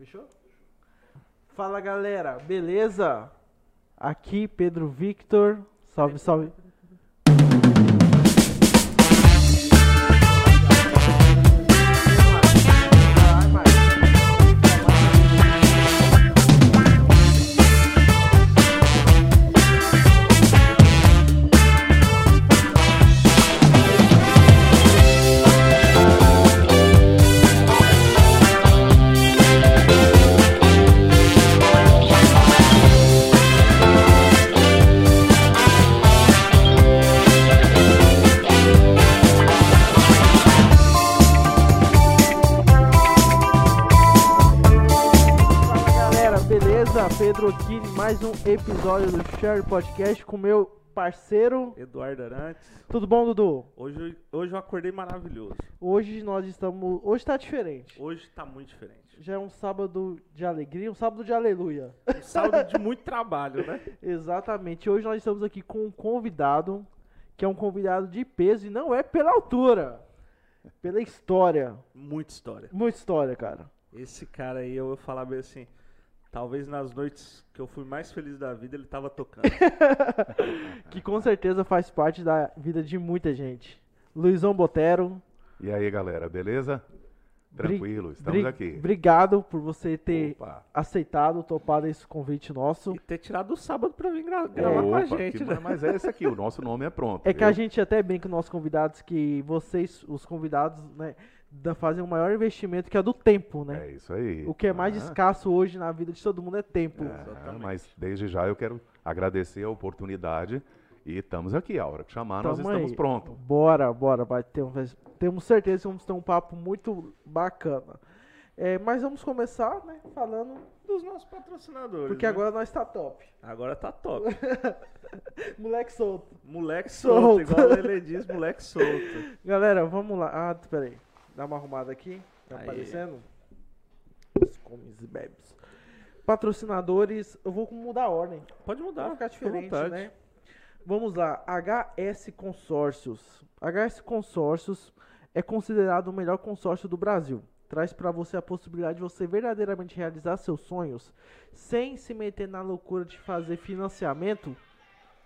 Fechou? Fala galera, beleza? Aqui Pedro Victor. Salve, salve. Episódio do Share Podcast com meu parceiro. Eduardo Arantes. Tudo bom, Dudu? Hoje, hoje eu acordei maravilhoso. Hoje nós estamos. Hoje tá diferente. Hoje tá muito diferente. Já é um sábado de alegria, um sábado de aleluia. Um sábado de muito trabalho, né? Exatamente. Hoje nós estamos aqui com um convidado, que é um convidado de peso e não é pela altura, pela história. Muita história. Muita história, cara. Esse cara aí, eu vou falar bem assim, talvez nas noites que eu fui mais feliz da vida, ele tava tocando. Que com certeza faz parte da vida de muita gente. Luizão Botero. E aí, galera, beleza? Tranquilo, estamos bri- aqui. Obrigado por você ter Opa. aceitado, topado esse convite nosso. e ter tirado o sábado pra vir gra- gravar com a Opa, gente, né? Mas é esse aqui, o nosso nome é pronto. É que a viu? gente até brinca com nossos convidados que vocês, os convidados, né, fazem um maior investimento que é do tempo, né? É isso aí. O que é mais Ah, escasso hoje na vida de todo mundo é tempo. é, mas desde já eu quero agradecer a oportunidade e estamos aqui. A hora que chamar, nós Tamo estamos aí. prontos. Bora, bora, vai ter um- temos certeza que vamos ter um papo muito bacana. É, mas vamos começar, né, falando, Dos nossos patrocinadores. porque né? agora nós tá top. Agora tá top. Moleque solto. Moleque Solto. solto, igual o Lele diz, moleque solto. Galera, vamos lá. Ah, peraí. Dá uma arrumada aqui. Tá Aí. aparecendo? Os comes e bebes. Patrocinadores, eu vou mudar a ordem. Pode mudar. Vai ficar diferente, né? Vamos lá, HS Consórcios. HS Consórcios é considerado o melhor consórcio do Brasil. Traz para você a possibilidade de você verdadeiramente realizar seus sonhos sem se meter na loucura de fazer financiamento.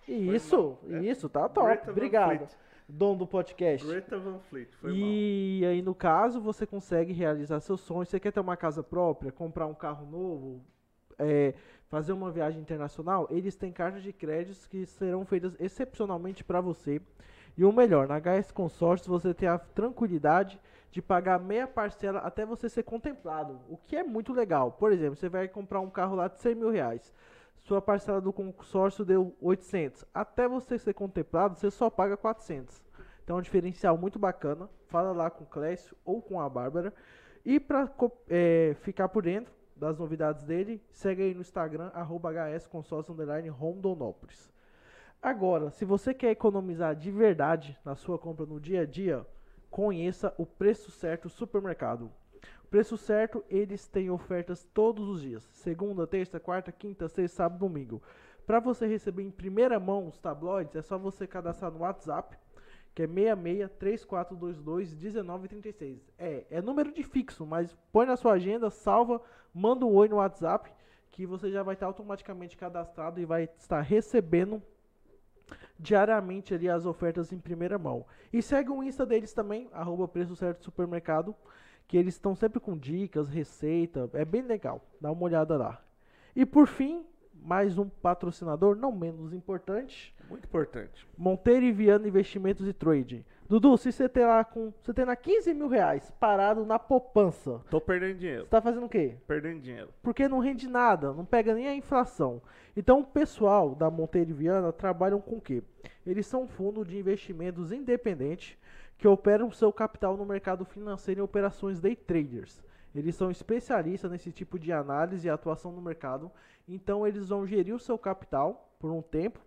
E isso. É. isso, tá top. Obrigado. Dono do podcast. Greta Van Fleet, foi mal. E aí, no caso, você consegue realizar seus sonhos. Você quer ter uma casa própria, comprar um carro novo, é, fazer uma viagem internacional? Eles têm cartas de créditos que serão feitas excepcionalmente para você. E o melhor, na HS Consórcio você tem a tranquilidade de pagar meia parcela até você ser contemplado, o que é muito legal. Por exemplo, você vai comprar um carro lá de 100 mil reais. Sua parcela do consórcio deu 800. Até você ser contemplado, você só paga 400. Então é um diferencial muito bacana. Fala lá com o Clécio ou com a Bárbara. E para ficar por dentro das novidades dele, segue aí no Instagram, arroba hsconsórcio, underline, Rondonópolis. Agora, se você quer economizar de verdade na sua compra no dia a dia, conheça o Preço Certo Supermercado. Preço Certo, eles têm ofertas todos os dias. Segunda, terça, quarta, quinta, sexta, sábado, domingo. Para você receber em primeira mão os tabloides, é só você cadastrar no WhatsApp, que é 66 3422 1936. É, é número de fixo, mas põe na sua agenda, salva, manda um oi no WhatsApp, que você já vai estar automaticamente cadastrado e vai estar recebendo diariamente ali as ofertas em primeira mão. E segue o Insta deles também, arroba Preço Certo Supermercado, que eles estão sempre com dicas, receita, é bem legal, dá uma olhada lá. E por fim, mais um patrocinador, não menos importante, Muito importante. Monteiro e Viana Investimentos e Trading. Dudu, se você tem lá com. Você tem lá 15 mil reais parado na poupança, Tô perdendo dinheiro. você tá fazendo o quê? Perdendo dinheiro. Porque não rende nada, não pega nem a inflação. Então o pessoal da Monteiro e Viana trabalham com o quê? Eles são um fundo de investimentos independente que operam seu capital no mercado financeiro em operações day traders. Eles são especialistas nesse tipo de análise e atuação no mercado. Então eles vão gerir o seu capital por um tempo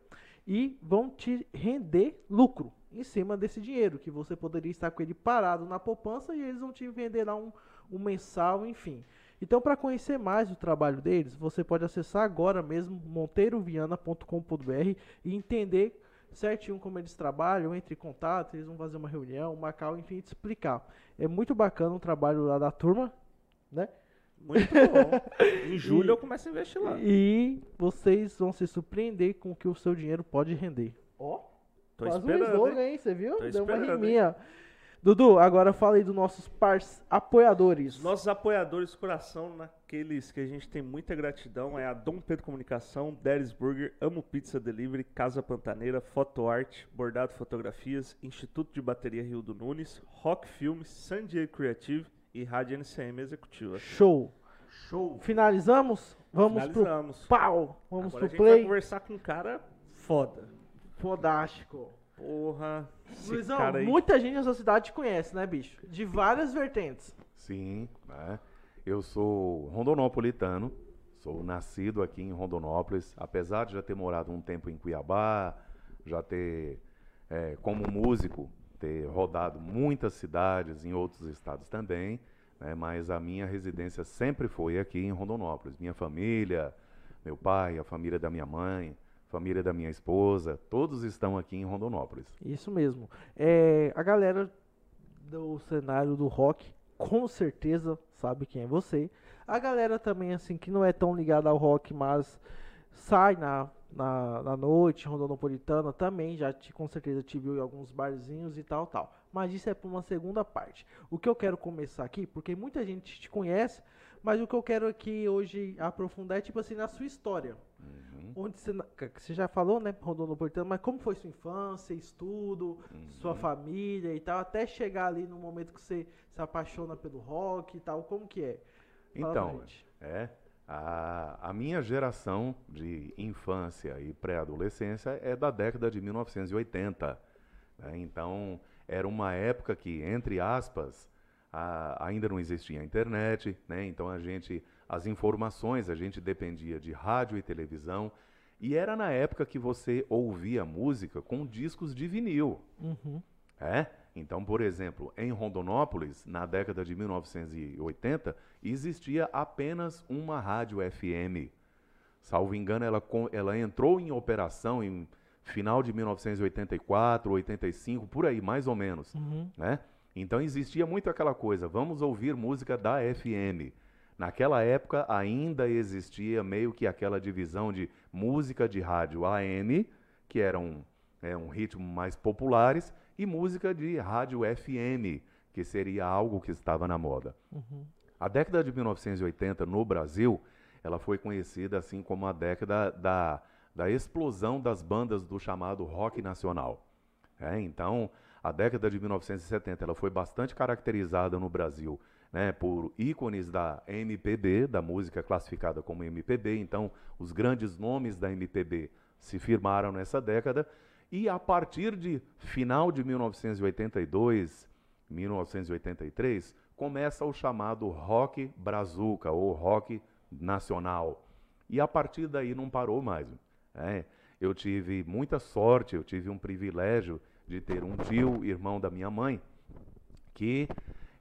e vão te render lucro em cima desse dinheiro que você poderia estar com ele parado na poupança e eles vão te vender lá um, um mensal, enfim. Então, para conhecer mais o trabalho deles, você pode acessar agora mesmo monteiroviana.com.br e entender certinho como eles trabalham, entre em contato, eles vão fazer uma reunião, uma call, enfim, te explicar. É muito bacana o trabalho lá da turma, né? Muito bom. em julho E- eu começo a investir lá. E vocês vão se surpreender com o que o seu dinheiro pode render. Ó, Tô quase esperando. um slogan, hein? hein? Você viu? Tô Deu uma riminha. Dudu, agora fala aí dos nossos apoiadores. Os nossos apoiadores do coração, naqueles que a gente tem muita gratidão, é a Dom Pedro Comunicação, Deres Burger, Amo Pizza Delivery, Casa Pantaneira, Fotoarte, Bordado Fotografias, Instituto de Bateria Rio do Nunes, Rock Filmes, San Diego Creative e Rádio NCM Executiva. Show. Show! Finalizamos? Vamos Finalizamos. pro pau. Vamos Agora a pro gente vai play. conversar com um cara foda. Fodástico. Porra, esse Luizão, cara aí. muita gente na sua cidade te conhece, né, bicho? De várias vertentes. Sim, né? Eu sou rondonópolitano, sou nascido aqui em Rondonópolis, apesar de já ter morado um tempo em Cuiabá, já ter, eh, como músico, ter rodado muitas cidades em outros estados também, né? mas a minha residência sempre foi aqui em Rondonópolis. Minha família, meu pai, a família da minha mãe, família da minha esposa, todos estão aqui em Rondonópolis. Isso mesmo. É, a galera do cenário do rock com certeza sabe quem é você. A galera também, assim, que não é tão ligada ao rock, mas sai na, na, na noite, rondonopolitana, também já te, com certeza te viu em alguns barzinhos e tal, tal. Mas isso é para uma segunda parte. O que eu quero começar aqui, porque muita gente te conhece, mas o que eu quero aqui hoje aprofundar é, tipo assim, na sua história. Onde você, você já falou, né, Rondonopolitano, mas como foi sua infância, estudo, sua família e tal, até chegar ali no momento que você se apaixona pelo rock e tal, como que é? Fala Então, é, a, a minha geração de infância e pré-adolescência é da década de 1980. né? Então, era uma época que, entre aspas, a- ainda não existia internet, né? então a gente, as informações, a gente dependia de rádio e televisão, e era na época que você ouvia música com discos de vinil. Uhum. É? Então, por exemplo, em Rondonópolis, na década de 1980, existia apenas uma rádio FM. Salvo engano, ela, ela entrou em operação em final de 1984, 85, por aí, mais ou menos. Uhum. Né? Então existia muito aquela coisa, vamos ouvir música da FM. Naquela época ainda existia meio que aquela divisão de música de rádio AM, que eram é, um ritmo mais populares, e música de rádio FM, que seria algo que estava na moda. A década de 1980 no Brasil, ela foi conhecida assim como a década da, da explosão das bandas do chamado rock nacional. É, então, a década de 1970 ela foi bastante caracterizada no Brasil né, por ícones da MPB, da música classificada como MPB. Então, os grandes nomes da MPB se firmaram nessa década. E a partir de final de 1982, 1983, começa o chamado rock brazuca ou rock nacional. E a partir daí não parou mais. né? Eu tive muita sorte, eu tive um privilégio de ter um tio, irmão da minha mãe, que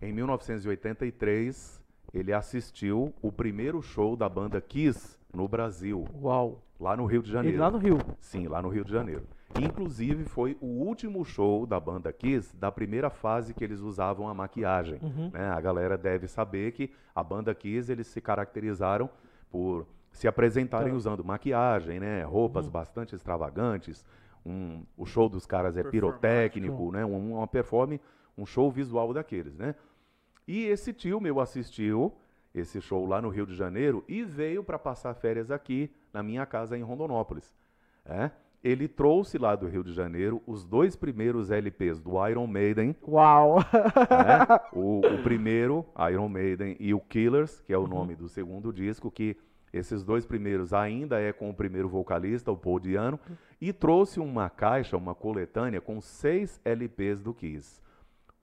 em 1983 ele assistiu o primeiro show da banda Kiss no Brasil, Uau. lá no Rio de Janeiro. Ele lá no Rio. Sim, lá no Rio de Janeiro. Inclusive foi o último show da banda Kiss da primeira fase que eles usavam a maquiagem. Uhum. né? A galera deve saber que a banda Kiss eles se caracterizaram por se apresentarem Tá. usando maquiagem, né? Roupas bastante extravagantes. Um, o show dos caras é pirotécnico, né? Um, uma performance, um show visual daqueles, né? E esse tio meu assistiu esse show lá no Rio de Janeiro e veio para passar férias aqui na minha casa em Rondonópolis. É? Ele trouxe lá do Rio de Janeiro os dois primeiros LPs do Iron Maiden, Uau. né? o, o primeiro, Iron Maiden, e o Killers, que é o nome do segundo disco, que esses dois primeiros ainda é com o primeiro vocalista, o Paul Diano, e trouxe uma caixa, uma coletânea com seis LPs do Kiss.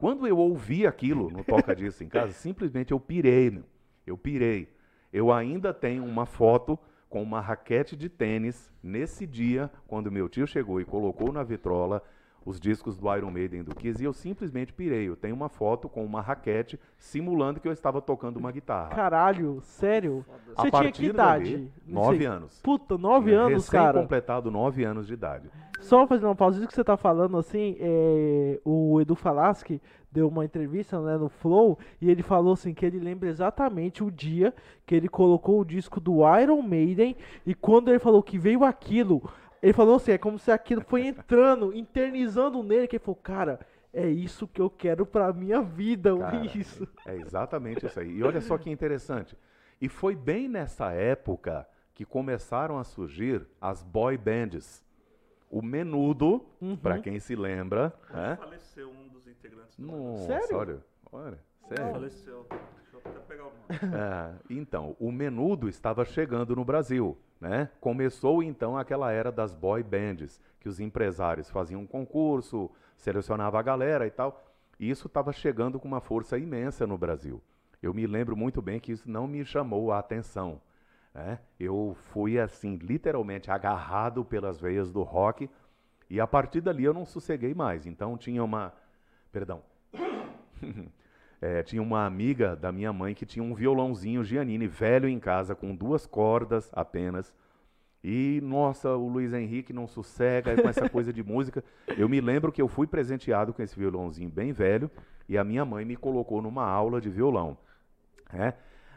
Quando eu ouvi aquilo no Toca Disso em casa, simplesmente eu pirei, meu. Eu pirei. Eu ainda tenho uma foto com uma raquete de tênis nesse dia, quando meu tio chegou e colocou na vitrola os discos do Iron Maiden do Kiss, e eu simplesmente pirei. Eu tenho uma foto com uma raquete simulando que eu estava tocando uma guitarra. Caralho, sério? A Você tinha que idade? dali, Não nove sei. anos. Puta, nove anos, cara. completado nove anos de idade. Só fazendo uma pausa, isso que você tá falando, assim, é, o Edu Falaschi deu uma entrevista né, no Flow e ele falou assim que ele lembra exatamente o dia que ele colocou o disco do Iron Maiden e quando ele falou que veio aquilo, ele falou assim, é como se aquilo foi entrando, internizando nele, que ele falou, cara, é isso que eu quero pra minha vida, Cara, isso. É exatamente isso aí. E olha só que interessante. E foi bem nessa época que começaram a surgir as boy bands. O Menudo, Uhum. pra quem se lembra, né? Faleceu um dos integrantes. do Nossa, Sério? olha, olha, sério. Faleceu. Deixa eu até pegar o nome. É, então, o Menudo estava chegando no Brasil, né? Começou então aquela era das boy bands, que os empresários faziam um concurso, selecionava a galera e tal. E isso estava chegando com uma força imensa no Brasil. Eu me lembro muito bem que isso não me chamou a atenção. Né? Eu fui assim, literalmente agarrado pelas veias do rock e a partir dali eu não sosseguei mais. Então tinha uma, perdão, é, tinha uma amiga da minha mãe que tinha um violãozinho Giannini velho em casa, com duas cordas apenas. E, nossa, o Luiz Henrique não sossega com essa coisa de música. Eu me lembro que eu fui presenteado com esse violãozinho bem velho e a minha mãe me colocou numa aula de violão. né?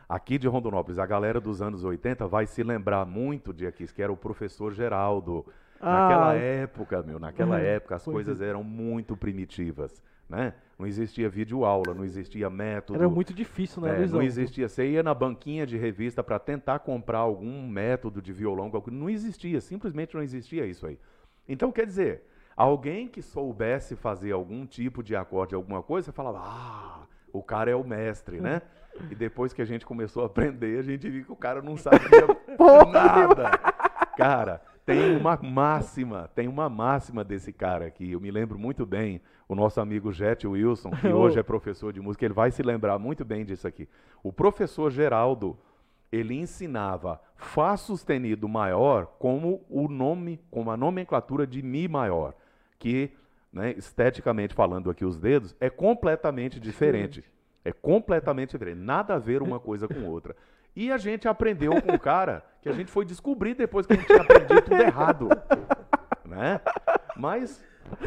Aqui de Rondonópolis, a galera dos anos 80 vai se lembrar muito de aqui, que era o professor Geraldo. Naquela Ah. época, meu, naquela Uhum, época as coisas eram muito primitivas, né? Não existia videoaula, não existia método. Era muito difícil, né, É, não existia. Você ia na banquinha de revista para tentar comprar algum método de violão, não existia, simplesmente não existia isso aí. Então, quer dizer, alguém que soubesse fazer algum tipo de acorde, alguma coisa, você falava, ah, o cara é o mestre, né? E depois que a gente começou a aprender, a gente viu que o cara não sabia nada. Cara, tem uma máxima, tem uma máxima desse cara aqui. Eu me lembro muito bem, o nosso amigo Jet Wilson, que hoje é professor de música, ele vai se lembrar muito bem disso aqui. O professor Geraldo, ele ensinava Fá sustenido maior como o nome, como a nomenclatura de Mi maior, que, né, esteticamente falando aqui os dedos, é completamente diferente. É completamente diferente. Nada a ver uma coisa com outra. E a gente aprendeu com um cara que a gente foi descobrir depois que a gente tinha aprendido tudo errado. Né? Mas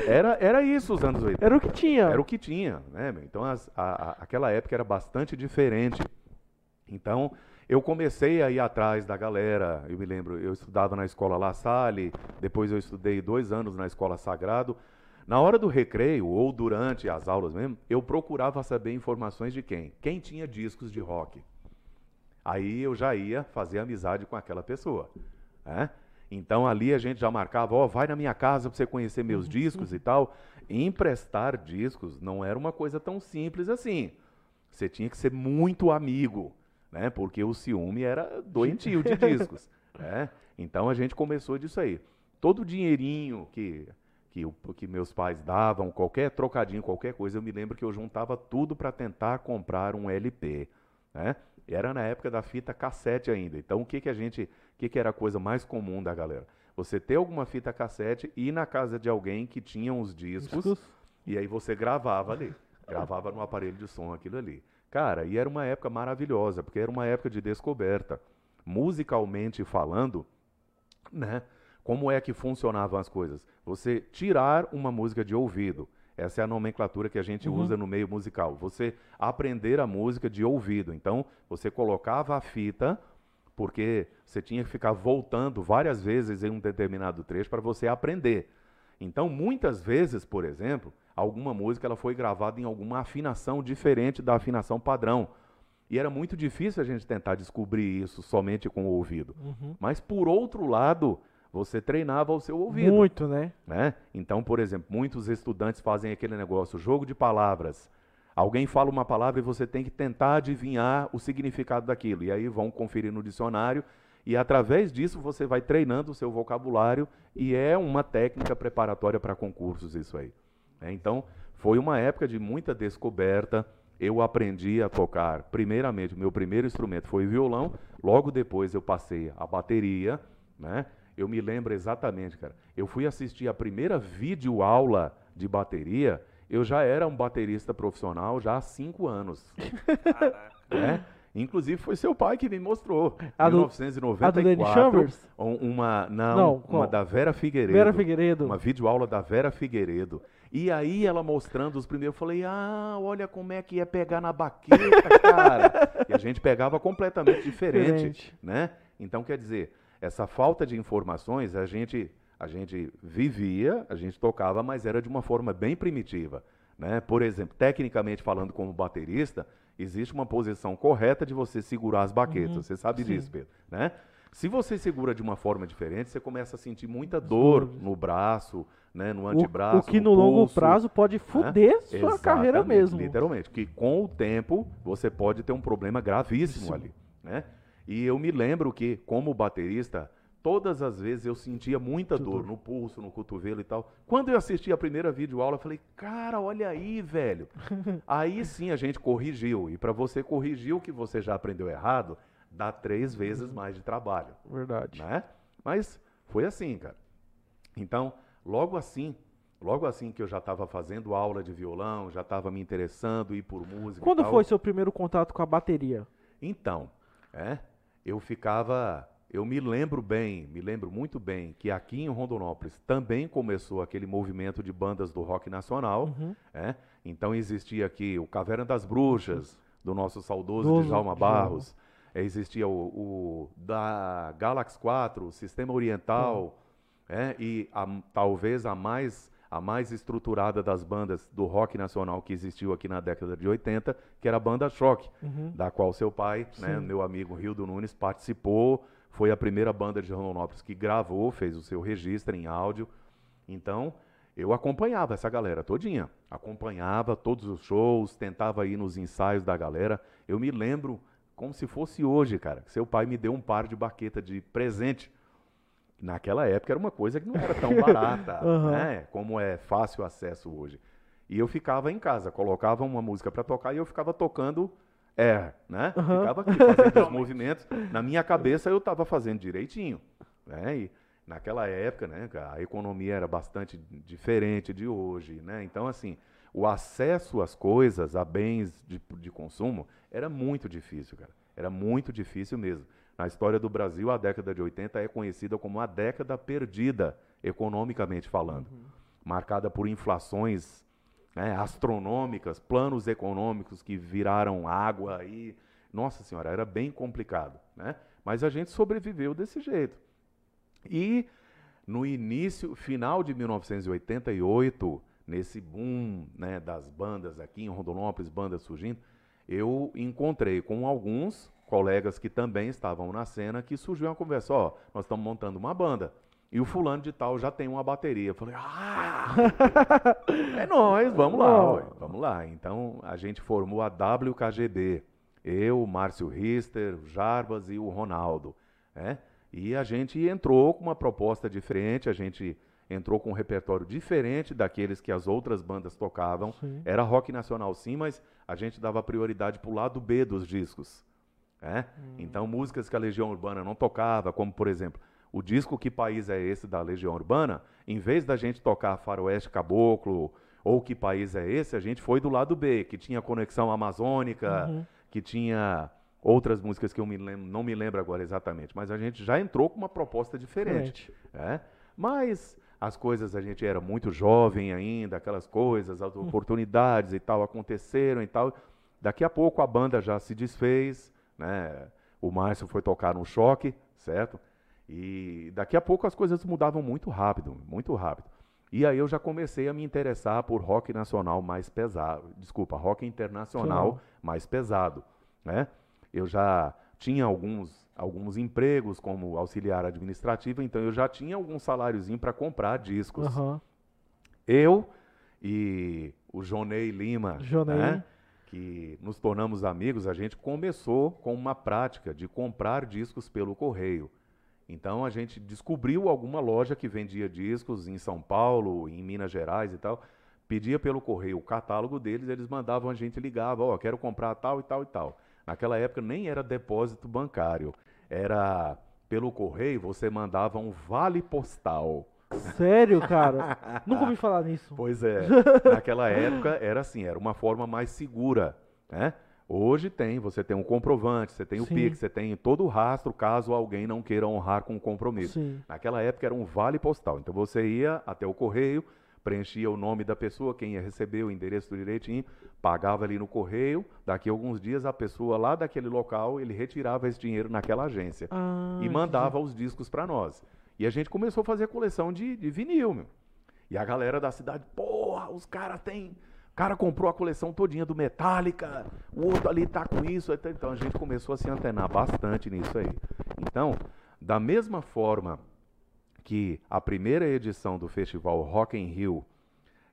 era, era isso os anos 80. Era o que tinha. Era o que tinha, né? Então as- a- a- aquela época era bastante diferente. Então eu comecei a ir atrás da galera. Eu me lembro, eu estudava na escola La Salle, depois eu estudei dois anos na escola Sagrado. Na hora do recreio ou durante as aulas mesmo, eu procurava saber informações de quem? Quem tinha discos de rock. Aí eu já ia fazer amizade com aquela pessoa. né? Então ali a gente já marcava, ó, vai na minha casa para você conhecer meus discos e tal. Emprestar discos não era uma coisa tão simples assim. Você tinha que ser muito amigo, né? Porque o ciúme era doentio de discos. né? Então a gente começou disso aí. Todo o dinheirinho que, que, o- que meus pais davam, qualquer trocadinho, qualquer coisa, eu me lembro que eu juntava tudo para tentar comprar um LP. Né? Era na época da fita cassete ainda. Então o que, que a gente. O que, que era a coisa mais comum da galera? Você ter alguma fita cassete e ir na casa de alguém que tinha os discos. Discos. E aí você gravava ali. Gravava no aparelho de som aquilo ali. Cara, e era uma época maravilhosa, porque era uma época de descoberta. Musicalmente falando, né? Como é que funcionavam as coisas? Você tirar uma música de ouvido. Essa é a nomenclatura que a gente usa no meio musical. Você aprender a música de ouvido. Então, você colocava a fita, porque você tinha que ficar voltando várias vezes em um determinado trecho para você aprender. Então, muitas vezes, por exemplo, alguma música ela foi gravada em alguma afinação diferente da afinação padrão. E era muito difícil a gente tentar descobrir isso somente com o ouvido. Uhum. Mas, por outro lado, você treinava o seu ouvido. Muito, né? né? Então, por exemplo, muitos estudantes fazem aquele negócio, jogo de palavras. Alguém fala uma palavra e você tem que tentar adivinhar o significado daquilo. E aí vão conferir no dicionário e através disso você vai treinando o seu vocabulário e é uma técnica preparatória para concursos isso aí. né? Então, foi uma época de muita descoberta. Eu aprendi a tocar, primeiramente, o meu primeiro instrumento foi violão, logo depois eu passei a bateria, né? Eu me lembro exatamente, cara. Eu fui assistir a primeira videoaula de bateria, eu já era um baterista profissional já há cinco anos. Né? Inclusive foi seu pai que me mostrou. A Em do- 1994. A do Danny Chambers? um- uma não, Não, uma qual? da Vera Figueiredo. Vera Figueiredo. Uma videoaula da Vera Figueiredo. E aí ela mostrando os primeiros, eu falei: "Ah, olha como é que é pegar na baqueta, cara". e a gente pegava completamente diferente, Diferente. né? Então quer dizer, essa falta de informações, a gente a gente vivia, a gente tocava, mas era de uma forma bem primitiva, né? Por exemplo, tecnicamente falando como baterista, existe uma posição correta de você segurar as baquetas. Você sabe Uhum. Sim. disso, Pedro, né? Se você segura de uma forma diferente, você começa a sentir muita dor no braço, né, no antebraço, o que no no longo pulso, prazo pode fuder sua Exatamente, carreira mesmo. Literalmente, que com o tempo você pode ter um problema gravíssimo Isso. ali, né? E eu me lembro que como baterista, todas as vezes eu sentia muita dor dor. no pulso, no cotovelo e tal. Quando eu assisti a primeira videoaula, eu falei: "Cara, olha aí, velho". aí sim a gente corrigiu. E para você corrigir o que você já aprendeu errado, dá três vezes mais de trabalho Verdade. né? Mas foi assim, cara. Então, logo assim, logo assim que eu já estava fazendo aula de violão, já estava me interessando ir por música. Quando foi seu primeiro contato com a bateria? Então, é, eu ficava, eu me lembro bem, me lembro muito bem que aqui em Rondonópolis também começou aquele movimento de bandas do rock nacional, Uhum. é? Então existia aqui o Caverna das Bruxas, do nosso saudoso Doso Djalma. Barros. É, existia o, o da Galax 4, o Sistema Oriental, é? e a- talvez a mais, a mais estruturada das bandas do rock nacional que existiu aqui na década de 80, que era a banda Choque, Uhum. da qual seu pai, né, meu amigo Rildo Nunes, participou. Foi a primeira banda de Rondonópolis que gravou, fez o seu registro em áudio. Então, eu acompanhava essa galera todinha. Acompanhava todos os shows, tentava ir nos ensaios da galera. Eu me lembro como se fosse hoje, cara, que seu pai me deu um par de baqueta de presente. Naquela época era uma coisa que não era tão barata, Aham. né? Como é fácil acesso hoje. E eu ficava em casa, colocava uma música para tocar e eu ficava tocando air, né? Aham. Ficava aqui fazendo os movimentos. Na minha cabeça eu estava fazendo direitinho, né? E naquela época, né, a economia era bastante diferente de hoje, né? Então assim, o acesso às coisas, a bens de, de consumo, era muito difícil, cara. Era muito difícil mesmo. Na história do Brasil, a década de 80 é conhecida como a década perdida, economicamente falando. Marcada por inflações né, astronômicas, planos econômicos que viraram água aí. Nossa Senhora, era bem complicado. Né? Mas a gente sobreviveu desse jeito. E no início, final de 1988, nesse boom né, das bandas aqui em Rondonópolis, bandas surgindo, eu encontrei com alguns colegas que também estavam na cena que surgiu uma conversa, ó, nós estamos montando uma banda. E o fulano de tal já tem uma bateria. Eu falei, ah, é nós, vamos lá, ué, vamos lá. Então a gente formou a WKGB. Eu, o Márcio Rister, o Jarbas e o Ronaldo. né? E a gente entrou com uma proposta diferente, a gente entrou com um repertório diferente daqueles que as outras bandas tocavam. Sim. Era rock nacional sim, mas a gente dava prioridade para o lado B dos discos. Né? Então, músicas que a Legião Urbana não tocava, como por exemplo, o disco Que País é Esse da Legião Urbana, em vez da gente tocar Faroeste Caboclo ou Que País é Esse, a gente foi do lado B, que tinha Conexão Amazônica, Uhum. que tinha outras músicas que eu me lembro, não me lembro agora exatamente, mas a gente já entrou com uma proposta diferente. é? Mas as coisas, a gente era muito jovem ainda, aquelas coisas, as oportunidades e tal aconteceram e tal. Daqui a pouco a banda já se desfez, né? O Márcio foi tocar no choque, certo? E daqui a pouco as coisas mudavam muito rápido, muito rápido. E aí eu já comecei a me interessar por rock nacional mais pesado, desculpa, rock internacional Nacional. mais pesado, né? Eu já tinha alguns alguns empregos como auxiliar administrativo, então eu já tinha algum saláriozinho para comprar discos. Aham. Eu e o Jonei Lima, Jonei. né, que nos tornamos amigos, a gente começou com uma prática de comprar discos pelo correio. Então a gente descobriu alguma loja que vendia discos em São Paulo, em Minas Gerais e tal. Pedia pelo correio o catálogo deles, eles mandavam a gente ligava, ó, quero comprar tal e tal e tal. Naquela época nem era depósito bancário, era pelo correio você mandava um vale postal. Sério, cara? Nunca ouvi falar nisso. Pois é, naquela época era assim, era uma forma mais segura, né? Hoje tem, você tem um comprovante, você tem o Sim. PIX, você tem todo o rastro caso alguém não queira honrar com um compromisso. Sim. Naquela época era um vale postal. Então você ia até o correio, preenchia o nome da pessoa, quem ia receber, o endereço direitinho, pagava ali no correio. Daqui a alguns dias a pessoa lá daquele local, ele retirava esse dinheiro naquela agência Ah, e mandava os discos para nós. E a gente começou a fazer coleção de, de vinil, meu. E a galera da cidade, porra, os caras têm. O cara comprou a coleção todinha do Metallica, o outro ali tá com isso. Então a gente começou a se antenar bastante nisso aí. Então, da mesma forma que a primeira edição do festival Rock in Rio,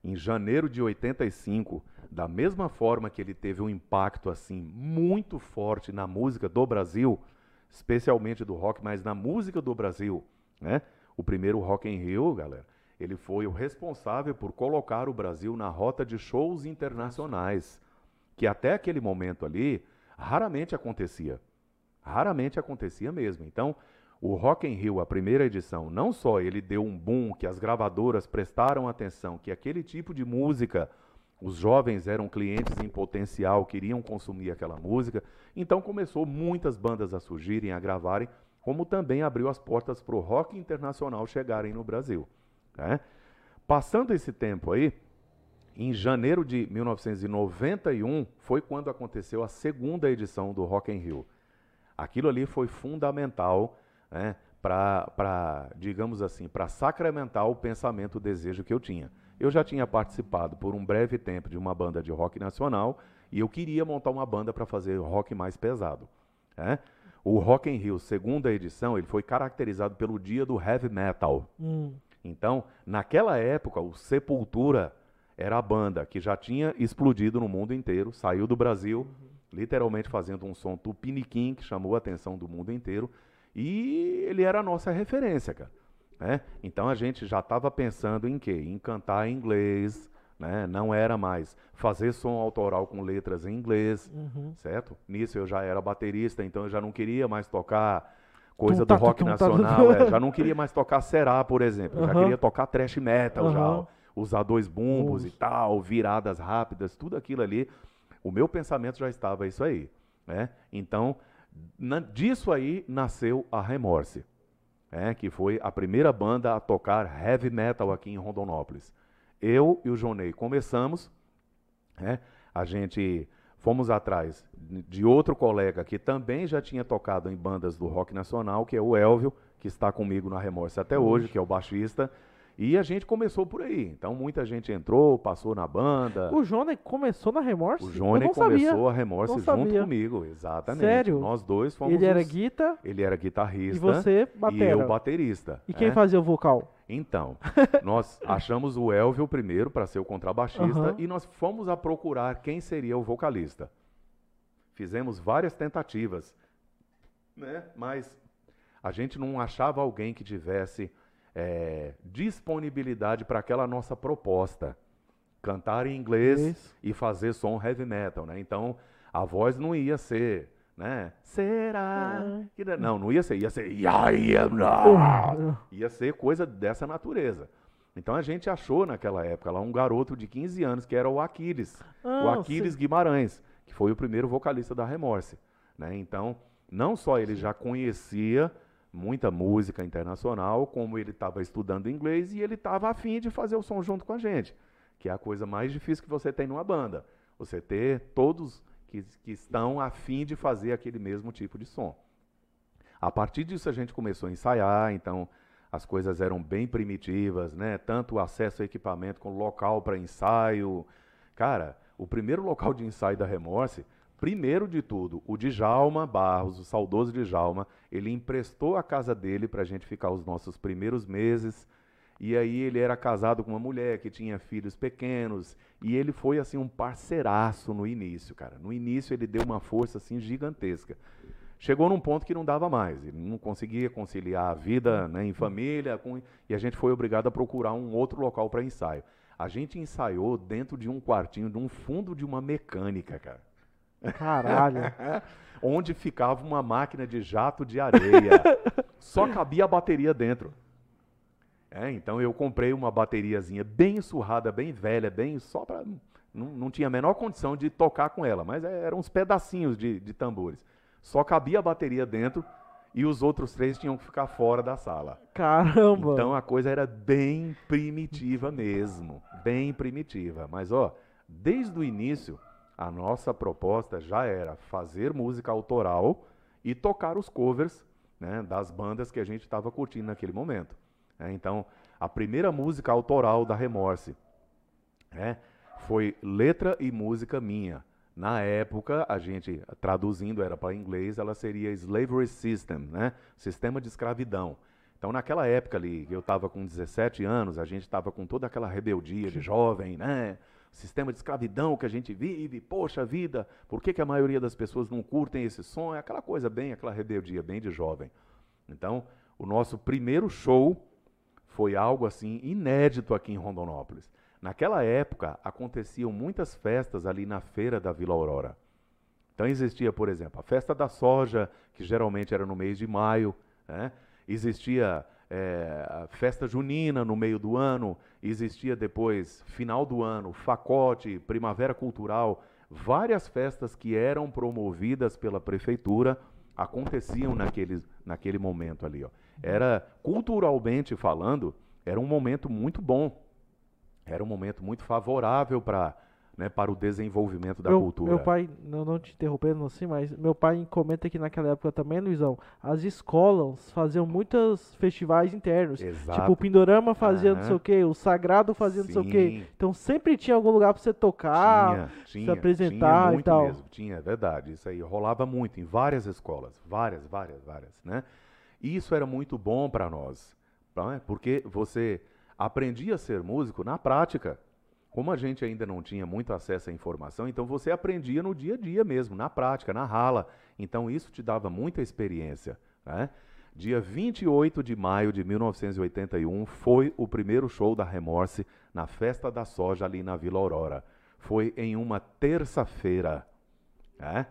em janeiro de 85, da mesma forma que ele teve um impacto assim muito forte na música do Brasil, especialmente do rock, mas na música do Brasil, né? O primeiro Rock in Rio, galera, ele foi o responsável por colocar o Brasil na rota de shows internacionais, que até aquele momento ali raramente acontecia. Raramente acontecia mesmo. Então, o Rock in Rio, a primeira edição, não só ele deu um boom, que as gravadoras prestaram atenção, que aquele tipo de música, os jovens eram clientes em potencial, queriam consumir aquela música, então começou muitas bandas a surgirem, a gravarem, como também abriu as portas para o rock internacional chegarem no Brasil. Né? Passando esse tempo aí, em janeiro de 1991 foi quando aconteceu a segunda edição do Rock in Rio. Aquilo ali foi fundamental né, para, digamos assim, para sacramentar o pensamento, o desejo que eu tinha. Eu já tinha participado por um breve tempo de uma banda de rock nacional e eu queria montar uma banda para fazer rock mais pesado. Né? O Rock in Rio, segunda edição, ele foi caracterizado pelo dia do heavy metal. Hum. Então, naquela época, o Sepultura era a banda que já tinha explodido no mundo inteiro, saiu do Brasil, literalmente fazendo um som tupiniquim que chamou a atenção do mundo inteiro, e ele era a nossa referência, cara. Né? Então a gente já estava pensando em quê? Em cantar em inglês, né? não era mais fazer som autoral com letras em inglês, Uhum. certo? Nisso eu já era baterista, então eu já não queria mais tocar coisa Tum, do rock tum, nacional, tum. é, já não queria mais tocar Será, por exemplo, já Aham. queria tocar thrash metal já, Aham. ó, usar dois bumbos e tal, viradas rápidas, tudo aquilo ali, o meu pensamento já estava isso aí, né? Então, na- disso aí nasceu a Remorse, né? que foi a primeira banda a tocar heavy metal aqui em Rondonópolis. Eu e o Jonei começamos, né? A gente fomos atrás de outro colega que também já tinha tocado em bandas do rock nacional, que é o Elvio, que está comigo na Remorse até hoje, que é o baixista. E a gente começou por aí. Então muita gente entrou, passou na banda. O Johnny começou na Remorse? O Johnny começou sabia. a Remorse Não junto sabia. comigo, exatamente. Sério? Nós dois fomos Ele era guita ele era e guitarrista você e batera. eu baterista. E quem né? fazia o vocal? Então, nós achamos o Elvio primeiro para ser o contrabaixista Aham. e nós fomos a procurar quem seria o vocalista. Fizemos várias tentativas, né? mas a gente não achava alguém que tivesse eh, disponibilidade para aquela nossa proposta. Cantar em inglês Inglês. e fazer som heavy metal, né? Então, a voz não ia ser, né? Será? que da-" Não, não ia ser, ia ser I am not. Ia ser coisa dessa natureza. Então a gente achou naquela época lá um garoto de 15 anos que era o Aquiles, o Ah, Aquiles Guimarães, que foi o primeiro vocalista da Remorse, né? Então, não só ele já conhecia muita música internacional, como ele estava estudando inglês e ele estava afim de fazer o som junto com a gente, que é a coisa mais difícil que você tem numa banda. Você ter todos que, que estão afim de fazer aquele mesmo tipo de som. A partir disso a gente começou a ensaiar, então as coisas eram bem primitivas, né? Tanto o acesso a equipamento com local para ensaio. Cara, o primeiro local de ensaio da Remorse, primeiro de tudo, o Djalma Barros, o saudoso Djalma, ele emprestou a casa dele para a gente ficar os nossos primeiros meses. E aí ele era casado com uma mulher que tinha filhos pequenos e ele foi assim um parceiraço no início, cara. No início ele deu uma força assim gigantesca. Chegou num ponto que não dava mais, ele não conseguia conciliar a vida né, em família com- e a gente foi obrigado a procurar um outro local para ensaio. A gente ensaiou dentro de um quartinho, de um fundo de uma mecânica, cara Caralho. onde ficava uma máquina de jato de areia. Só cabia a bateria dentro. É, então eu comprei uma bateriazinha bem surrada, bem velha, bem só para não, não tinha a menor condição de tocar com ela, mas é, eram uns pedacinhos de, de tambores. Só cabia a bateria dentro e os outros três tinham que ficar fora da sala. Caramba! Então a coisa era bem primitiva mesmo, bem primitiva. Mas ó, desde o início a nossa proposta já era fazer música autoral e tocar os covers né, das bandas que a gente estava curtindo naquele momento. É, então a primeira música autoral da Remorse né, foi letra e música minha. Na época, a gente traduzindo era para inglês, ela seria Slavery System, né? Sistema de escravidão. Então, naquela época ali, eu estava com 17 anos, a gente estava com toda aquela rebeldia de jovem, né? Sistema de escravidão que a gente vive, poxa vida, por que, que a maioria das pessoas não curtem esse som? É aquela coisa bem, aquela rebeldia bem de jovem. Então, o nosso primeiro show foi algo assim inédito aqui em Rondonópolis. Naquela época, aconteciam muitas festas ali na feira da Vila Aurora. Então existia, por exemplo, a festa da soja, que geralmente era no mês de maio. Né? Existia é, a festa junina no meio do ano. Existia depois, final do ano, facote, primavera cultural. Várias festas que eram promovidas pela prefeitura aconteciam naquele, naquele momento ali. Ó. Era, culturalmente falando, era um momento muito bom era um momento muito favorável para né, para o desenvolvimento da meu, cultura. Meu pai, não, não te interrompendo assim, mas meu pai comenta que naquela época também, Luizão, as escolas faziam muitos festivais internos. Exato. Tipo, o Pindorama fazia uhum. não sei o quê, o Sagrado fazia Sim. não sei o quê. Então sempre tinha algum lugar para você tocar, tinha, tinha, se apresentar tinha e tal. Mesmo, tinha, é verdade. Isso aí rolava muito em várias escolas. Várias, várias, várias. Né? E isso era muito bom para nós. Né? Porque você aprendi a ser músico na prática. Como a gente ainda não tinha muito acesso à informação, então você aprendia no dia a dia mesmo, na prática, na rala. Então isso te dava muita experiência. Né? Dia 28 de maio de 1981 foi o primeiro show da Remorse na Festa da Soja ali na Vila Aurora. Foi em uma terça-feira. Né?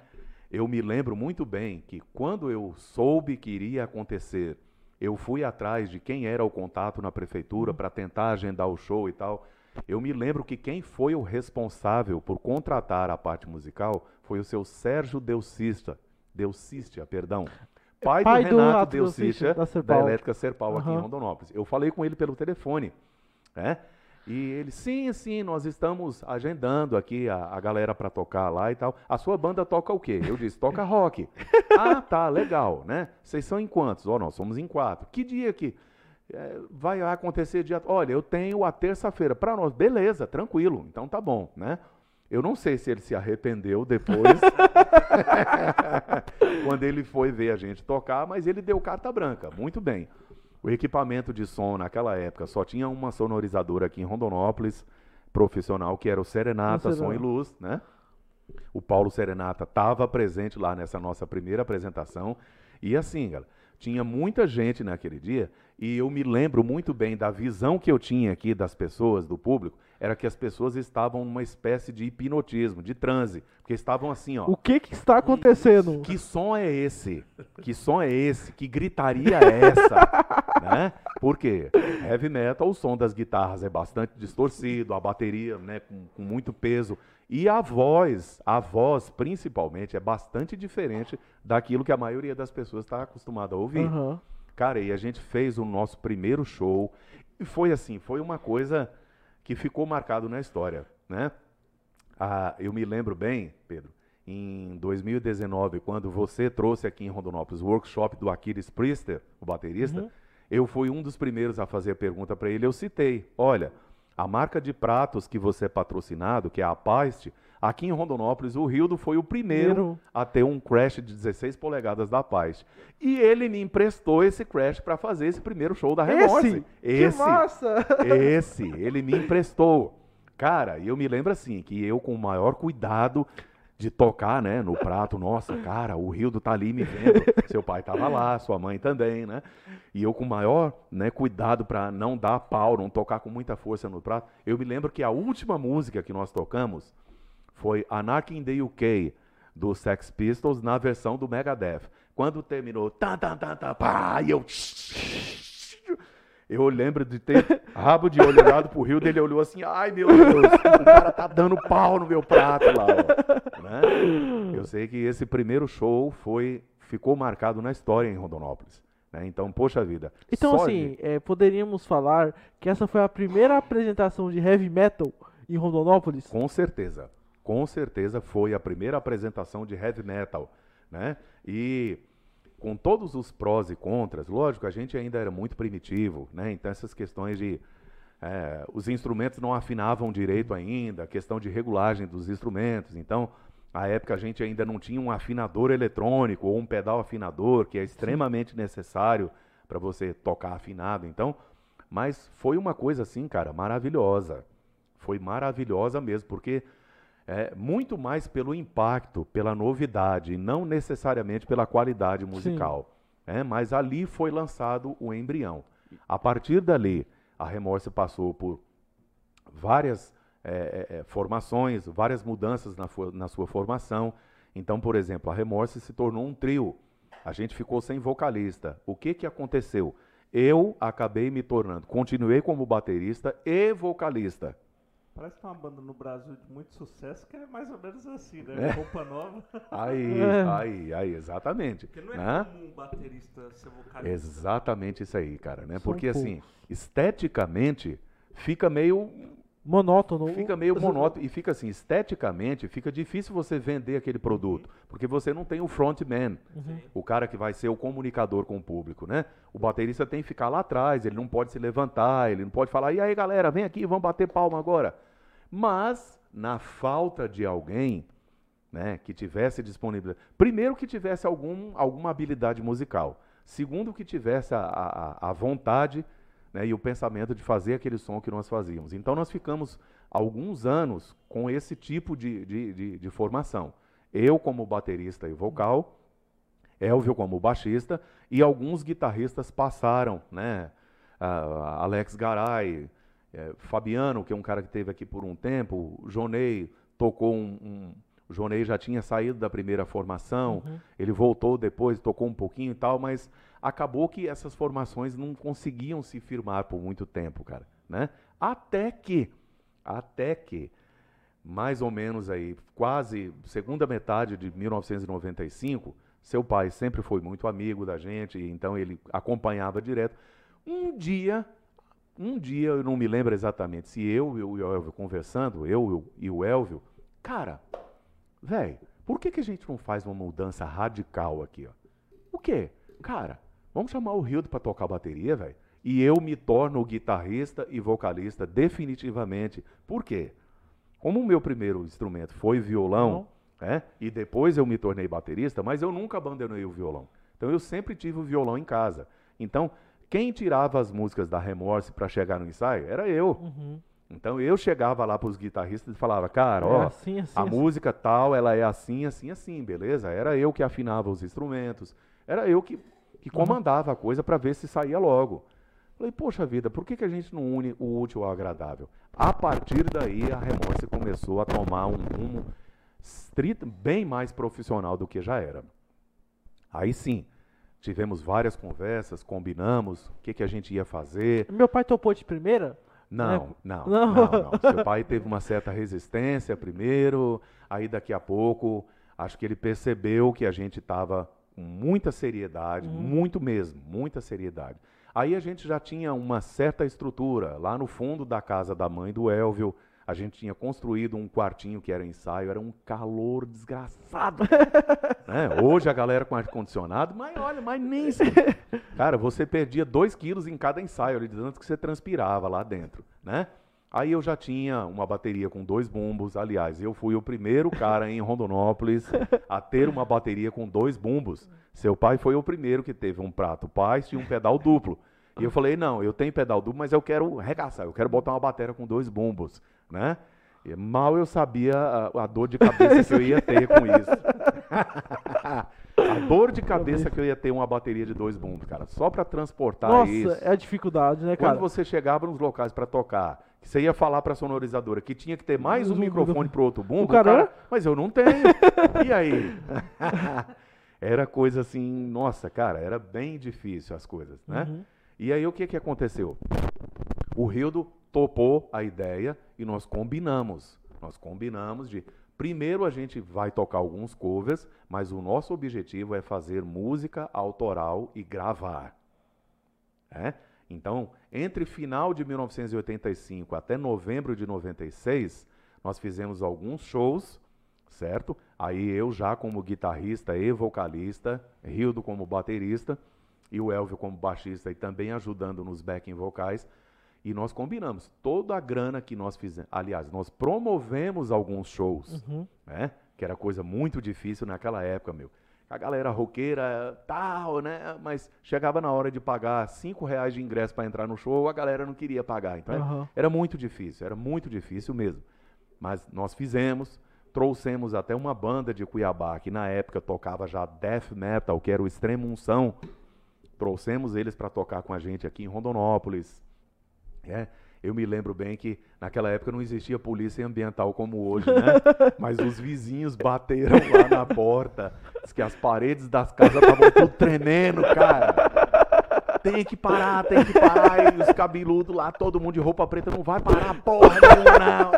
Eu me lembro muito bem que quando eu soube que iria acontecer eu fui atrás de quem era o contato na prefeitura para tentar agendar o show e tal. Eu me lembro que quem foi o responsável por contratar a parte musical foi o seu Sérgio Delcista, Delcistia, perdão. Pai, Pai do, do Renato Delcistia, da, da Elétrica Serpal uhum. aqui em Rondonópolis. Eu falei com ele pelo telefone, né? E ele, sim, sim, nós estamos agendando aqui a, a galera para tocar lá e tal. A sua banda toca o quê? Eu disse, toca rock. ah, tá, legal, né? Vocês são em quantos? Oh, nós somos em quatro. Que dia que é, vai acontecer dia? Olha, eu tenho a terça-feira. Para nós, beleza, tranquilo, então tá bom, né? Eu não sei se ele se arrependeu depois, quando ele foi ver a gente tocar, mas ele deu carta branca, muito bem. O equipamento de som naquela época só tinha uma sonorizadora aqui em Rondonópolis, profissional, que era o Serenata Som e Luz, né? O Paulo Serenata estava presente lá nessa nossa primeira apresentação. E assim, galera, tinha muita gente naquele dia, e eu me lembro muito bem da visão que eu tinha aqui das pessoas, do público, era que as pessoas estavam numa espécie de hipnotismo, de transe, porque estavam assim, ó. O que que está acontecendo? Que som é esse? Que som é esse? Que gritaria é essa? né? Porque heavy metal, o som das guitarras é bastante distorcido, a bateria, né, com, com muito peso, e a voz, a voz principalmente é bastante diferente daquilo que a maioria das pessoas está acostumada a ouvir. Uhum. Cara, e a gente fez o nosso primeiro show e foi assim, foi uma coisa que ficou marcado na história, né? Ah, eu me lembro bem, Pedro, em 2019, quando você trouxe aqui em Rondonópolis o workshop do Aquiles Priester, o baterista, uhum. eu fui um dos primeiros a fazer a pergunta para ele. Eu citei: olha, a marca de pratos que você é patrocinado, que é a Paiste, Aqui em Rondonópolis, o Rildo foi o primeiro a ter um crash de 16 polegadas da Paz. E ele me emprestou esse crash para fazer esse primeiro show da Remorse. Esse? esse? Que massa! Esse, ele me emprestou. Cara, e eu me lembro assim, que eu com o maior cuidado de tocar, né, no prato, nossa, cara, o Rildo tá ali me vendo. Seu pai tava lá, sua mãe também, né? E eu com o maior, né, cuidado para não dar pau, não tocar com muita força no prato. Eu me lembro que a última música que nós tocamos foi Anarchy in the UK, do Sex Pistols, na versão do Megadeth. Quando terminou, tá, tá, tá, tá, pá, e eu. Eu lembro de ter rabo de olho olhado pro Rio, dele olhou assim, ai meu Deus, o cara tá dando pau no meu prato lá, ó. Né? Eu sei que esse primeiro show foi, ficou marcado na história em Rondonópolis. Né? Então, poxa vida. Então, assim, de- é, poderíamos falar que essa foi a primeira apresentação de heavy metal em Rondonópolis? Com certeza. Com certeza foi a primeira apresentação de heavy metal, né? E com todos os prós e contras, lógico, a gente ainda era muito primitivo, né? Então essas questões de é, os instrumentos não afinavam direito ainda, a questão de regulagem dos instrumentos. Então, à época a gente ainda não tinha um afinador eletrônico ou um pedal afinador, que é extremamente necessário para você tocar afinado. Então, mas foi uma coisa assim, cara, maravilhosa. Foi maravilhosa mesmo, porque é muito mais pelo impacto, pela novidade, não necessariamente pela qualidade musical. né? mas ali foi lançado o embrião. A partir dali, a Remorse passou por várias eh, eh, eh, formações, várias mudanças na, na sua formação. Então, por exemplo, a Remorse se tornou um trio. A gente ficou sem vocalista. O que, que aconteceu? Eu acabei me tornando, continuei como baterista e vocalista. Parece que tem uma banda no Brasil de muito sucesso que é mais ou menos assim, né? Roupa nova. Aí, É. aí, aí, exatamente. Porque não é né? comum um baterista ser vocalista. Exatamente isso aí, cara, né? São Porque assim, esteticamente fica meio Monótono. fica meio monótono e fica assim, esteticamente fica difícil você vender aquele produto, porque você não tem o frontman, o cara que vai ser o comunicador com o público, né? O baterista tem que ficar lá atrás, ele não pode se levantar, ele não pode falar: "E aí, galera, vem aqui, vamos bater palma agora". Mas na falta de alguém, né, que tivesse disponível, primeiro que tivesse algum, alguma habilidade musical, segundo que tivesse a, a, a vontade né, e o pensamento de fazer aquele som que nós fazíamos. Então nós ficamos alguns anos com esse tipo de, de, de, de formação. Eu como baterista e vocal, Elvio como baixista e alguns guitarristas passaram, né? Ah, Alex Garay, eh, Fabiano, que é um cara que teve aqui por um tempo, Jonei tocou um, um- o Jonei já tinha saído da primeira formação, ele voltou depois, tocou um pouquinho e tal, mas acabou que essas formações não conseguiam se firmar por muito tempo, cara, né? Até que, até que mais ou menos aí, quase segunda metade de 1995, seu pai sempre foi muito amigo da gente, então ele acompanhava direto. Um dia, um dia, eu não me lembro exatamente se eu e o Elvio conversando, eu e o Elvio, cara, velho, por que, que a gente não faz uma mudança radical aqui, ó? O quê? Cara, vamos chamar o Rildo para tocar bateria, velho? E eu me torno guitarrista e vocalista definitivamente. Por quê? Como o meu primeiro instrumento foi violão, né, e depois eu me tornei baterista, mas eu nunca abandonei o violão. Então eu sempre tive o violão em casa. Então, quem tirava as músicas da Remorse para chegar no ensaio era eu. Uhum. Então eu chegava lá para os guitarristas e falava, cara, É ó, assim, assim, a assim. música tal, ela é assim, assim, assim, beleza? Era eu que afinava os instrumentos, era eu que, que comandava a coisa para ver se saía logo. Falei, poxa vida, por que, que a gente não une o útil ao agradável? A partir daí, a Remorse começou a tomar um rumo estrito, bem mais profissional do que já era. Aí sim, tivemos várias conversas, combinamos o que, que a gente ia fazer. Meu pai topou de primeira? Não, É. não, Não. não, não. Seu pai teve uma certa resistência primeiro, aí daqui a pouco, acho que ele percebeu que a gente estava com muita seriedade, muito mesmo, muita seriedade. Aí a gente já tinha uma certa estrutura. Lá no fundo da casa da mãe do Elvio, a gente tinha construído um quartinho que era ensaio, era um calor desgraçado. né? Hoje a galera com ar-condicionado, mas olha, mas nem se... Cara, você perdia dois quilos em cada ensaio, ali, de tanto que você transpirava lá dentro, né? Aí eu já tinha uma bateria com dois bumbos. Aliás, eu fui o primeiro cara em Rondonópolis a ter uma bateria com dois bumbos. Seu pai foi o primeiro que teve um prato paz e um pedal duplo. E eu falei, não, eu tenho pedal duplo, mas eu quero regaçar, eu quero botar uma bateria com dois bumbos, né? E mal eu sabia a, a dor de cabeça que eu ia ter com isso. a dor de cabeça que eu ia ter uma bateria de dois bumbos, cara, só para transportar Nossa, isso. é a dificuldade, né, cara? Quando você chegava nos locais para tocar, que você ia falar para a sonorizadora que tinha que ter mais um microfone pro outro bumbo, o cara- mas eu não tenho. e aí? era coisa assim, nossa, cara, era bem difícil as coisas, né? Uhum. E aí o que, que aconteceu? O Rildo topou a ideia e nós combinamos. Nós combinamos de primeiro a gente vai tocar alguns covers, mas o nosso objetivo é fazer música autoral e gravar. É? Então, entre final de 1985 até novembro de 96, nós fizemos alguns shows, certo? Aí eu já como guitarrista e vocalista, Rildo como baterista e o Elvio como baixista e também ajudando nos backing vocais. E nós combinamos toda a grana que nós fizemos. Aliás, nós promovemos alguns shows, Uhum. né? Que era coisa muito difícil naquela época, meu. A galera roqueira, tal, né? Mas chegava na hora de pagar cinco reais de ingresso para entrar no show, a galera não queria pagar. Então Aham. era muito difícil, era muito difícil mesmo. Mas nós fizemos, trouxemos até uma banda de Cuiabá que na época tocava já death metal, que era o Extremo Unção. Trouxemos eles para tocar com a gente aqui em Rondonópolis. É, eu me lembro bem que naquela época não existia polícia ambiental como hoje, né? Mas os vizinhos bateram lá na porta, diz que as paredes das casas estavam tudo tremendo, cara. Tem que parar, tem que parar. E os cabeludos lá, todo mundo de roupa preta, não vai parar porra nenhuma, não.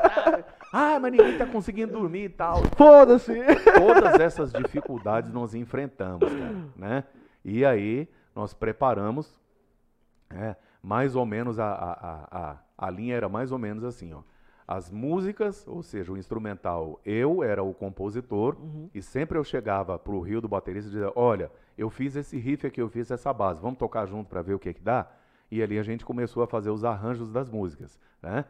Ah, mas ninguém tá conseguindo dormir e tal Foda-se! todas essas dificuldades nós enfrentamos, cara, né? E aí nós preparamos, né, mais ou menos a, a, a, a, linha era mais ou menos assim, ó. As músicas, ou seja, o instrumental, eu era o compositor e sempre eu chegava pro Rio do baterista e dizia, olha, eu fiz esse riff aqui, eu fiz essa base, vamos tocar junto para ver o que que dá? E ali a gente começou a fazer os arranjos das músicas, né?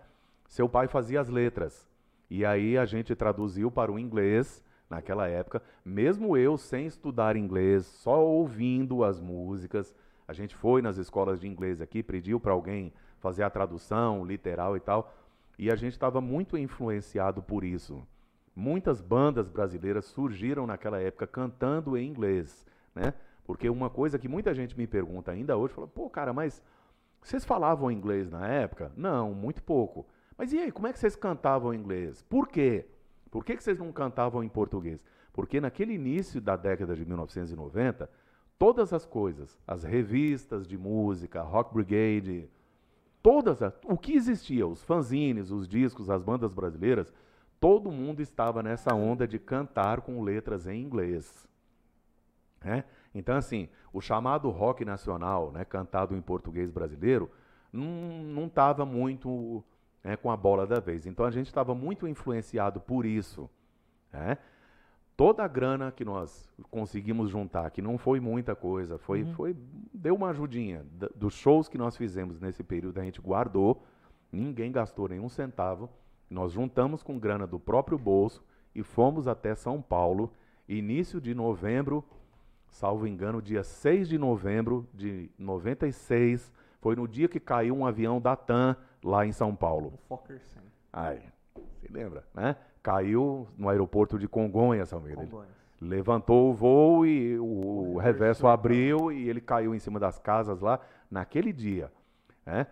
Seu pai fazia as letras. E aí a gente traduziu para o inglês naquela época, mesmo eu sem estudar inglês, só ouvindo as músicas. A gente foi nas escolas de inglês aqui, pediu para alguém fazer a tradução literal e tal, e a gente estava muito influenciado por isso. Muitas bandas brasileiras surgiram naquela época cantando em inglês, né? Porque uma coisa que muita gente me pergunta ainda hoje, fala, pô, cara, mas vocês falavam inglês na época? Não, muito pouco. Mas e aí, como é que vocês cantavam inglês? Por quê? Por que, que vocês não cantavam em português? Porque naquele início da década de 1990, todas as coisas, as revistas de música, Rock Brigade, todas as, o que existia, os fanzines, os discos, as bandas brasileiras, todo mundo estava nessa onda de cantar com letras em inglês. né? Então, assim, o chamado rock nacional, né, cantado em português brasileiro, não estava muito né, com a bola da vez. Então, a gente estava muito influenciado por isso. né? Toda a grana que nós conseguimos juntar, que não foi muita coisa, foi, foi deu uma ajudinha. Dos shows que nós fizemos nesse período, a gente guardou, ninguém gastou nenhum centavo. Nós juntamos com grana do próprio bolso e fomos até São Paulo, início de novembro, salvo engano, dia 6 de novembro de 96, foi no dia que caiu um avião da TAM lá em São Paulo. O Fokker 100. Ai, se lembra, né? Caiu no aeroporto de Congonhas, Almeida. Ele Congonhas. levantou o voo e o, O reverso reverso abriu e ele caiu em cima das casas lá naquele dia, né?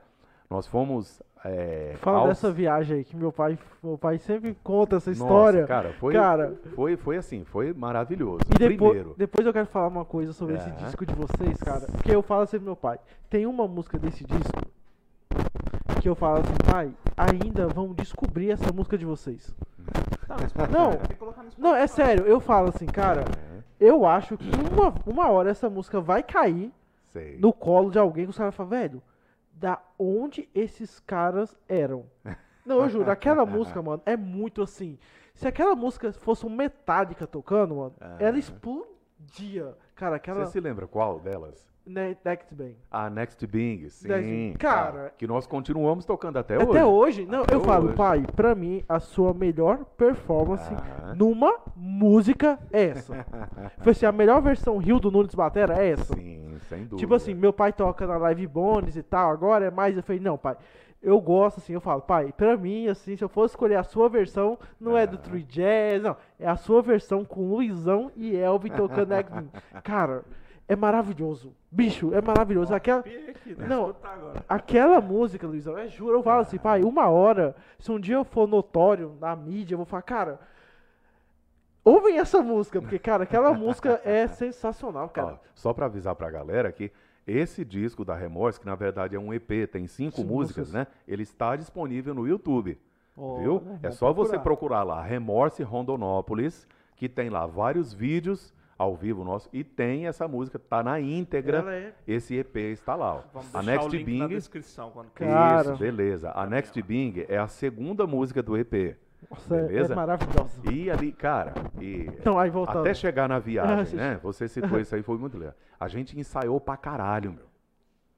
Nós fomos é, Fala aos- dessa viagem aí, que meu pai, meu pai sempre conta essa Nossa, história. cara, foi, Cara. foi, foi assim, foi maravilhoso. E depois, Primeiro, depois eu quero falar uma coisa sobre esse É. disco de vocês, cara. Porque eu falo sempre pro meu pai. Tem uma música desse disco que eu falo assim, pai, ainda vamos descobrir essa música de vocês. Não. no Não, é sério, eu falo assim, cara, é, eu acho que uma, uma hora essa música vai cair sei. no colo de alguém que os caras falam, velho, da onde esses caras eram? Não, eu juro, aquela música, mano, é muito assim. Se aquela música fosse um Metallica tocando, mano, ela explodia. Cara, aquela. Você se lembra qual delas? Ne- Next Bang. A Next Bing, sim. Next- cara, que nós continuamos tocando até, hoje. Até hoje, não, Até eu falo, hoje. pai, pra mim, a sua melhor performance Ah. numa música é essa. Foi assim, a melhor versão Rio do Nunes Batera é essa. Sim, sem dúvida. Tipo assim, meu pai toca na Live Bones e tal, agora é mais. Eu falei, não, pai. Eu gosto assim, eu falo, pai, pra mim, assim, se eu fosse escolher a sua versão, não é do Ah. True Jazz, não. É a sua versão com Luizão e Elvin tocando Next Bang. Cara, é maravilhoso. Bicho, é maravilhoso. Aquela, né? Não. Aquela música, Luizão, é juro, eu falo assim, pai, uma hora, se um dia eu for notório na mídia, eu vou falar, cara, Ouvem essa música, porque, cara, aquela música é sensacional, cara. Ó, só para avisar pra galera que esse disco da Remorse, que na verdade é um EP, tem cinco músicas, músicas. né? Ele está disponível no YouTube, Ó, viu? né, É só você procurar lá, Remorse Rondonópolis, que tem lá vários vídeos ao vivo nosso e tem essa música, tá na íntegra. É Esse EP está lá. ó. Vamos A Next o link na Bing, descrição. Quando Cara. isso, beleza. A Next Bing é a segunda música do EP. Nossa, é- Beleza? é maravilhosa. E ali, cara, e Então, aí voltando. até chegar na viagem, né? Você citou isso aí, foi muito legal. A gente ensaiou pra caralho, meu.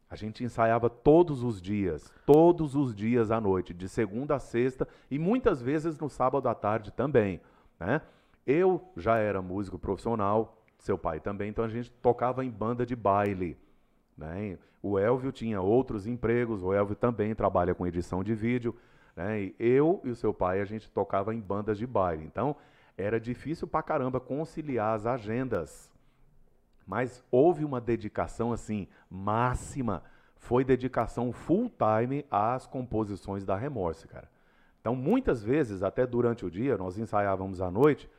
A gente ensaiava todos os dias, todos os dias à noite, de segunda a sexta e muitas vezes no sábado à tarde também, né? Eu já era músico profissional, seu pai também, então a gente tocava em banda de baile, né? O Elvio tinha outros empregos, o Elvio também trabalha com edição de vídeo, né? Eu e o seu pai a gente tocava em bandas de baile. Então, era difícil pra caramba conciliar as agendas. Mas houve uma dedicação assim máxima, foi dedicação full time às composições da Remorse, cara. Então, muitas vezes, até durante o dia, nós ensaiávamos à noite,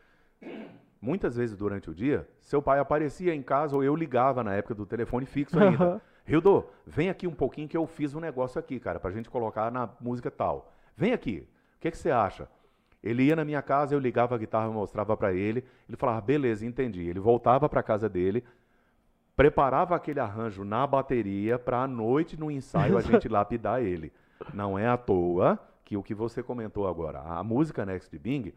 muitas vezes durante o dia, seu pai aparecia em casa ou eu ligava na época do telefone fixo ainda. Rildo, vem aqui um pouquinho que eu fiz um negócio aqui, cara, pra gente colocar na música tal. Vem aqui. O que, que você acha? Ele ia na minha casa, eu ligava a guitarra, mostrava pra ele, ele falava, beleza, entendi. Ele voltava pra casa dele, preparava aquele arranjo na bateria pra à noite no ensaio a gente lapidar ele. Não é à toa que o que você comentou agora, a música Next Bing,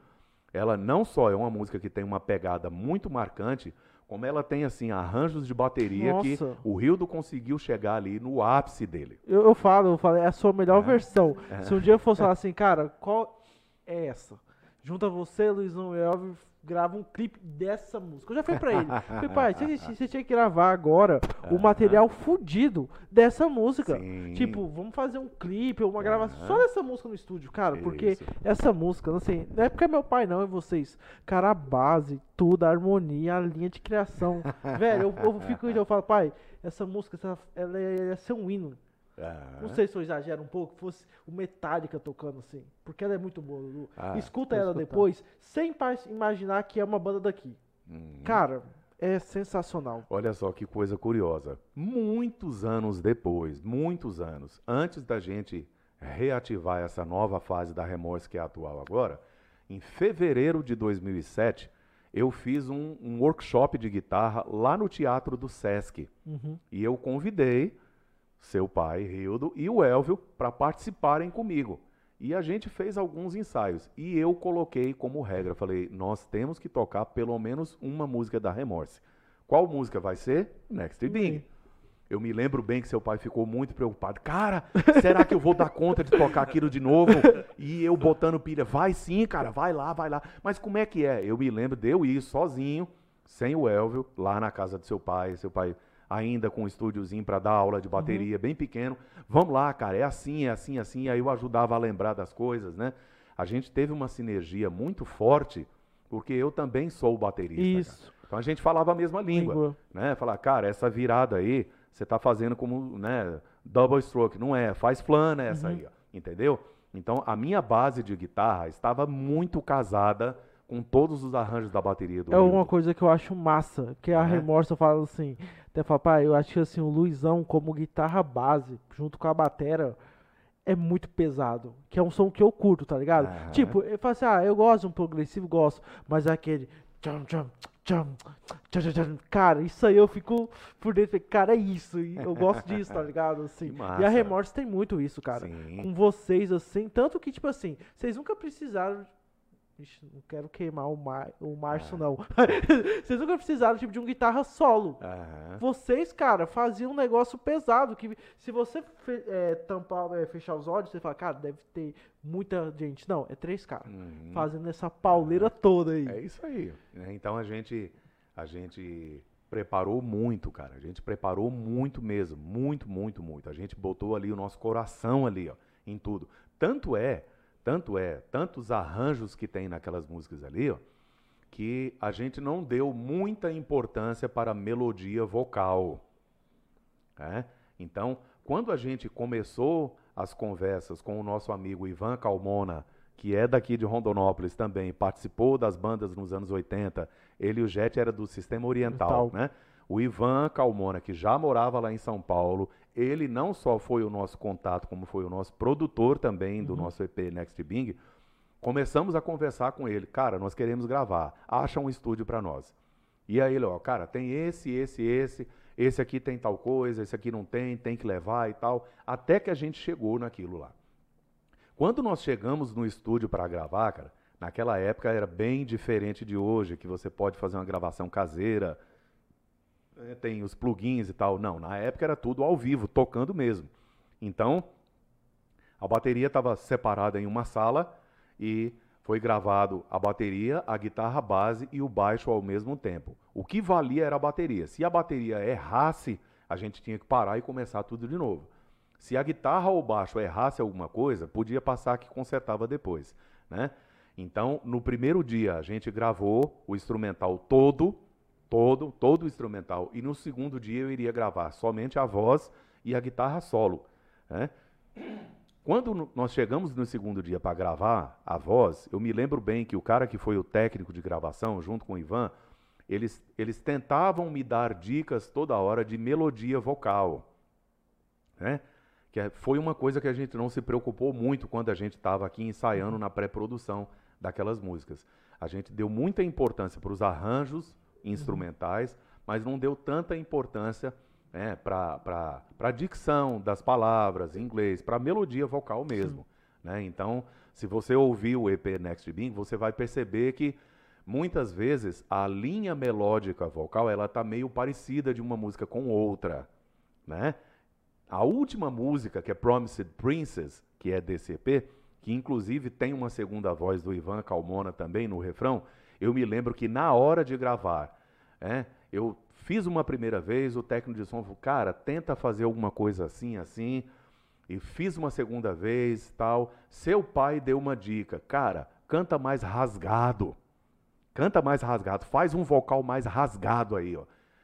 ela não só é uma música que tem uma pegada muito marcante, como ela tem assim arranjos de bateria que Nossa. o Rildo conseguiu chegar ali no ápice dele. Eu, eu falo, eu falo, é a sua melhor É. versão. Se um dia eu fosse falar assim, cara, qual é essa? Junta você, Luizão e Elvio, grava um clipe dessa música. Eu já falei pra ele. Falei, pai, você, você tinha que gravar agora o material fudido dessa música. Sim. Tipo, vamos fazer um clipe, uma gravação só dessa música no estúdio, cara. Porque Isso. essa música, assim, não é porque é meu pai, não, é vocês. Cara, a base, tudo, a harmonia, a linha de criação. Velho, eu, eu fico eu falo, pai, essa música, essa- ela ia ser um hino. Não sei se eu exagero um pouco, fosse o Metallica tocando assim. Porque ela é muito boa, Lulu. Ah, Escuta ela escutar. depois, sem imaginar que é uma banda daqui. Hum. Cara, é sensacional. Olha só que coisa curiosa. Muitos anos depois, muitos anos, antes da gente reativar essa nova fase da Remorse que é atual agora, em fevereiro de 2007, eu fiz um, um workshop de guitarra lá no Teatro do Sesc. Uhum. E eu convidei seu pai, Rildo, e o Elvio para participarem comigo. E a gente fez alguns ensaios. E eu coloquei como regra, falei, nós temos que tocar pelo menos uma música da Remorse. Qual música vai ser? Next Bing. Eu me lembro bem que seu pai ficou muito preocupado. Cara, será que eu vou dar conta de tocar aquilo de novo? E eu botando pilha, vai sim, cara, vai lá, vai lá. Mas como é que é? Eu me lembro de eu ir sozinho, sem o Elvio, lá na casa do seu pai. Seu pai ainda com um estúdiozinho para dar aula de bateria, bem pequeno. Vamos lá, cara, é assim, é assim, é assim. Aí eu ajudava a lembrar das coisas, né? A gente teve uma sinergia muito forte, porque eu também sou baterista. cara. Isso. Então a gente falava a mesma língua, Língua. né? Falar, cara, essa virada aí, você tá fazendo como, né, double stroke, não é, faz flana essa Uhum. aí, ó, entendeu? Então a minha base de guitarra estava muito casada com todos os arranjos da bateria do É uma coisa que eu acho massa, que a É. Remorso fala assim, até fala, pai, eu acho que assim, o Luizão como guitarra base, junto com a batera, é muito pesado. Que é um som que eu curto, tá ligado? Aham. Tipo, eu falo assim, ah, eu gosto de um progressivo, gosto, mas é aquele. Tcham, tcham, tcham, tcham, tcham. Cara, isso aí eu fico por dentro, cara, é isso. Eu gosto disso, tá ligado? Assim. E a. Remorso tem muito isso, cara. Sim. Com vocês, assim, tanto que, tipo assim, vocês nunca precisaram. Ixi, não quero queimar o, Mar... o Márcio, Ah. não. vocês nunca precisaram, tipo, de um guitarra solo. Aham. Vocês, cara, faziam um negócio pesado. Que se você é, tampar, é, fechar os olhos, você fala, cara, deve ter muita gente. Não, é três caras. Uhum. Fazendo essa pauleira toda aí. É isso aí. né? Então a gente, a gente preparou muito, cara. A gente preparou muito mesmo, muito, muito, muito. A gente botou ali o nosso coração ali, ó, em tudo. Tanto é, tanto é, tantos arranjos que tem naquelas músicas ali, ó, que a gente não deu muita importância para a melodia vocal. né? Então, quando a gente começou as conversas com o nosso amigo Ivan Calmona, que é daqui de Rondonópolis também, participou das bandas nos anos 80. Ele e o Jet era do Sistema Oriental, Oriental. né? O Ivan Calmona, que já morava lá em São Paulo, ele não só foi o nosso contato, como foi o nosso produtor também do nosso EP Next Bing. Começamos a conversar com ele. Cara, nós queremos gravar. Acha um estúdio para nós. E aí ele, ó, cara, tem esse, esse, esse. Esse aqui tem tal coisa, esse aqui não tem, tem que levar e tal. Até que a gente chegou naquilo lá. Quando nós chegamos no estúdio para gravar, cara, naquela época era bem diferente de hoje, que você pode fazer uma gravação caseira, tem os plugins e tal. Não, na época era tudo ao vivo, tocando mesmo. Então, a bateria estava separada em uma sala e foi gravado a bateria, a guitarra base e o baixo ao mesmo tempo. O que valia era a bateria. Se a bateria errasse, a gente tinha que parar e começar tudo de novo. Se a guitarra ou o baixo errasse alguma coisa, podia passar que consertava depois, né? Então, no primeiro dia, a gente gravou o instrumental todo, todo, todo o instrumental, e no segundo dia eu iria gravar somente a voz e a guitarra solo, né? Quando nós chegamos no segundo dia para gravar a voz, eu me lembro bem que o cara que foi o técnico de gravação, junto com o Ivan, eles, eles tentavam me dar dicas toda hora de melodia vocal, né? Que é- foi uma coisa que a gente não se preocupou muito quando a gente estava aqui ensaiando na pré-produção daquelas músicas. A gente deu muita importância para os arranjos instrumentais, mas não deu tanta importância né, para a dicção das palavras em inglês, para a melodia vocal mesmo. Né? Então, se você ouvir o EP Next Bing, você vai perceber que muitas vezes a linha melódica vocal ela está meio parecida de uma música com outra. Né? A última música, que é Promised Princess, que é desse EP, que inclusive tem uma segunda voz do Ivan Calmona também no refrão, eu me lembro que na hora de gravar, é, eu fiz uma primeira vez, o técnico de som falou, cara, tenta fazer alguma coisa assim, assim, e fiz uma segunda vez, tal. Seu pai deu uma dica, cara, canta mais rasgado, canta mais rasgado, faz um vocal mais rasgado aí, ó.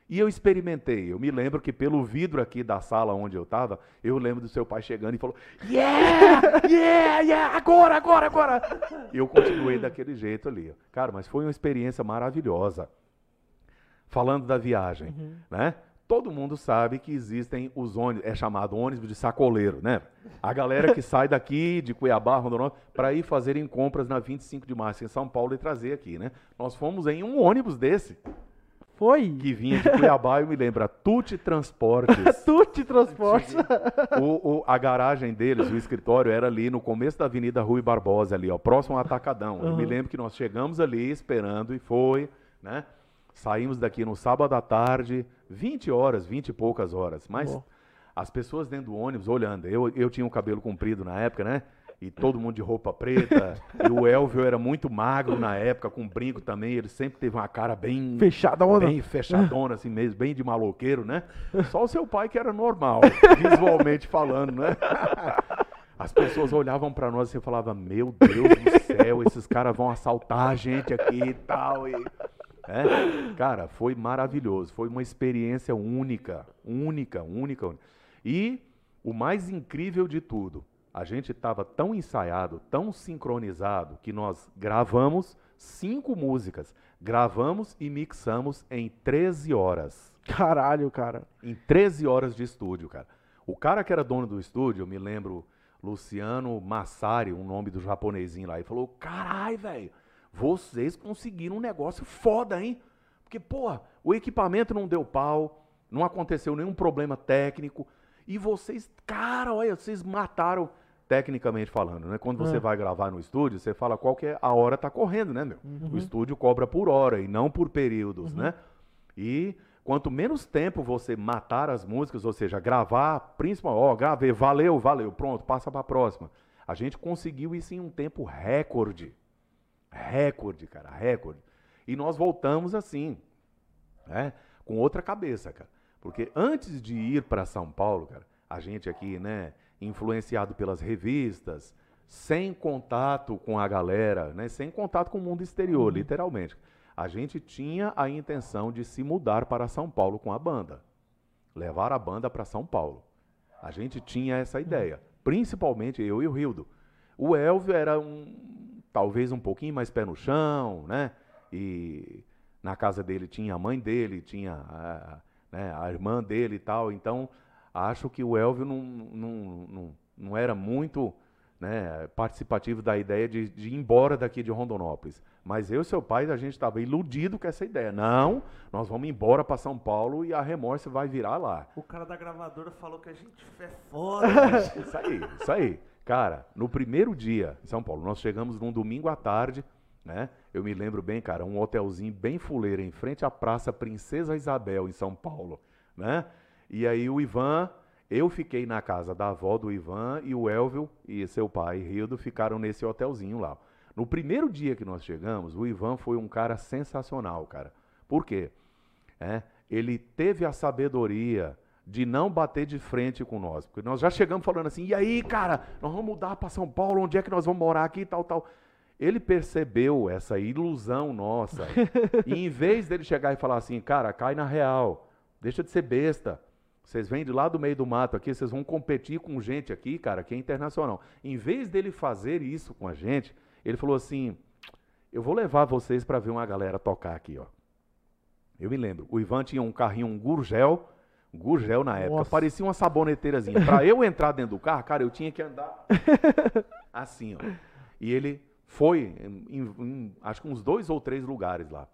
E eu experimentei. Eu me lembro que pelo vidro aqui da sala onde eu estava, eu lembro do seu pai chegando e falou: Yeah! Yeah! Yeah! Agora, agora, agora! E eu continuei daquele jeito ali. Cara, mas foi uma experiência maravilhosa. Falando da viagem, né? Todo mundo sabe que existem os ônibus, é chamado ônibus de sacoleiro, né? A galera que sai daqui de Cuiabá, Rondonópolis, para ir fazerem compras na 25 de março em São Paulo e trazer aqui, né? Nós fomos em um ônibus desse Foi? que vinha de Cuiabá, eu me lembro, a Tuti Transportes. Tuti Transporte. O- o- a garagem deles, o escritório, era ali no começo da Avenida Rui Barbosa, ali, ó, próximo ao Atacadão. Eu me Uhum. lembro que nós chegamos ali esperando e foi, né? Saímos daqui no sábado à tarde, 20 horas, 20 e poucas horas. Mas Bom. as pessoas dentro do ônibus olhando. Eu, eu tinha o cabelo comprido na época, né? E todo mundo de roupa preta. e o Elvio era muito magro na época, com brinco também. Ele sempre teve uma cara bem Fechadona. Bem fechadona, assim mesmo, bem de maloqueiro, né? Só o seu pai que era normal, visualmente falando, né? As pessoas olhavam pra nós e falavam, meu Deus do céu, esses caras vão assaltar a gente aqui e tal. E... É, cara, foi maravilhoso, foi uma experiência única, única, única. única. E o mais incrível de tudo, a gente estava tão ensaiado, tão sincronizado, que nós gravamos cinco músicas. Gravamos e mixamos em 13 horas. Caralho, cara. Em 13 horas de estúdio, cara. O cara que era dono do estúdio, eu me lembro, Luciano Massari, um nome do japonesinho lá, ele falou: carai, velho, vocês conseguiram um negócio foda, hein? Porque, porra, o equipamento não deu pau, não aconteceu nenhum problema técnico, e vocês, cara, olha, vocês mataram, tecnicamente falando, né? Quando você Ah. vai gravar no estúdio, você fala qual que é a hora tá correndo, né, meu? O estúdio cobra por hora e não por períodos, né? E quanto menos tempo você matar as músicas, ou seja, gravar, principalmente, ó, gravei, valeu, valeu, pronto, passa para a próxima. A gente conseguiu isso em um tempo recorde. Recorde, cara, recorde. E nós voltamos assim, né? Com outra cabeça, cara. Porque antes de ir para São Paulo, cara, a gente aqui, né, influenciado pelas revistas, sem contato com a galera, né, sem contato com o mundo exterior, literalmente. A gente tinha a intenção de se mudar para São Paulo com a banda. Levar a banda para São Paulo. A gente tinha essa ideia. Principalmente eu e o Rildo. O Elvio era um, talvez um pouquinho mais pé no chão, né? E na casa dele tinha a mãe dele, tinha a, né, a irmã dele e tal. Então, acho que o Elvio não, não, não, não era muito né, participativo da ideia de, de, ir embora daqui de Rondonópolis. Mas eu e seu pai, a gente estava iludido com essa ideia. Não, nós vamos embora para São Paulo e a remorse vai virar lá. O cara da gravadora falou que a gente é foda. isso aí, isso aí. Cara, no primeiro dia em São Paulo, nós chegamos num domingo à tarde, né? Eu me lembro bem, cara, um hotelzinho bem fuleiro em frente à Praça Princesa Isabel, em São Paulo, né? E aí o Ivan, eu fiquei na casa da avó do Ivan e o Elvio e seu pai, Rildo, ficaram nesse hotelzinho lá. No primeiro dia que nós chegamos, o Ivan foi um cara sensacional, cara. Por quê? É, ele teve a sabedoria de não bater de frente com nós. Porque nós já chegamos falando assim, e aí, cara, nós vamos mudar para São Paulo, onde é que nós vamos morar aqui, tal, tal. Ele percebeu essa ilusão nossa. e em vez dele chegar e falar assim, cara, cai na real, deixa de ser besta. Vocês vêm de lá do meio do mato aqui, vocês vão competir com gente aqui, cara, que é internacional. Em vez dele fazer isso com a gente, ele falou assim: eu vou levar vocês para ver uma galera tocar aqui, ó. Eu me lembro, o Ivan tinha um carrinho, um Gurgel, Gurgel na época, Nossa. parecia uma saboneteirazinha. Para eu entrar dentro do carro, cara, eu tinha que andar assim, ó. E ele foi em, em, acho que uns dois ou três lugares lá.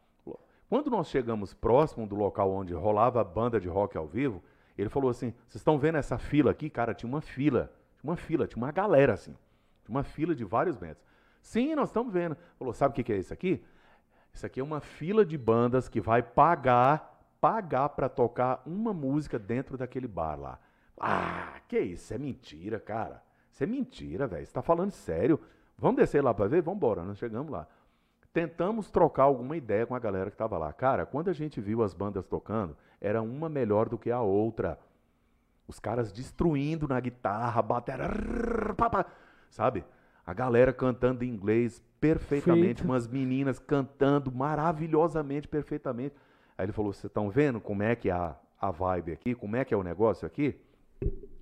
Quando nós chegamos próximo do local onde rolava a banda de rock ao vivo, ele falou assim: "Vocês estão vendo essa fila aqui, cara? Tinha uma fila, tinha uma fila, tinha uma galera assim, tinha uma fila de vários metros. Sim, nós estamos vendo. Falou: sabe o que é isso aqui? Isso aqui é uma fila de bandas que vai pagar pagar para tocar uma música dentro daquele bar lá. Ah, que isso? É mentira, cara. Isso é mentira, velho. Você tá falando sério? Vamos descer lá para ver? Vamos embora. Nós chegamos lá. Tentamos trocar alguma ideia com a galera que estava lá. Cara, quando a gente viu as bandas tocando, era uma melhor do que a outra. Os caras destruindo na guitarra, batera, sabe? A galera cantando em inglês perfeitamente, umas meninas cantando maravilhosamente, perfeitamente. Aí ele falou: Vocês estão vendo como é que é a, a vibe aqui, como é que é o negócio aqui?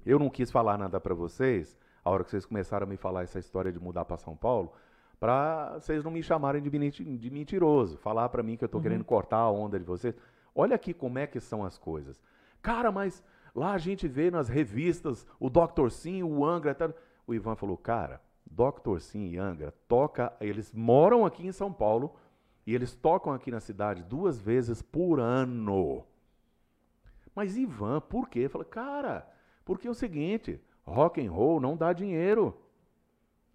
Eu não quis falar nada para vocês, a hora que vocês começaram a me falar essa história de mudar para São Paulo, para vocês não me chamarem de, mentiroso, falar para mim que eu estou uhum. querendo cortar a onda de vocês. Olha aqui como é que são as coisas. Cara, mas lá a gente vê nas revistas o Dr. Sim, o Angra. Tá... O Ivan falou, cara, Dr. Sim e Angra toca, eles moram aqui em São Paulo, e eles tocam aqui na cidade duas vezes por ano. Mas Ivan, por quê? Fala, cara, porque é o seguinte, rock and roll não dá dinheiro.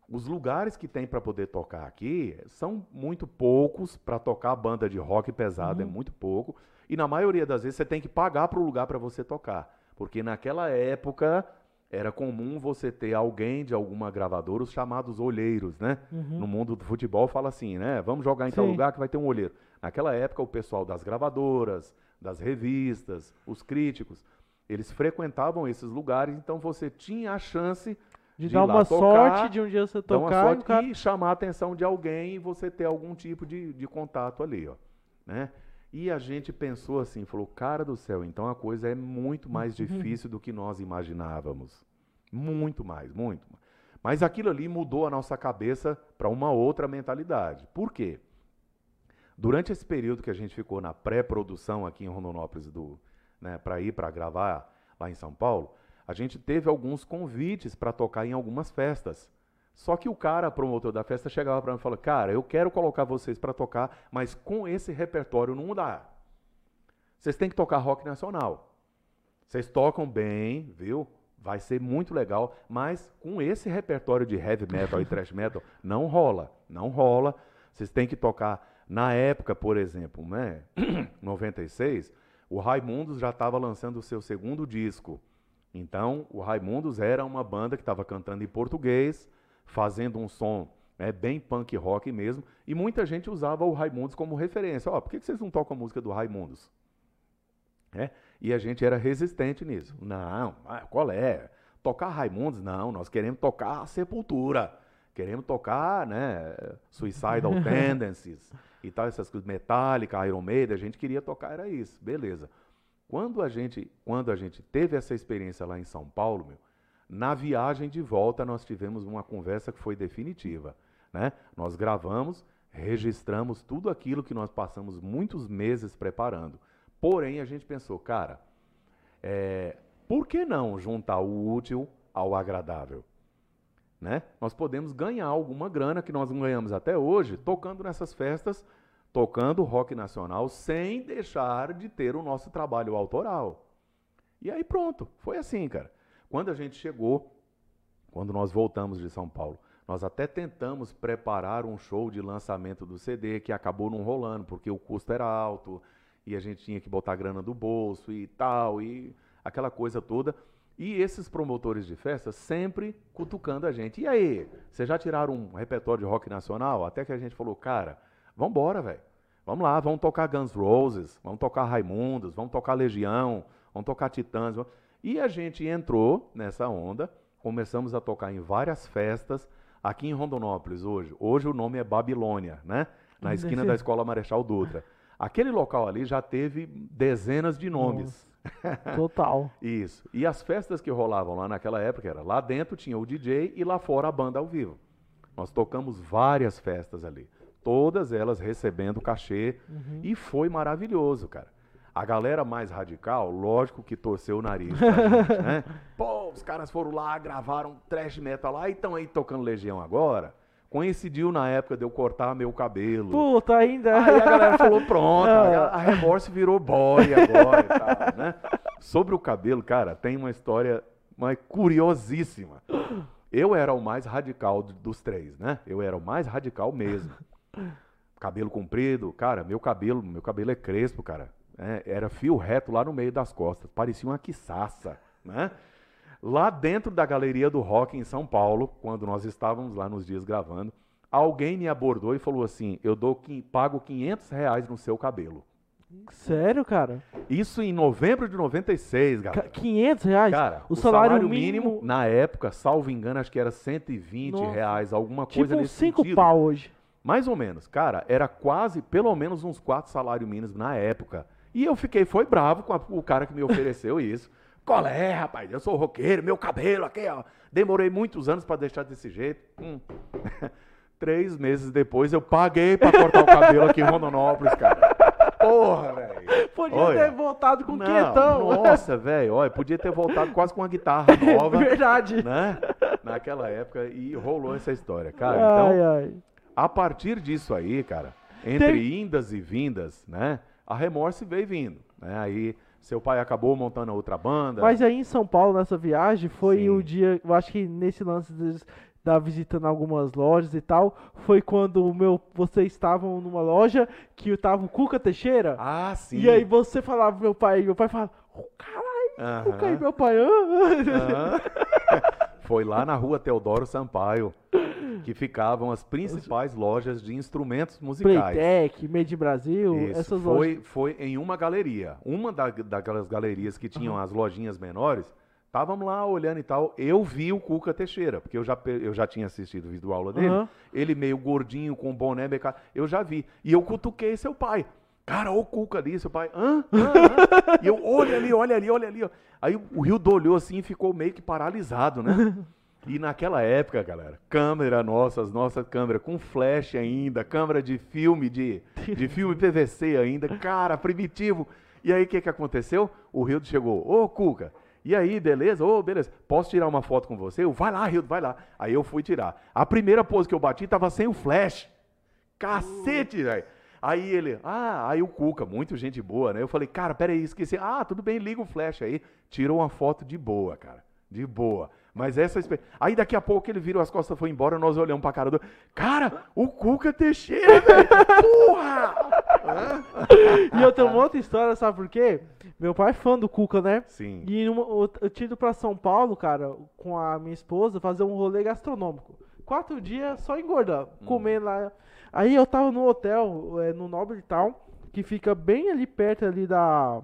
Os lugares que tem para poder tocar aqui são muito poucos para tocar banda de rock pesado, é uhum. é muito pouco. E na maioria das vezes você tem que pagar para o lugar para você tocar. Porque naquela época era comum você ter alguém de alguma gravadora, os chamados olheiros, né? Uhum. No mundo do futebol fala assim, né? Vamos jogar em Sim. tal lugar que vai ter um olheiro. Naquela época, o pessoal das gravadoras, das revistas, os críticos, eles frequentavam esses lugares, então você tinha a chance de, de dar uma tocar, sorte de um dia você tocar e, cara... e chamar a atenção de alguém e você ter algum tipo de, de contato ali, ó, né? E a gente pensou assim, falou, cara do céu, então a coisa é muito mais uhum. difícil do que nós imaginávamos. Muito mais, muito. Mas aquilo ali mudou a nossa cabeça para uma outra mentalidade. Por quê? Durante esse período que a gente ficou na pré-produção aqui em Rondonópolis do, né, para ir para gravar lá em São Paulo, a gente teve alguns convites para tocar em algumas festas. Só que o cara, promotor da festa, chegava para mim e falava: Cara, eu quero colocar vocês para tocar, mas com esse repertório não dá. Vocês têm que tocar rock nacional. Vocês tocam bem, viu? Vai ser muito legal, mas com esse repertório de heavy metal e thrash metal, não rola. Não rola. Vocês têm que tocar. Na época, por exemplo, né? 96, o Raimundos já estava lançando o seu segundo disco. Então, o Raimundos era uma banda que estava cantando em português, fazendo um som né, bem punk rock mesmo, e muita gente usava o Raimundos como referência. Ó, oh, por que vocês não tocam a música do Raimundos? É? E a gente era resistente nisso. Não, qual é? Tocar Raimundos? Não, nós queremos tocar a Sepultura. Queremos tocar, né, Suicidal Tendencies e tal, essas coisas, Metallica, Iron Maiden, a gente queria tocar, era isso, beleza. Quando a gente, quando a gente teve essa experiência lá em São Paulo, meu, na viagem de volta, nós tivemos uma conversa que foi definitiva. né? Nós gravamos, registramos tudo aquilo que nós passamos muitos meses preparando. Porém, a gente pensou, cara, é, por que não juntar o útil ao agradável? Né? Nós podemos ganhar alguma grana que nós não ganhamos até hoje tocando nessas festas, tocando rock nacional, sem deixar de ter o nosso trabalho autoral. E aí pronto, foi assim, cara. Quando a gente chegou, quando nós voltamos de São Paulo, nós até tentamos preparar um show de lançamento do CD que acabou não rolando, porque o custo era alto e a gente tinha que botar grana do bolso e tal, e aquela coisa toda. E esses promotores de festa sempre cutucando a gente. E aí, vocês já tiraram um repertório de rock nacional? Até que a gente falou, cara, vambora, velho. Vamos lá, vamos tocar Guns Roses, vamos tocar Raimundos, vamos tocar Legião, vamos tocar Titãs. E a gente entrou nessa onda, começamos a tocar em várias festas, aqui em Rondonópolis hoje. Hoje o nome é Babilônia, né? Na esquina da Escola Marechal Dutra. Aquele local ali já teve dezenas de nomes. Total. Isso. E as festas que rolavam lá naquela época era lá dentro tinha o DJ e lá fora a banda ao vivo. Nós tocamos várias festas ali, todas elas recebendo cachê uhum. e foi maravilhoso, cara. A galera mais radical, lógico que torceu o nariz pra gente, né? Pô, os caras foram lá, gravaram trash metal lá e estão aí tocando Legião agora. Coincidiu na época de eu cortar meu cabelo. Puta, ainda. Aí a galera falou: pronto, a, a remorse virou boy agora e tal, né? Sobre o cabelo, cara, tem uma história uma curiosíssima. Eu era o mais radical dos três, né? Eu era o mais radical mesmo. Cabelo comprido, cara, meu cabelo, meu cabelo é crespo, cara. É, era fio reto lá no meio das costas, parecia uma quiçaça, né? Lá dentro da Galeria do Rock em São Paulo, quando nós estávamos lá nos dias gravando, alguém me abordou e falou assim: Eu dou, pago 500 reais no seu cabelo. Sério, cara? Isso em novembro de 96, galera. 500 reais? Cara, o, o salário, salário mínimo, mínimo, na época, salvo engano, acho que era 120 Nossa. reais, alguma coisa tipo nesse cinco pau hoje. Mais ou menos. Cara, era quase, pelo menos uns quatro salários mínimos na época. E eu fiquei, foi bravo com a, o cara que me ofereceu isso. Qual é, rapaz? Eu sou roqueiro, meu cabelo aqui, ó. Demorei muitos anos para deixar desse jeito. Hum. Três meses depois eu paguei para cortar o cabelo aqui em Rondonópolis, cara. Porra, velho. Podia olha, ter voltado com não, quietão. Nossa, velho. Olha, podia ter voltado quase com uma guitarra nova. Verdade. Né? Naquela época e rolou essa história, cara. Então, ai, ai. a partir disso aí, cara, entre Tem... indas e vindas, né? A remorse veio vindo, né? Aí seu pai acabou montando outra banda. Mas aí em São Paulo, nessa viagem, foi Sim. o dia, eu acho que nesse lance de estar visitando algumas lojas e tal, foi quando o meu, vocês estavam numa loja que estava o Cuca Teixeira. Ah, sim. E aí você falava meu pai, meu pai falava, oh, caralho, uh -huh. Cuca e meu pai, ah. Uh -huh. Foi lá na rua Teodoro Sampaio que ficavam as principais lojas de instrumentos musicais. Playtech, Made Brasil, Isso, essas foi, lojas. Foi em uma galeria. Uma da, daquelas galerias que tinham uhum. as lojinhas menores, estávamos lá olhando e tal. Eu vi o Cuca Teixeira, porque eu já, eu já tinha assistido o vídeo aula dele. Uhum. Ele meio gordinho, com boné, eu já vi. E eu cutuquei seu pai. Cara, o Cuca ali, seu pai. Hã? Hã? Hã? e eu, olha ali, olha ali, olha ali. Ó. Aí o Rio olhou assim e ficou meio que paralisado, né? E naquela época, galera, câmera nossa, as nossas câmeras com flash ainda, câmera de filme, de, de filme PVC ainda, cara, primitivo. E aí o que, que aconteceu? O Rio chegou, ô Cuca, e aí, beleza? Ô, beleza. Posso tirar uma foto com você? Eu, vai lá, Rio, vai lá. Aí eu fui tirar. A primeira pose que eu bati tava sem o flash. Cacete, velho. Aí ele, ah, aí o Cuca, muito gente boa, né? Eu falei, cara, peraí, esqueci. Ah, tudo bem, liga o flash aí. Tirou uma foto de boa, cara. De boa. Mas essa Aí daqui a pouco ele virou as costas foi embora, nós olhamos pra cara do. Cara, o Cuca Teixeira, velho! Porra! e eu tenho uma outra história, sabe por quê? Meu pai é fã do Cuca, né? Sim. E eu tinha ido pra São Paulo, cara, com a minha esposa, fazer um rolê gastronômico. Quatro dias só engordando, hum. comendo lá. Aí eu tava no hotel, é, no Nobre Town, que fica bem ali perto ali da.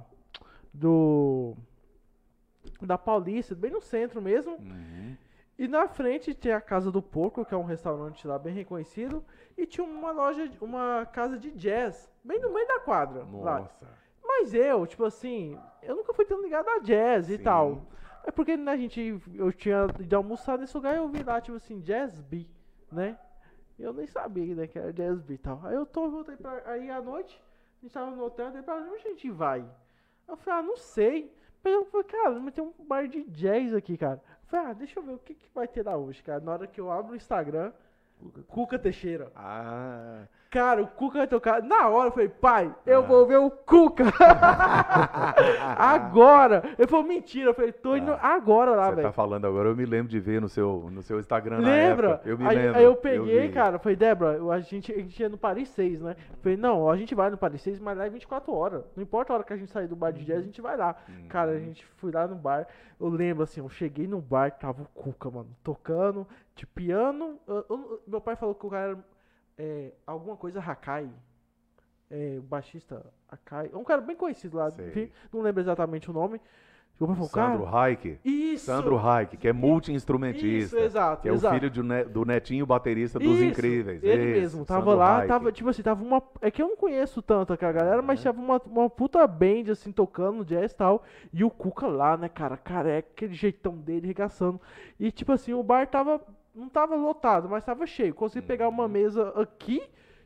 Do da Paulista, bem no centro mesmo. Uhum. E na frente tinha a Casa do Porco, que é um restaurante lá bem reconhecido, e tinha uma loja, uma casa de jazz, bem no meio da quadra. Nossa. Lá. Mas eu, tipo assim, eu nunca fui tão ligado a jazz Sim. e tal. É porque né, a gente, eu tinha de almoçar nesse lugar e eu vi lá, tipo assim, Jazz B, né? Eu nem sabia né, que era jazz beat e tal. Aí eu tô, voltei pra. Aí à noite, a gente tava no hotel, daí pra onde a gente vai? Eu falei, ah, não sei. Mas eu falei, cara, mas tem um bar de jazz aqui, cara. Eu falei, ah, deixa eu ver o que, que vai ter lá hoje, cara. Na hora que eu abro o Instagram, Cuca Teixeira. Ah, Cara, o Cuca vai tocar. Na hora eu falei, pai, eu Ah. vou ver o Cuca. agora. Ele falou, mentira. Eu falei, tô indo agora lá, você Ah, velho. tá falando agora, eu me lembro de ver no seu, no seu Instagram Lembra? Eu me aí, lembro. aí eu peguei, vi. cara, falei, Débora, eu- a gente, a gente ia no Paris 6, né? Falei, não, a gente vai no Paris 6, mas lá é 24 horas. Não importa a hora que a gente sair do bar de jazz, a gente vai lá. Uhum. Cara, a gente foi lá no bar. Eu lembro assim, eu cheguei no bar, tava o Cuca, mano, tocando de piano. Eu- eu- meu pai falou que o cara era é, alguma coisa Hakai. É, o baixista Hakai. É um cara bem conhecido lá, enfim, não lembro exatamente o nome. Falou, Sandro. Raik. Isso! Sandro Raik, que é multi-instrumentista. Isso, exato, Que é exato. o filho de Ne- do Netinho, baterista dos Isso, Incríveis. Ele Esse, mesmo, tava Sandro lá, tava, tipo assim, tava uma. É que eu não conheço tanto aquela galera, mas Uhum. tava uma, uma puta band, assim, tocando jazz e tal. E o Cuca lá, né, cara, careca, aquele jeitão dele, regaçando. E, tipo assim, o bar tava. Não tava lotado, mas tava cheio. Consegui pegar uma Uhum. mesa aqui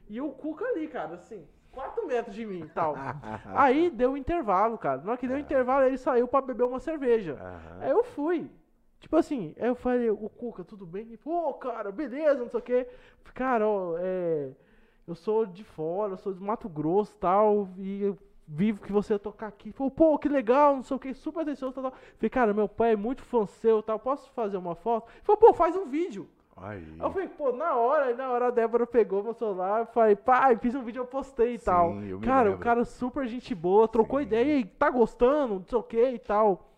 e o Cuca ali, cara, assim. 4 metros de mim e tal. Aí deu um intervalo, cara. Na hora que deu um intervalo, ele saiu pra beber uma cerveja. Aham. Aí eu fui. Tipo assim, aí eu falei, o Cuca, tudo bem? Ele falou, ô, cara, beleza, não sei o quê. Cara, ó, é. Eu sou de fora, eu sou de Mato Grosso e tal, e vivo que você ia tocar aqui. Falei, pô, que legal, não sei o que, super atencioso, tal, tal. Falei, cara, meu pai é muito fã seu tal, posso fazer uma foto? Ele falou, pô, faz um vídeo. Aí. Aí eu falei, pô, na hora, na hora a Débora pegou meu celular, falei, pai, fiz um vídeo, eu postei e Sim, tal. Cara, o lembro. cara super gente boa, trocou Sim. ideia, e tá gostando, não sei o que e tal.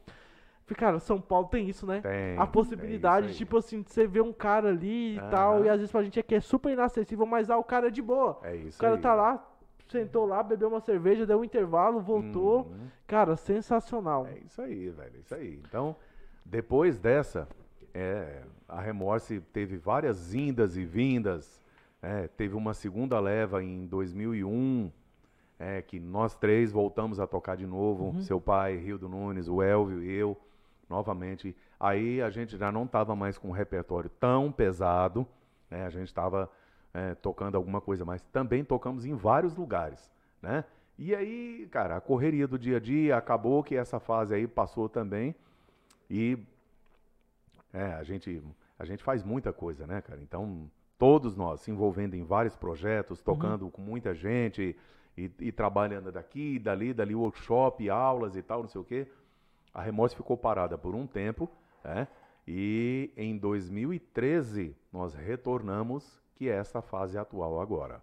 Falei, cara, São Paulo tem isso, né? Tem, a possibilidade, tipo assim, de você ver um cara ali e tal, e às vezes pra gente aqui é super inacessível, mas lá o cara é de boa. É isso o cara aí. tá lá, sentou lá, bebeu uma cerveja, deu um intervalo, voltou. Uhum. Cara, sensacional. É isso aí, velho, é isso aí. Então, depois dessa, é, a Remorse teve várias indas e vindas. né? teve uma segunda leva em 2001, é, que nós três voltamos a tocar de novo. Seu pai, Rildo Nunes, o Elvio e eu, novamente. Aí a gente já não estava mais com um repertório tão pesado, né? a gente estava tocando alguma coisa, mas também tocamos em vários lugares, né? E aí, cara, a correria do dia a dia acabou que essa fase aí passou também. E é, a gente a gente faz muita coisa, né, cara? Então, todos nós se envolvendo em vários projetos, tocando com muita gente e, e trabalhando daqui, dali, dali workshop, aulas e tal, não sei o quê. A Remorse ficou parada por um tempo, né? E em 2013 nós retornamos, que é essa fase atual agora.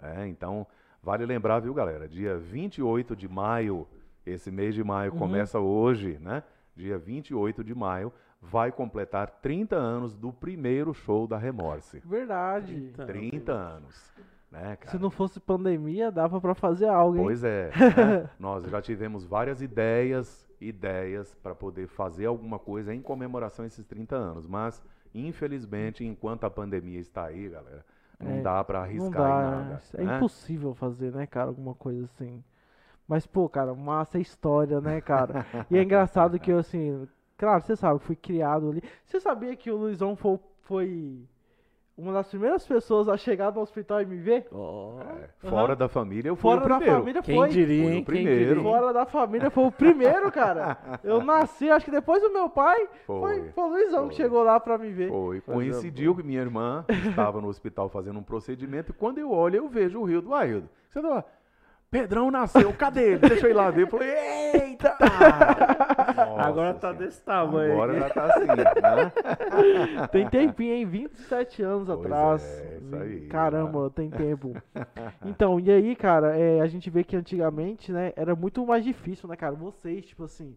É, então, vale lembrar, viu, galera? Dia 28 de maio, esse mês de maio começa hoje, né? Dia 28 de maio, vai completar 30 anos do primeiro show da Remorse. Verdade. 30 anos, né, cara? Se não fosse pandemia, dava pra fazer algo, hein? Pois é. né? Nós já tivemos várias ideias, ideias para poder fazer alguma coisa em comemoração a esses 30 anos, mas infelizmente, enquanto a pandemia está aí, galera, não É, dá para Não arriscar dá, em nada. né? é né? impossível fazer, né, cara, alguma coisa assim. Mas, pô, cara, massa história, né, cara? e é engraçado que eu, assim, claro, você sabe, fui criado ali. Você sabia que o Luizão foi, foi uma das primeiras pessoas a chegar no hospital e me ver? Ó. É, fora Aham. da família, eu fui Fora o da primeiro. família Quem foi. diria, Foi o primeiro. diria? Fora da família foi o primeiro, cara. Eu nasci, acho que depois do meu pai, foi, Foi. foi o Luizão que Foi. chegou lá pra me ver. Foi. Coincidiu que minha irmã estava no hospital fazendo um procedimento e quando eu olho, eu vejo o Rio do Aildo. Você tá lá, Pedrão nasceu, cadê ele? Deixa eu ir lá ver. Eu falei, eita! Agora tá Senhora. desse tamanho. Agora já tá assim, né? Tem tempinho, hein? 27 anos Pois atrás. é, isso aí, Caramba, tem tempo. Então, e aí, cara, é, a gente vê que antigamente, né, era muito mais difícil, né, cara? Vocês, tipo assim,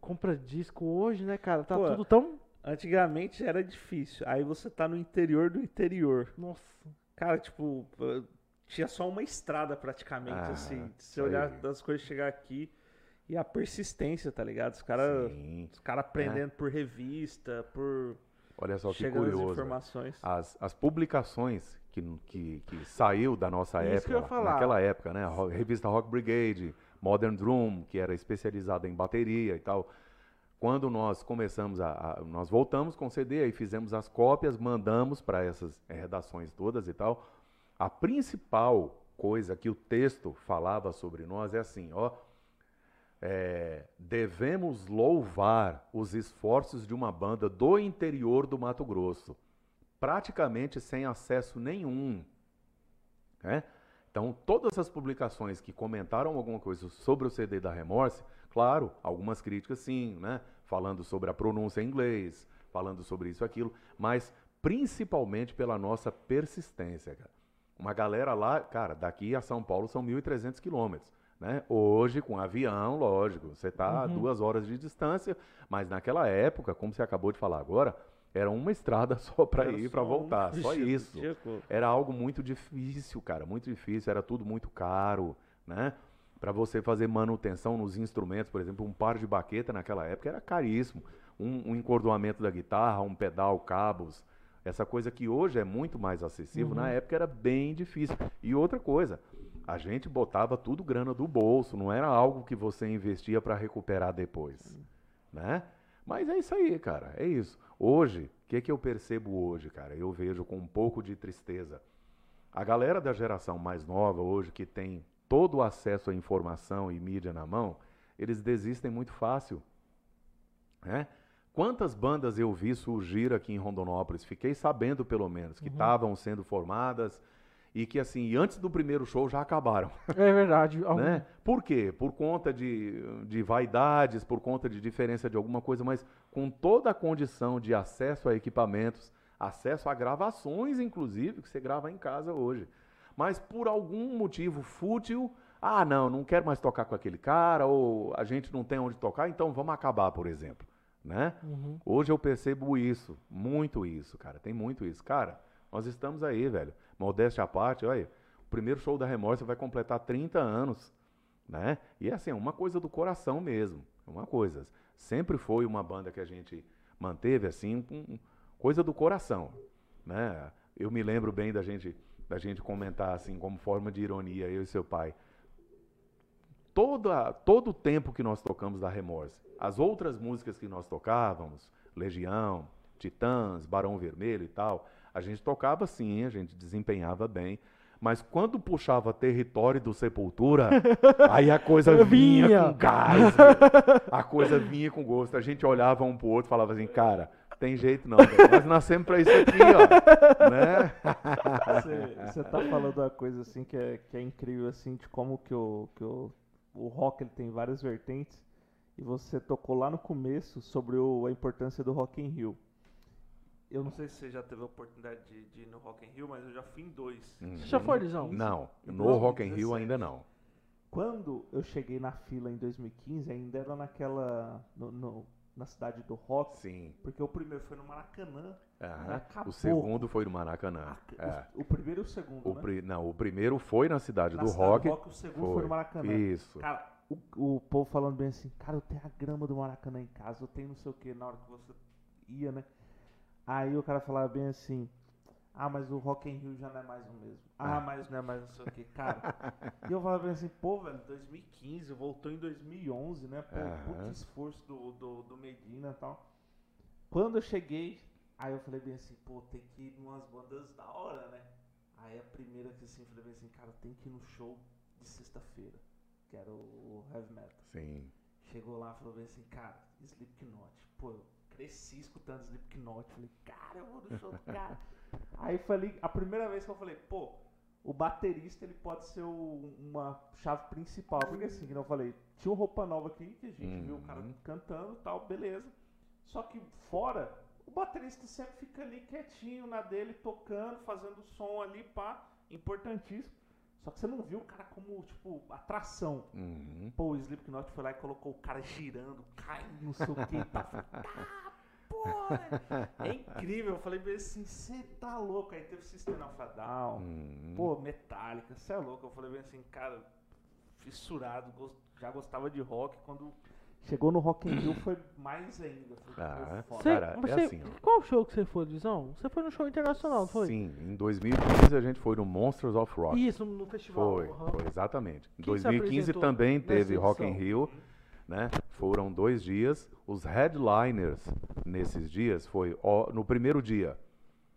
compra disco hoje, né, cara? Tá Pô. tudo tão. Antigamente era difícil. Aí você tá no interior do interior. Nossa. Cara, tipo, eh, tinha só uma estrada praticamente, Ah, assim. Se olhar das coisas chegar aqui. E a persistência, tá ligado? Os caras cara aprendendo por revista, por Olha só que chegando as curioso. informações. As, as publicações que, que, que saiu da nossa Isso época, que eu ia falar. naquela época, né? A revista Rock Brigade, Modern Drum, que era especializada em bateria e tal. quando nós começamos a, a, nós voltamos com o CD aí fizemos as cópias mandamos para essas eh, redações todas e tal a principal coisa que o texto falava sobre nós é assim ó é, devemos louvar os esforços de uma banda do interior do Mato Grosso praticamente sem acesso nenhum né? então todas as publicações que comentaram alguma coisa sobre o CD da Remorse Claro, algumas críticas sim, né? Falando sobre a pronúncia em inglês, falando sobre isso e aquilo, mas principalmente pela nossa persistência, cara. Uma galera lá, cara, daqui a São Paulo são 1.300 quilômetros. Né? Hoje, com avião, lógico, você está uhum. a duas horas de distância, mas naquela época, como você acabou de falar agora, era uma estrada só para ir para voltar, um... só isso. Era algo muito difícil, cara, muito difícil, era tudo muito caro, né? para você fazer manutenção nos instrumentos, por exemplo, um par de baqueta naquela época era caríssimo. Um, um encordoamento da guitarra, um pedal, cabos, essa coisa que hoje é muito mais acessível, uhum. na época era bem difícil. E outra coisa, a gente botava tudo grana do bolso, não era algo que você investia para recuperar depois, né? Mas é isso aí, cara, é isso. Hoje, o que, que eu percebo hoje, cara? Eu vejo com um pouco de tristeza. A galera da geração mais nova hoje, que tem todo o acesso à informação e mídia na mão, eles desistem muito fácil. Né? Quantas bandas eu vi surgir aqui em Rondonópolis? Fiquei sabendo, pelo menos, que estavam uhum. sendo formadas e que, assim, antes do primeiro show já acabaram. É verdade. né? Por quê? Por conta de, de vaidades, por conta de diferença de alguma coisa, mas com toda a condição de acesso a equipamentos, acesso a gravações, inclusive, que você grava em casa hoje mas por algum motivo fútil, ah, não, não quero mais tocar com aquele cara, ou a gente não tem onde tocar, então vamos acabar, por exemplo. Né? Uhum. Hoje eu percebo isso, muito isso, cara, tem muito isso. Cara, nós estamos aí, velho, modéstia à parte, olha, o primeiro show da Remorse vai completar 30 anos, né? E é assim, uma coisa do coração mesmo, uma coisa. Sempre foi uma banda que a gente manteve assim, coisa do coração, né? Eu me lembro bem da gente da gente comentar assim, como forma de ironia, eu e seu pai. Toda, todo o tempo que nós tocamos da Remorse, as outras músicas que nós tocávamos, Legião, Titãs, Barão Vermelho e tal, a gente tocava sim, a gente desempenhava bem. Mas quando puxava território do Sepultura, aí a coisa vinha, vinha. com gás. a coisa vinha com gosto. A gente olhava um pro outro e falava assim, cara, tem jeito não, nós nascemos para isso aqui, ó. né? Você tá falando uma coisa assim que é, que é incrível, assim, de como que o, que o, o rock ele tem várias vertentes. E você tocou lá no começo sobre o, a importância do Rock in Rio. Eu não sei se você já teve a oportunidade de, de ir no Rock in Rio, mas eu já fui em dois. Uhum. Você já foi, Lisão? Não, no Rock in Rio ainda não. Quando eu cheguei na fila em 2015, ainda era naquela. No, no, na cidade do rock. Sim. Porque o primeiro foi no Maracanã. o segundo foi no Maracanã. A, é. o, o, primeiro e o segundo, o né? pri, Não, o primeiro foi na cidade, na do, cidade rock, do rock. O segundo foi, foi no Maracanã. Isso. Cara, o, o povo falando bem assim, cara, eu tenho a grama do Maracanã em casa, eu tenho não sei o que na hora que você ia, né? Aí o cara falava bem assim, ah, mas o Rock in Rio já não é mais o mesmo. Ah, ah. mas não é mais não sei o que, cara. e eu falava assim, pô, velho, 2015, voltou em 2011, né? Pô, uhum. puta esforço do, do, do Medina e tal. Quando eu cheguei, aí eu falei bem assim, pô, tem que ir em umas bandas da hora, né? Aí a primeira que assim, eu falei bem assim, cara, tem que ir no show de sexta-feira, que era o Heavy Metal. Sim. Chegou lá e falou bem assim, cara, Slipknot. Pô, eu cresci escutando Slipknot. Falei, cara, eu vou no show do cara. Aí falei, a primeira vez que eu falei, pô, o baterista ele pode ser o, uma chave principal. Porque assim, eu falei, tinha uma roupa nova aqui que a gente uhum. viu o cara cantando e tal, beleza. Só que fora, o baterista sempre fica ali quietinho na dele, tocando, fazendo som ali, pá, importantíssimo. Só que você não viu o cara como, tipo, atração. Uhum. Pô, o Slipknot foi lá e colocou o cara girando, caindo, não sei o que, tá, pô, é incrível. Eu falei bem assim, você tá louco. Aí teve System of a Down, hum. pô, Metallica, você é louco. Eu falei bem assim, cara, fissurado, já gostava de rock. Quando chegou no Rock in Rio foi mais ainda. Foi, ah, foi cara, é você, é assim, Qual show que você foi, Dizão? Você foi no show internacional, foi? Sim, em 2015 a gente foi no Monsters of Rock. Isso, no festival. Foi, uhum. foi exatamente. Em 2015 também teve Rock in Rio, né? Foram dois dias. Os headliners nesses dias foi ó, no primeiro dia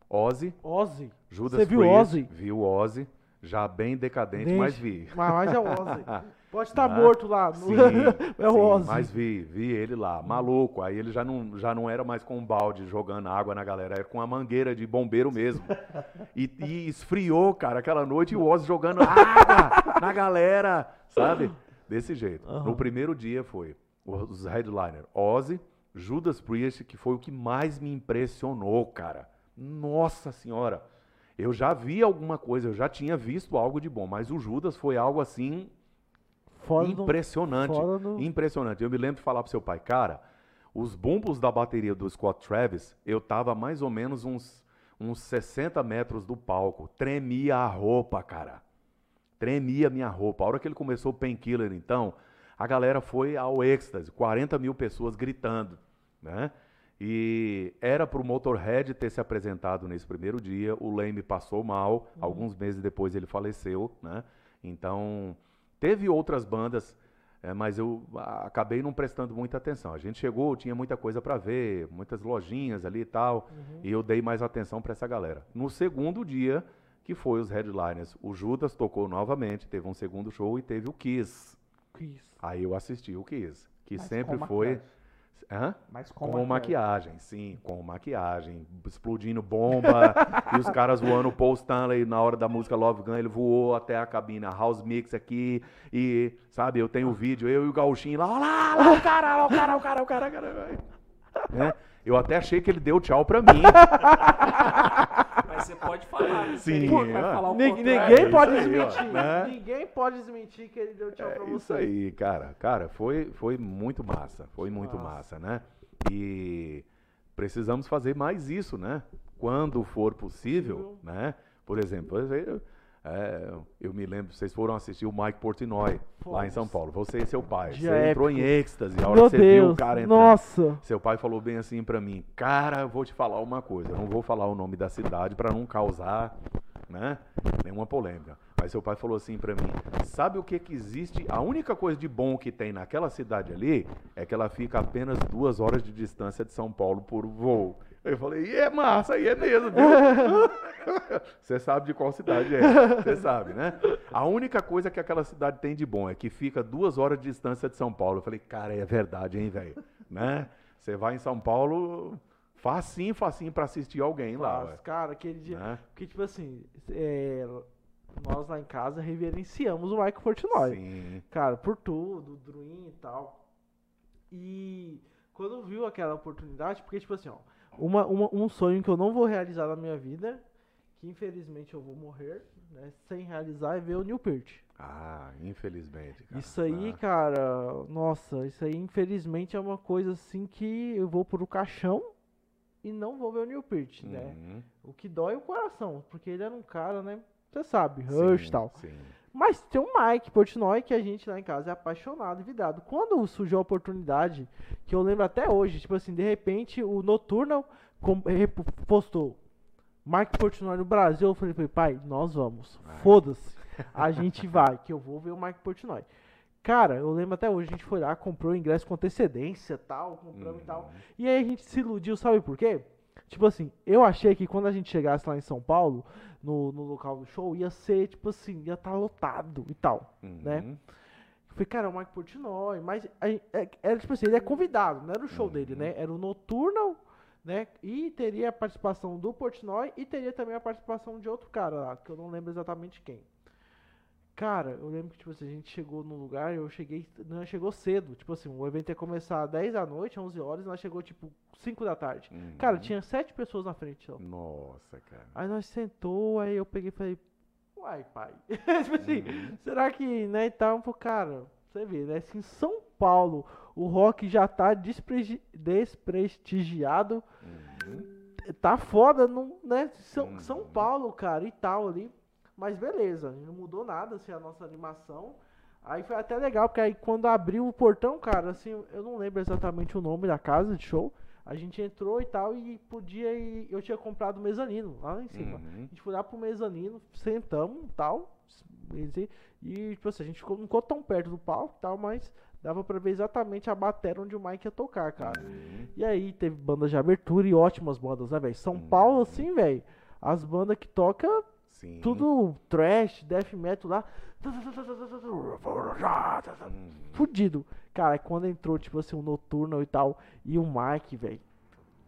Ozzy, Ozzy. Judas Você viu Priest, Ozzy? viu Ozzy, já bem decadente, Dente. mas vi. Mas, mas é o Ozzy. Pode estar Ah, morto lá. Sim, é o sim, Ozzy. mas vi, vi ele lá, maluco. Aí ele já não, já não era mais com um balde jogando água na galera, era com a mangueira de bombeiro mesmo. E, e esfriou, cara, aquela noite e o Ozzy jogando água na galera, sabe? Desse jeito. Aham. No primeiro dia foi os headliner Ozzy, Judas Priest, que foi o que mais me impressionou, cara. Nossa senhora. Eu já vi alguma coisa, eu já tinha visto algo de bom, mas o Judas foi algo assim Fora do- impressionante. fora do- Impressionante. Eu me lembro de falar pro seu pai, cara, os bumbos da bateria do Scott Travis, eu tava mais ou menos uns, uns 60 metros do palco. Tremia a roupa, cara. Tremia a minha roupa. A hora que ele começou o Painkiller, então, a galera foi ao êxtase. 40 mil pessoas gritando, né? E era pro Motorhead ter se apresentado nesse primeiro dia. O Leme passou mal. Alguns meses depois ele faleceu, né? Então, teve outras bandas, eh, mas eu ah, acabei não prestando muita atenção. A gente chegou, tinha muita coisa para ver, muitas lojinhas ali e tal, e eu dei mais atenção para essa galera. No segundo dia, que foi os headliners, o Judas tocou novamente, teve um segundo show e teve o Kiss. Isso. Aí eu assisti o Kiss, que Mas sempre foi. Hã? Mas Com, com, maquiagem, sim, com maquiagem, explodindo bomba e os caras voando o Paul Stanley na hora da música Love Gun, ele voou até a cabine, a House Mix aqui e, sabe, eu tenho o vídeo, eu e o Gauchinho lá, olha lá, lá o cara, lá o cara, o cara, o cara, o cara. Né? Eu até achei que ele deu tchau pra mim. Mas você pode falar. né? Sim, ó. falar o Nin- contrário. Ninguém isso pode aí, ó, desmentir. né? Ninguém pode desmentir que ele deu tchau pra É você. isso aí, cara. Cara, foi, foi muito massa. Foi muito Massa. massa, né? E precisamos fazer mais isso, né? Quando for possível, né? Por exemplo, eu, é, eu me lembro, vocês foram assistir o Mike Portnoy lá em. São Paulo. Você e seu pai. Dia você entrou épico. em êxtase. A hora Meu que você viu Deus. o cara entrando. Nossa. Seu pai falou bem assim pra mim, cara, eu vou te falar uma coisa, eu não vou falar o nome da cidade pra não causar, né, nenhuma polêmica. Mas seu pai falou assim pra mim, sabe o que que existe? A única coisa de bom que tem naquela cidade ali é que ela fica apenas duas horas de distância de São Paulo por voo. Eu falei, e é massa, e é mesmo, viu? Você sabe de qual cidade é, você sabe, né? A única coisa que aquela cidade tem de bom é que fica duas horas de distância de São Paulo. Eu falei, cara, é verdade, hein, velho? Né? Você vai em São Paulo, facinho, facinho pra assistir alguém lá, Mas, cara, aquele dia. Né? Porque, tipo assim, é, nós lá em casa reverenciamos o Michael Portnoy. Sim. Cara, por tudo, o Druin e tal. E quando viu aquela oportunidade, porque, tipo assim, ó, uma, uma- um sonho que eu não vou realizar na minha vida, que infelizmente eu vou morrer, né, sem realizar, é ver o Neil Peart. Ah, infelizmente. cara. Isso aí, Ah, cara, nossa, isso aí infelizmente é uma coisa assim que eu vou pro caixão e não vou ver o Neil Peart, né? uhum. O que dói é o coração, porque ele era um cara, né? Você sabe, Rush e tal. Sim. Mas tem o Mike Portnoy, que a gente lá em casa é apaixonado e vidrado. Quando surgiu a oportunidade, que eu lembro até hoje, tipo assim, de repente o rep- postou Mike Portnoy no Brasil, eu falei, pai, nós vamos. Foda-se. A gente vai, que eu vou ver o Mike Portnoy. Cara, eu lembro até hoje, a gente foi lá, comprou o ingresso com antecedência, tal, compramos e tal. Uhum. E aí a gente se iludiu, sabe por quê? Tipo assim, eu achei que quando a gente chegasse lá em São Paulo, no, no local do show, ia ser, tipo assim, ia estar lotado e tal. né? Uhum. Eu falei, cara, é o Mike Portnoy, mas aí, é- era tipo assim, ele é convidado, não era o show Uhum. dele, né? Era o Nocturnal, né? E teria a participação do Portnoy e teria também a participação de outro cara lá, que eu não lembro exatamente quem. Cara, eu lembro que, tipo assim, a gente chegou no lugar, eu cheguei, não, chegou cedo, tipo assim, o evento ia começar às 10 da noite, 11 horas, e nós chegou, tipo, 5 da tarde. Cara, Uhum. tinha sete pessoas na frente, ó. Nossa, cara. Aí nós sentou, aí eu peguei e falei, uai, pai. tipo assim, Uhum. será que, né, então, pô, cara, você vê, né, se em São Paulo o rock já tá despregi- desprestigiado, Uhum. tá foda, não, né, São, Uhum. São Paulo, cara, e tal ali. Mas beleza, não mudou nada, assim, a nossa animação. Aí foi até legal, porque aí quando abriu o portão, cara, assim, eu não lembro exatamente o nome da casa de show. A gente entrou e tal, e podia ir. Eu tinha comprado o mezanino lá em cima. Uhum. A gente foi lá pro mezanino, sentamos e tal. E- tipo assim, a gente ficou, não ficou tão perto do palco e tal, mas dava pra ver exatamente a bateria onde o Mike ia tocar, cara. Uhum. E aí teve bandas de abertura e ótimas bandas, né, velho? São Uhum. Paulo, assim, velho, as bandas que tocam Sim. tudo trash, death metal lá. Uhum. Fudido. Cara, quando entrou, tipo assim, o Noturno e tal, e o Mike, velho.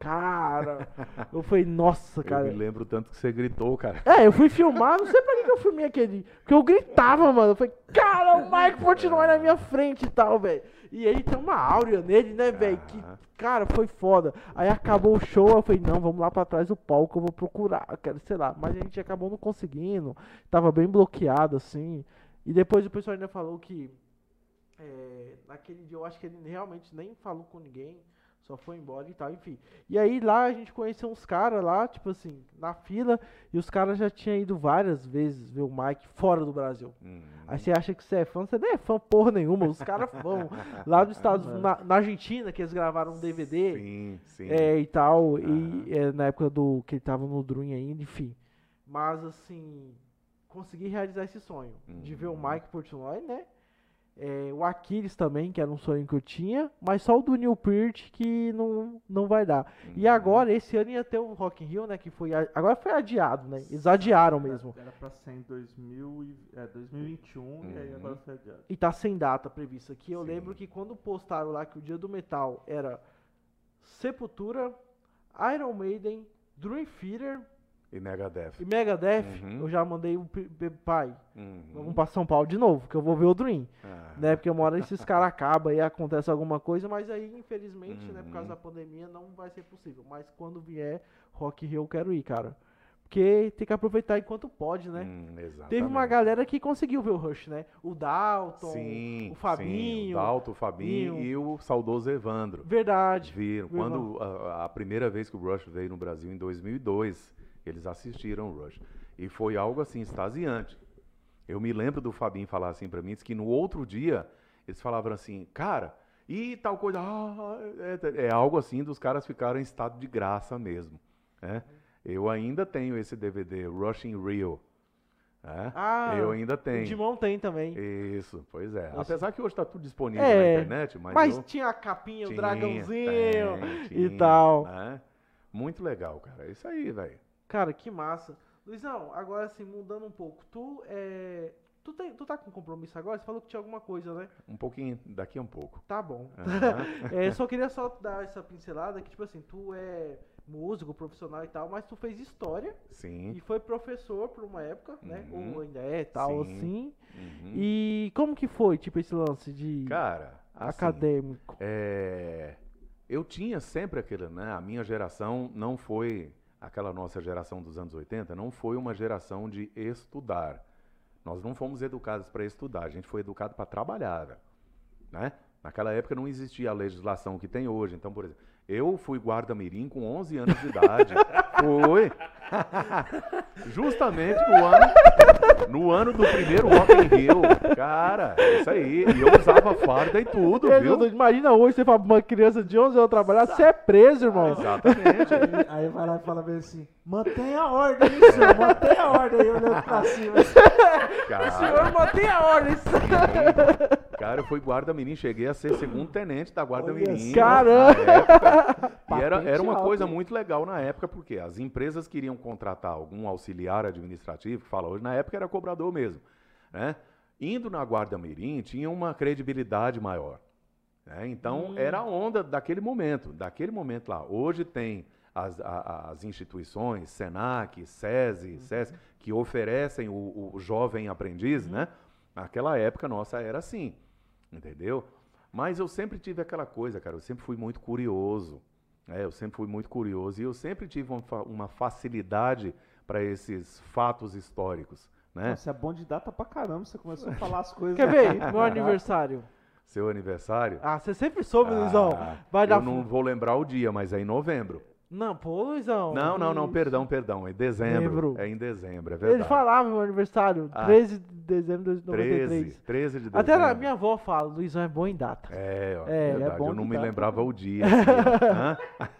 Cara, eu falei, nossa, Eu cara. me lembro tanto que você gritou, cara. É, eu fui filmar, não sei pra que, que eu filmei aquele. Porque eu gritava, mano. Eu falei, cara, o Mike continua na minha frente e tal, velho. E ele tem uma áurea nele, né, velho? Que, cara, foi foda. Aí acabou o show, eu falei, não, vamos lá pra trás do palco, eu vou procurar, eu quero, sei lá. Mas a gente acabou não conseguindo. Tava bem bloqueado, assim. E depois o pessoal ainda falou que. é, naquele dia eu acho que ele realmente nem falou com ninguém. Só foi embora e tal, enfim. E aí lá a gente conheceu uns caras lá, tipo assim, na fila, e os caras já tinham ido várias vezes ver o Mike fora do Brasil. Uhum. Aí você acha que você é fã, você nem é fã porra nenhuma, os caras vão. Lá dos Estados na, na Argentina, que eles gravaram um DVD Sim, sim. é, e tal, e é, na época do que ele tava no Druin ainda, enfim. Mas assim, consegui realizar esse sonho de ver o Uhum. Mike Portnoy, né? É, o Aquiles também, que era um sonho que eu tinha, mas só o do Neil Peart que não, não vai dar. E Uhum. agora, esse ano ia ter o Rock in Rio, né? Que foi. Agora foi adiado, né? Eles adiaram mesmo. Era pra ser em 2000 e, é, 2021 e aí Uhum. agora foi adiado. E tá sem data prevista aqui. Eu Sim. lembro que quando postaram lá que o dia do metal era Sepultura, Iron Maiden, Dream Theater E Megadeth. e Megadeth, Uhum. eu já mandei o pai. Uhum. Vamos pra São Paulo de novo, que eu vou ver o Dream. Ah. Né? Porque uma hora esses caras acabam e acontece alguma coisa, mas aí, infelizmente, né, por causa Uhum. da pandemia, não vai ser possível. Mas quando vier Rock Rio, eu quero ir, cara. Porque tem que aproveitar enquanto pode, né? Hum. Teve uma galera que conseguiu ver o Rush, né? O Dalton, Sim, o Fabinho. Sim, o Dalton, o Fabinho e o saudoso Evandro. Verdade. Viram. Quando a, a primeira vez que o Rush veio no Brasil, em 2002, eles assistiram o Rush. E foi algo assim, extasiante. Eu me lembro do Fabinho falar assim pra mim, que no outro dia, eles falavam assim, cara, e tal coisa, ah, é, é algo assim dos caras ficaram em estado de graça mesmo. Né? Eu ainda tenho esse DVD, Rush in Rio. né? Ah, eu ainda O tenho. Dimon tem também. Isso, pois é. Apesar que hoje está tudo disponível É, na internet, mas, Mas eu tinha a capinha, o tinha, dragãozinho tem, e tinha, tal. né? Muito legal, cara. É isso aí, velho. Cara, que massa. Luizão, agora assim, mudando um pouco. Tu é. Tu, tem, tu tá com compromisso agora? Você falou que tinha alguma coisa, né? Um pouquinho, daqui a um pouco. Tá bom. Aham. É, só queria só dar essa pincelada que, tipo assim, tu é músico, profissional e tal, mas tu fez história Sim. e foi professor por uma época, né? Uhum. Ou ainda é tal, Sim. assim. Uhum. E como que foi, tipo, esse lance de Cara, assim, acadêmico? é, eu tinha sempre aquele, né? A minha geração não foi aquela nossa geração dos anos 80, não foi uma geração de estudar. Nós não fomos educados para estudar, a gente foi educado para trabalhar, né? Naquela época não existia a legislação que tem hoje. Então, por exemplo, eu fui guarda-mirim com 11 anos de idade. Foi. Justamente no ano, no ano do primeiro Rock in Rio. Cara, isso aí. E eu usava farda e tudo, É, viu? Imagina hoje você fala pra uma criança de 11 anos trabalhar, você é preso, irmão. Exatamente. Aí, aí vai lá e fala bem assim: mantenha a ordem, hein, senhor, mantenha a ordem aí, olhando pra cima. Cara, Senhor, mantenha a ordem. cara, eu fui guarda-mirim, cheguei a ser segundo tenente da guarda-mirim. Caramba! E era, era uma coisa hein? muito legal na época, porque as empresas queriam contratar algum auxiliar administrativo, que fala hoje, na época era cobrador mesmo. Né? Indo na guarda-mirim, tinha uma credibilidade maior. né? Então, era a onda daquele momento, daquele momento lá. Hoje tem as, a- as instituições, SENAC, SESI, SESC, que oferecem o, o jovem aprendiz, né? Naquela época nossa era assim, entendeu? Mas eu sempre tive aquela coisa, cara, eu sempre fui muito curioso. Né? eu sempre fui muito curioso e eu sempre tive uma, uma facilidade para esses fatos históricos, né? Você é bom de data pra caramba, você começou a falar as coisas. Quer ver? Meu aniversário. Seu aniversário? Ah, você sempre soube, Luizão. Ah, Vai dar eu não vou lembrar o dia, mas é em novembro. Não, pô, Luizão. Não, não, não, perdão, perdão. É em dezembro. Lembro. É em dezembro, é verdade. Ele falava meu aniversário, Ah. 13 de dezembro de 13, 93. 13 de dezembro. Até a minha avó fala, Luizão é bom em data. É, ó, É, ele é verdade. bom eu não me data lembrava o dia.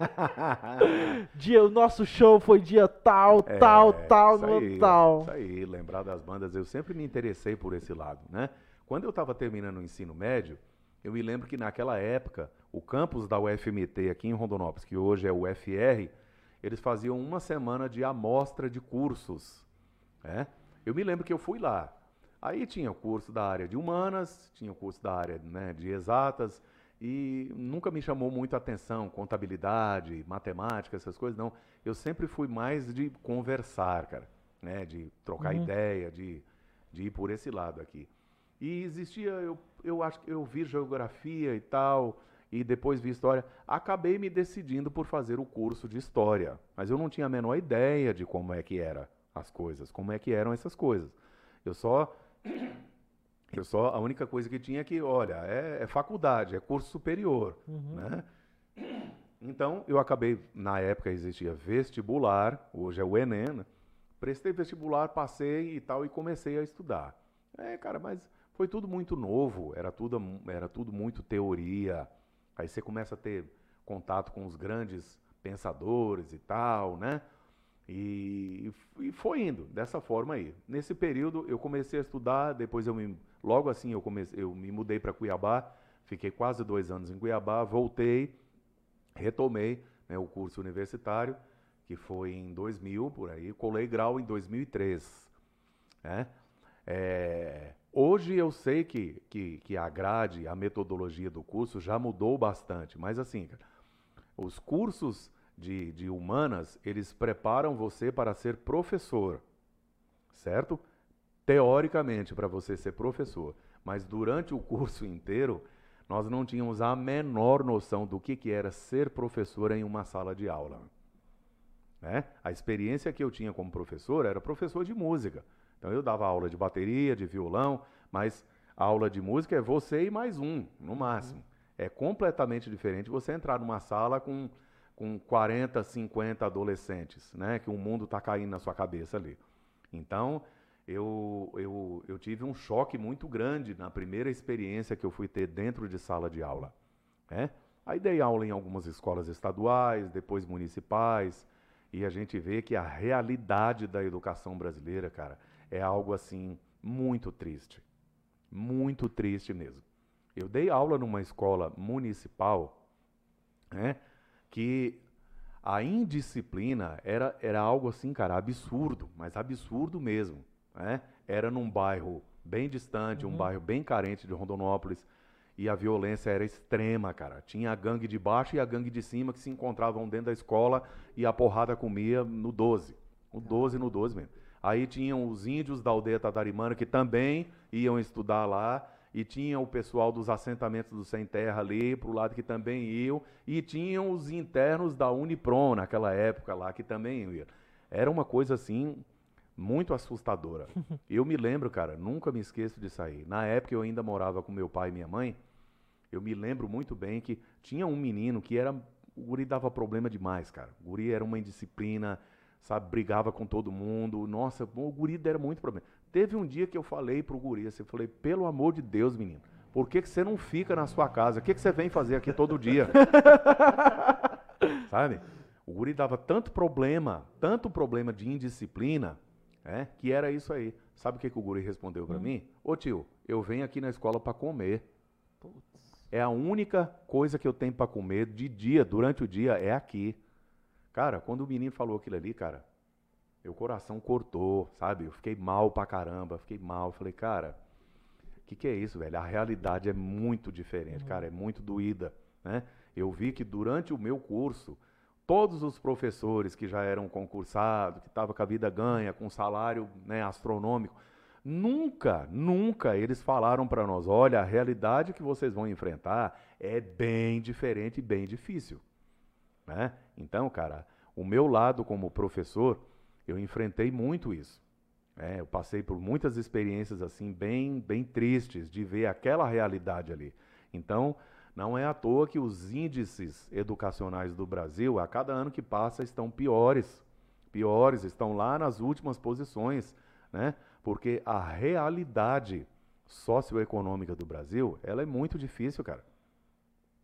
assim, dia, o nosso show foi dia tal, É, tal, tal, no aí, tal. Isso aí, lembrar das bandas, eu sempre me interessei por esse lado, né? Quando eu estava terminando o ensino médio, eu me lembro que naquela época, o campus da UFMT aqui em Rondonópolis, que hoje é o UFR, eles faziam uma semana de amostra de cursos, né? Eu me lembro que eu fui lá. Aí tinha o curso da área de humanas, tinha o curso da área né, de exatas, e nunca me chamou muito a atenção contabilidade, matemática, essas coisas, não. Eu sempre fui mais de conversar, cara, né, de trocar Uhum. ideia, de, de ir por esse lado aqui. E existia, eu, eu acho que eu vi geografia e tal, e depois vi história. Acabei me decidindo por fazer o curso de história, mas eu não tinha a menor ideia de como é que era as coisas, como é que eram essas coisas. Eu só eu só a única coisa que tinha é que, olha, é, é faculdade, é curso superior, Uhum. né? Então, eu acabei, na época existia vestibular, hoje é o Enem, né? Prestei vestibular, passei e tal, e comecei a estudar. É, cara, mas foi tudo muito novo, era tudo, era tudo muito teoria. Aí você começa a ter contato com os grandes pensadores e tal, né? E, e foi indo dessa forma aí. Nesse período eu comecei a estudar, depois eu me, logo assim eu comecei, eu me mudei para Cuiabá, fiquei quase dois anos em Cuiabá, voltei, retomei né, o curso universitário, que foi em 2000 por aí, colei grau em 2003, né? É, hoje eu sei que, que, que a grade, a metodologia do curso já mudou bastante, mas assim, os cursos de, de humanas, eles preparam você para ser professor, certo? Teoricamente, para você ser professor. Mas durante o curso inteiro, nós não tínhamos a menor noção do que, que era ser professor em uma sala de aula. Né? A experiência que eu tinha como professor era professor de música. Então eu dava aula de bateria, de violão, mas a aula de música é você e mais um, no máximo. É completamente diferente você entrar numa sala com, com 40, 50 adolescentes, né? Que o mundo está caindo na sua cabeça ali. Então, eu, eu, eu tive um choque muito grande na primeira experiência que eu fui ter dentro de sala de aula. Né? Aí dei aula em algumas escolas estaduais, depois municipais, e a gente vê que a realidade da educação brasileira, cara, é algo assim muito triste. Muito triste mesmo. Eu dei aula numa escola municipal, né, que a indisciplina era, era algo assim, cara, absurdo, mas absurdo mesmo. Né? Era num bairro bem distante, um bairro bem carente de Rondonópolis, e a violência era extrema, cara. Tinha a gangue de baixo e a gangue de cima que se encontravam dentro da escola e a porrada comia no 12. No 12 no 12 mesmo. Aí tinham os índios da aldeia tatarimana que também iam estudar lá, e tinha o pessoal dos assentamentos do Sem Terra ali, pro lado que também iam, e tinham os internos da Unipron naquela época lá que também iam. Era uma coisa assim muito assustadora. Eu me lembro, cara, nunca me esqueço disso aí. Na época eu ainda morava com meu pai e minha mãe. Eu me lembro muito bem que tinha um menino que era. O guri dava problema demais, cara. O guri era uma indisciplina, sabe? Brigava com todo mundo. Nossa, o guri era muito problema. Teve um dia que eu falei pro guri, assim, eu falei, pelo amor de Deus, menino, por que, que você não fica na sua casa? O que, que você vem fazer aqui todo dia? sabe? O guri dava tanto problema, tanto problema de indisciplina, é, que era isso aí. Sabe o que, que o guri respondeu para mim? Ô tio, eu venho aqui na escola para comer. É a única coisa que eu tenho para comer de dia, durante o dia, é aqui. Cara, quando o menino falou aquilo ali, cara, meu coração cortou, sabe? Eu fiquei mal pra caramba, fiquei mal. Falei, cara, o que, que é isso, velho? A realidade é muito diferente, cara, é muito doída, né? Eu vi que durante o meu curso, todos os professores que já eram concursados, que estavam com a vida ganha, com salário né, astronômico, nunca, nunca eles falaram para nós: olha, a realidade que vocês vão enfrentar é bem diferente e bem difícil. Né? Então, cara, o meu lado como professor, eu enfrentei muito isso. né? eu passei por muitas experiências assim bem, bem tristes de ver aquela realidade ali. Então, não é à toa que os índices educacionais do Brasil, a cada ano que passa, estão piores. Piores, estão lá nas últimas posições, né? Porque a realidade socioeconômica do Brasil, ela é muito difícil, cara.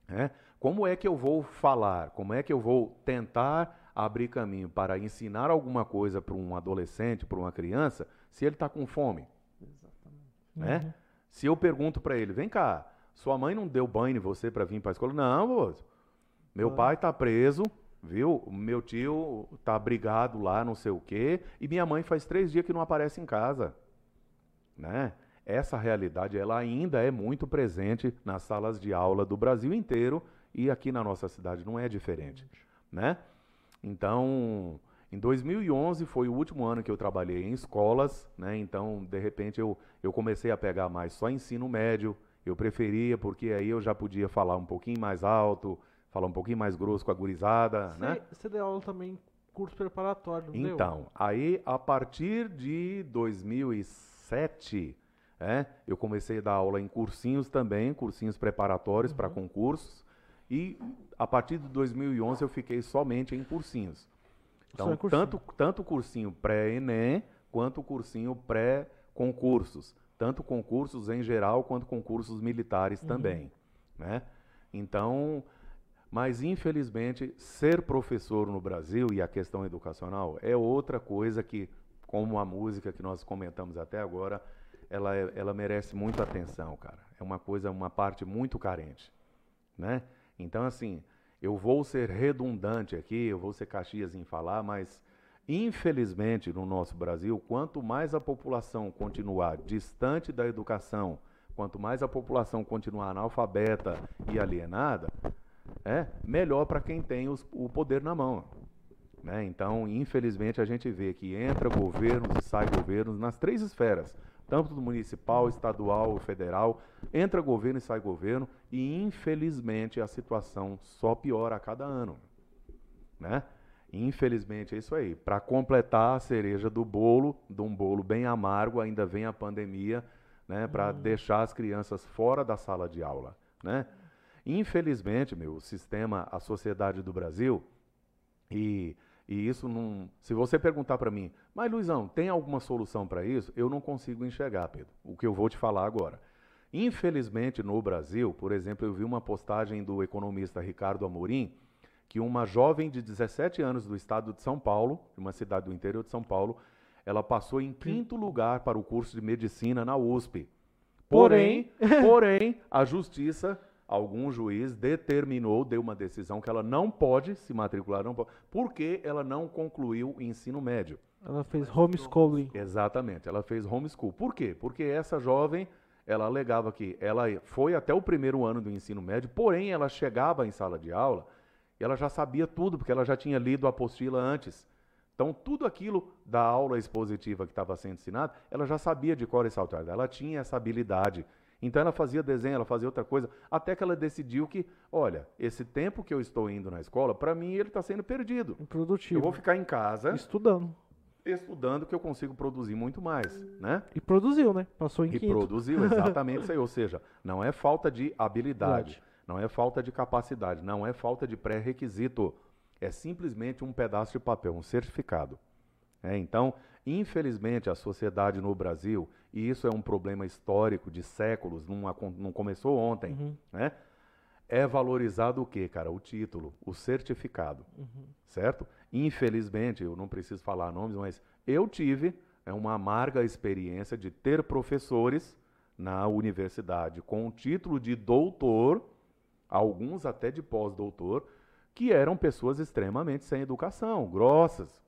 né? Como é que eu vou falar? Como é que eu vou tentar abrir caminho para ensinar alguma coisa para um adolescente, para uma criança, se ele está com fome? Exatamente. Né? Uhum. Se eu pergunto para ele, vem cá, sua mãe não deu banho em você para vir para a escola? Não, moço. Meu Ah. pai está preso, viu? Meu tio está brigado lá, não sei o quê, e minha mãe faz três dias que não aparece em casa, né? Essa realidade, ela ainda é muito presente nas salas de aula do Brasil inteiro e aqui na nossa cidade não é diferente, né? Então, em 2011 foi o último ano que eu trabalhei em escolas, né? Então, de repente, eu, eu comecei a pegar mais só ensino médio. Eu preferia, porque aí eu já podia falar um pouquinho mais alto, falar um pouquinho mais grosso com a gurizada, Você, né? você deu aula também em curso preparatório, não deu? Então, aí a partir de 2007, é, eu comecei a dar aula em cursinhos também, cursinhos preparatórios para concursos, e a partir de 2011 eu fiquei somente em cursinhos. Então, em cursinho. tanto tanto cursinho pré-ENEM quanto cursinho pré-concursos, tanto concursos em geral quanto concursos militares Uhum. também, né? Então, mas infelizmente ser professor no Brasil e a questão educacional é outra coisa que, como a música que nós comentamos até agora, ela, é- ela merece muita atenção, cara. É uma coisa, uma parte muito carente, né? Então, assim, eu vou ser redundante aqui, eu vou ser Caxias em falar, mas infelizmente no nosso Brasil, quanto mais a população continuar distante da educação, quanto mais a população continuar analfabeta e alienada, é melhor para quem tem os- o poder na mão. Né? Então, infelizmente, a gente vê que entra governos e sai governos nas três esferas, tanto do municipal, estadual, federal, entra governo e sai governo, e infelizmente a situação só piora a cada ano. Né? Infelizmente é isso aí. Para completar a cereja do bolo, de um bolo bem amargo, ainda vem a pandemia, né, para deixar as crianças fora da sala de aula, né? Infelizmente, meu, o sistema, a sociedade do Brasil, e, e isso não. Se você perguntar para mim, mas Luizão, tem alguma solução para isso? Eu não consigo enxergar, Pedro. O que eu vou te falar agora. Infelizmente, no Brasil, por exemplo, eu vi uma postagem do economista Ricardo Amorim, que uma jovem de 17 anos do estado de São Paulo, de uma cidade do interior de São Paulo, ela passou em quinto lugar para o curso de medicina na USP. Porém, porém, a justiça, algum juiz determinou, deu uma decisão que ela não pode se matricular, não pode, porque ela não concluiu o ensino médio. Ela fez homeschooling. Exatamente, ela fez homeschool. Por quê? Porque essa jovem, ela alegava que ela foi até o primeiro ano do ensino médio, porém ela chegava em sala de aula e ela já sabia tudo, porque ela já tinha lido a apostila antes. Então, tudo aquilo da aula expositiva que estava sendo ensinado, ela já sabia de cor e salteado, ela tinha essa habilidade. Então, ela fazia desenho, ela fazia outra coisa, até que ela decidiu que, olha, esse tempo que eu estou indo na escola, para mim ele está sendo perdido. Improdutivo. Eu vou ficar em casa Estudando. Estudando que eu consigo produzir muito mais, né? E produziu, né? Passou em E quinto. produziu exatamente isso aí. Ou seja, não é falta de habilidade, Verdade. não é falta de capacidade, não é falta de pré-requisito. É simplesmente um pedaço de papel, um certificado. É, então, infelizmente, a sociedade no Brasil, e isso é um problema histórico de séculos, não, não começou ontem, Uhum. né? É valorizado o quê, cara? O título, o certificado, certo? Infelizmente, eu não preciso falar nomes, mas eu tive é, uma amarga experiência de ter professores na universidade com o título de doutor, alguns até de pós-doutor, que eram pessoas extremamente sem educação, grossas,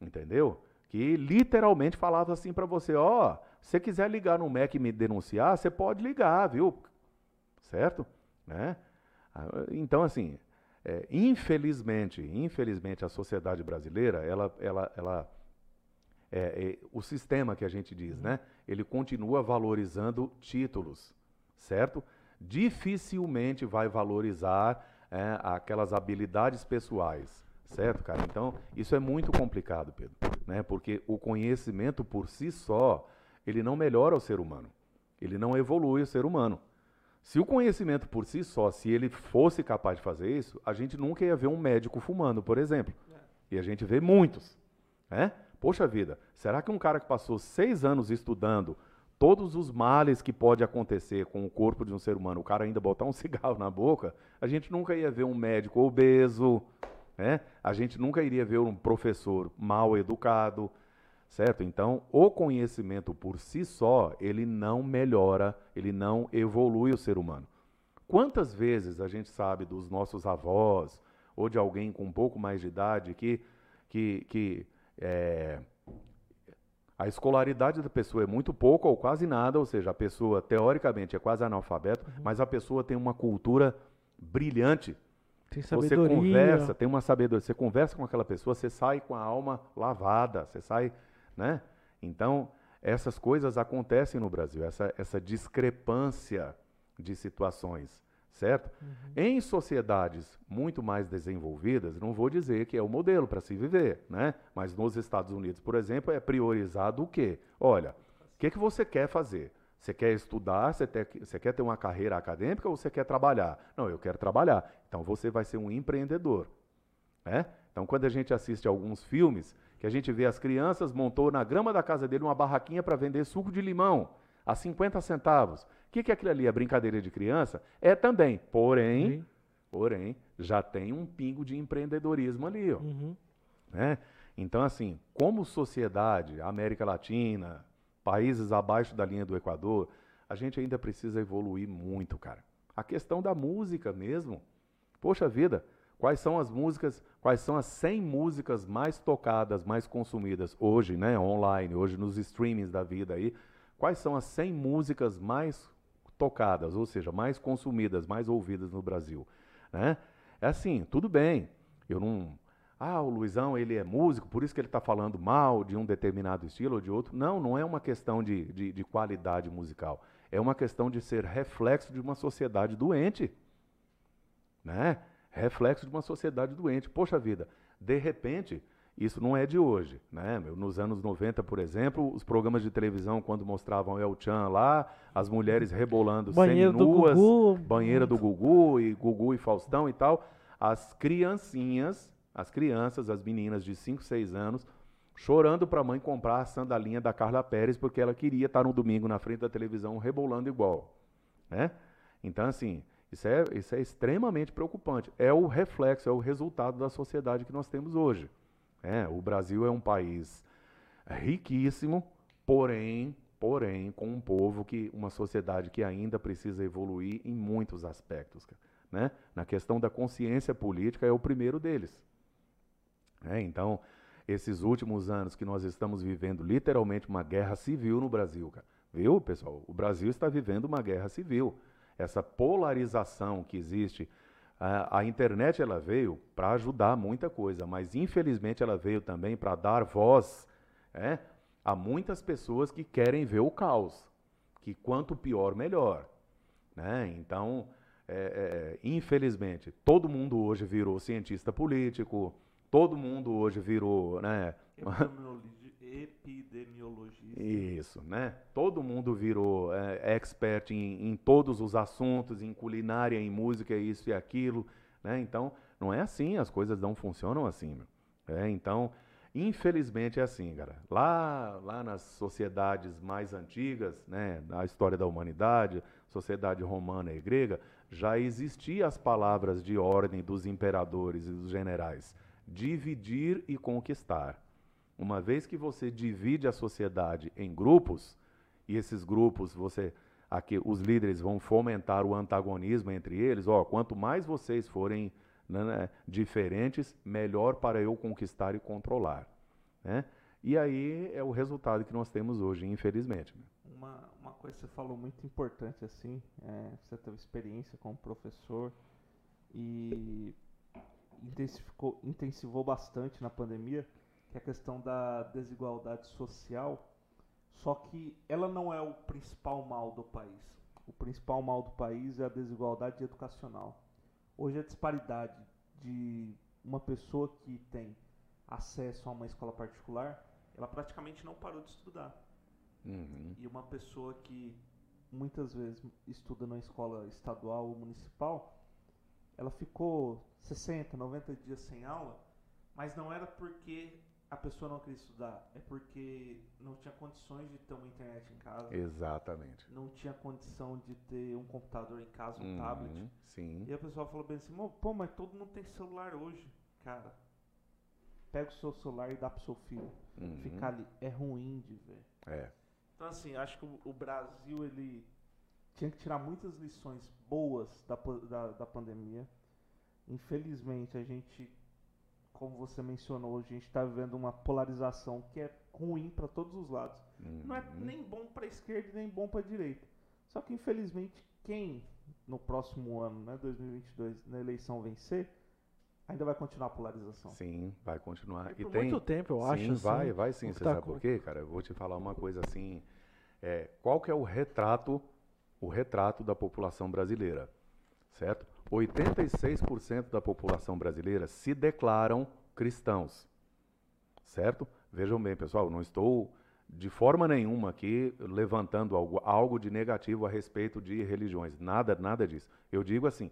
entendeu? Que literalmente falavam assim para você, ó, se você quiser ligar no MEC e me denunciar, você pode ligar, viu? Certo? Né? Ah, Então, assim, é, infelizmente, infelizmente a sociedade brasileira, ela, ela, ela é, é, o sistema que a gente diz, né? Ele continua valorizando títulos, certo? Dificilmente vai valorizar é, aquelas habilidades pessoais, certo, cara? Então, isso é muito complicado, Pedro, né? Porque o conhecimento por si só, ele não melhora o ser humano. Ele não evolui o ser humano. Se o conhecimento por si só, se ele fosse capaz de fazer isso, a gente nunca ia ver um médico fumando, por exemplo. E a gente vê muitos. Né? Poxa vida, será que um cara que passou seis anos estudando todos os males que pode acontecer com o corpo de um ser humano, o cara ainda botar um cigarro na boca, a gente nunca ia ver um médico obeso, né? A gente nunca iria ver um professor mal educado, certo? Então, o conhecimento por si só, ele não melhora, ele não evolui o ser humano. Quantas vezes a gente sabe dos nossos avós ou de alguém com um pouco mais de idade que, que, que é, a escolaridade da pessoa é muito pouco ou quase nada, ou seja, a pessoa teoricamente é quase analfabeta, uhum. mas a pessoa tem uma cultura brilhante. Tem sabedoria. Você conversa, tem uma sabedoria, você conversa com aquela pessoa, você sai com a alma lavada, você sai, né? Então, essas coisas acontecem no Brasil, essa, essa discrepância de situações certo? Uhum. Em sociedades muito mais desenvolvidas, não vou dizer que é o modelo para se viver, né? Mas nos Estados Unidos, por exemplo, é priorizado o quê? Olha, o que, que você quer fazer? Você quer estudar, você, ter, você quer ter uma carreira acadêmica ou você quer trabalhar? Não, eu quero trabalhar. Então você vai ser um empreendedor. Né? Então, quando a gente assiste alguns filmes, que a gente vê as crianças montou na grama da casa dele uma barraquinha para vender suco de limão a 50 centavos que, que é aquilo ali? É brincadeira de criança? É também. Porém, uhum. porém, já tem um pingo de empreendedorismo ali. Ó. Uhum. Né? Então, assim, como sociedade, América Latina, países abaixo da linha do Equador, a gente ainda precisa evoluir muito, cara. A questão da música mesmo. Poxa vida, quais são as músicas, quais são as 100 músicas mais tocadas, mais consumidas hoje, né, online, hoje nos streamings da vida aí? Quais são as 100 músicas mais tocadas, ou seja, mais consumidas, mais ouvidas no Brasil. Né? É assim, tudo bem. Eu não. Ah, o Luizão, ele é músico, por isso que ele está falando mal de um determinado estilo ou de outro. Não, não é uma questão de, de, de qualidade musical. É uma questão de ser reflexo de uma sociedade doente. Né? Reflexo de uma sociedade doente. Poxa vida, de repente, isso não é de hoje, né? Nos anos 90, por exemplo, os programas de televisão, quando mostravam El Chan lá, as mulheres rebolando banheiro semi-nuas, do banheira do Gugu e Gugu e Faustão e tal, as criancinhas, as crianças, as meninas de 5, 6 anos, chorando para a mãe comprar a sandalinha da Carla Pérez porque ela queria estar no domingo na frente da televisão rebolando igual, né? Então assim, isso é, isso é extremamente preocupante. É o reflexo, é o resultado da sociedade que nós temos hoje. É, o Brasil é um país riquíssimo, porém, porém, com um povo que, uma sociedade que ainda precisa evoluir em muitos aspectos. Né? Na questão da consciência política é o primeiro deles. É, então, esses últimos anos que nós estamos vivendo literalmente uma guerra civil no Brasil, cara. viu, pessoal? O Brasil está vivendo uma guerra civil. Essa polarização que existe a, a internet ela veio para ajudar muita coisa, mas infelizmente ela veio também para dar voz é, a muitas pessoas que querem ver o caos, que quanto pior melhor, né? Então, é, é, infelizmente, todo mundo hoje virou cientista político, todo mundo hoje virou, né? Epidemiologista. Isso, né? Todo mundo virou é, expert em, em, todos os assuntos, em culinária, em música, isso e aquilo, né? Então, não é assim, as coisas não funcionam assim. É, então, infelizmente é assim, cara. Lá, lá nas sociedades mais antigas, né, na história da humanidade, sociedade romana e grega, já existiam as palavras de ordem dos imperadores e dos generais: dividir e conquistar. Uma vez que você divide a sociedade em grupos, e esses grupos você aqui os líderes vão fomentar o antagonismo entre eles, ó, quanto mais vocês forem né, né, diferentes, melhor para eu conquistar e controlar, né? E aí é o resultado que nós temos hoje, infelizmente. Uma, uma coisa que você falou muito importante assim, é, você teve experiência como professor e intensificou, intensivou bastante na pandemia que é a questão da desigualdade social, só que ela não é o principal mal do país. O principal mal do país é a desigualdade educacional. Hoje a disparidade de uma pessoa que tem acesso a uma escola particular, ela praticamente não parou de estudar. Uhum. E uma pessoa que muitas vezes estuda na escola estadual ou municipal, ela ficou 60, 90 dias sem aula, mas não era porque a pessoa não queria estudar? É porque não tinha condições de ter uma internet em casa. Exatamente. Não tinha condição de ter um computador em casa, um Uhum, tablet. Sim. E a pessoa falou bem assim, "Mô, pô, mas todo mundo tem celular hoje. Cara, pega o seu celular e dá pro seu filho. Uhum. Ficar ali. É ruim de ver. É. Então, assim, acho que o, o Brasil, ele tinha que tirar muitas lições boas da, da, da pandemia. Infelizmente, a gente, como você mencionou, a gente está vivendo uma polarização que é ruim para todos os lados. Não é Uhum. nem bom para esquerda e nem bom para direita. Só que, infelizmente, quem no próximo ano, né, 2022, na eleição vencer, ainda vai continuar a polarização. Sim, vai continuar. E por muito tempo, eu sim, acho. vai, assim, vai sim. o que Você tá sabe com- por quê, cara? Eu vou te falar uma coisa assim. É, qual que é o retrato, o retrato da população brasileira, certo? 86% da população brasileira se declaram cristãos, certo? Vejam bem, pessoal, não estou de forma nenhuma aqui levantando algo, algo de negativo a respeito de religiões, nada, nada disso. Eu digo assim,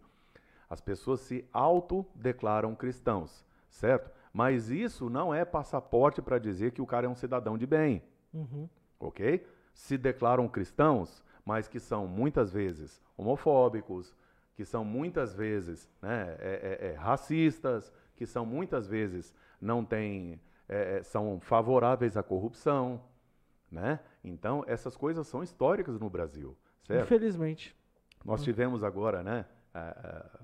as pessoas se autodeclaram cristãos, certo? Mas isso não é passaporte para dizer que o cara é um cidadão de bem, Uhum. ok? Se declaram cristãos, mas que são muitas vezes homofóbicos, que são muitas vezes né, é- é- é, racistas, que são muitas vezes não têm, é, é, são favoráveis à corrupção, né? Então essas coisas são históricas no Brasil, certo? Infelizmente. Nós tivemos agora, né,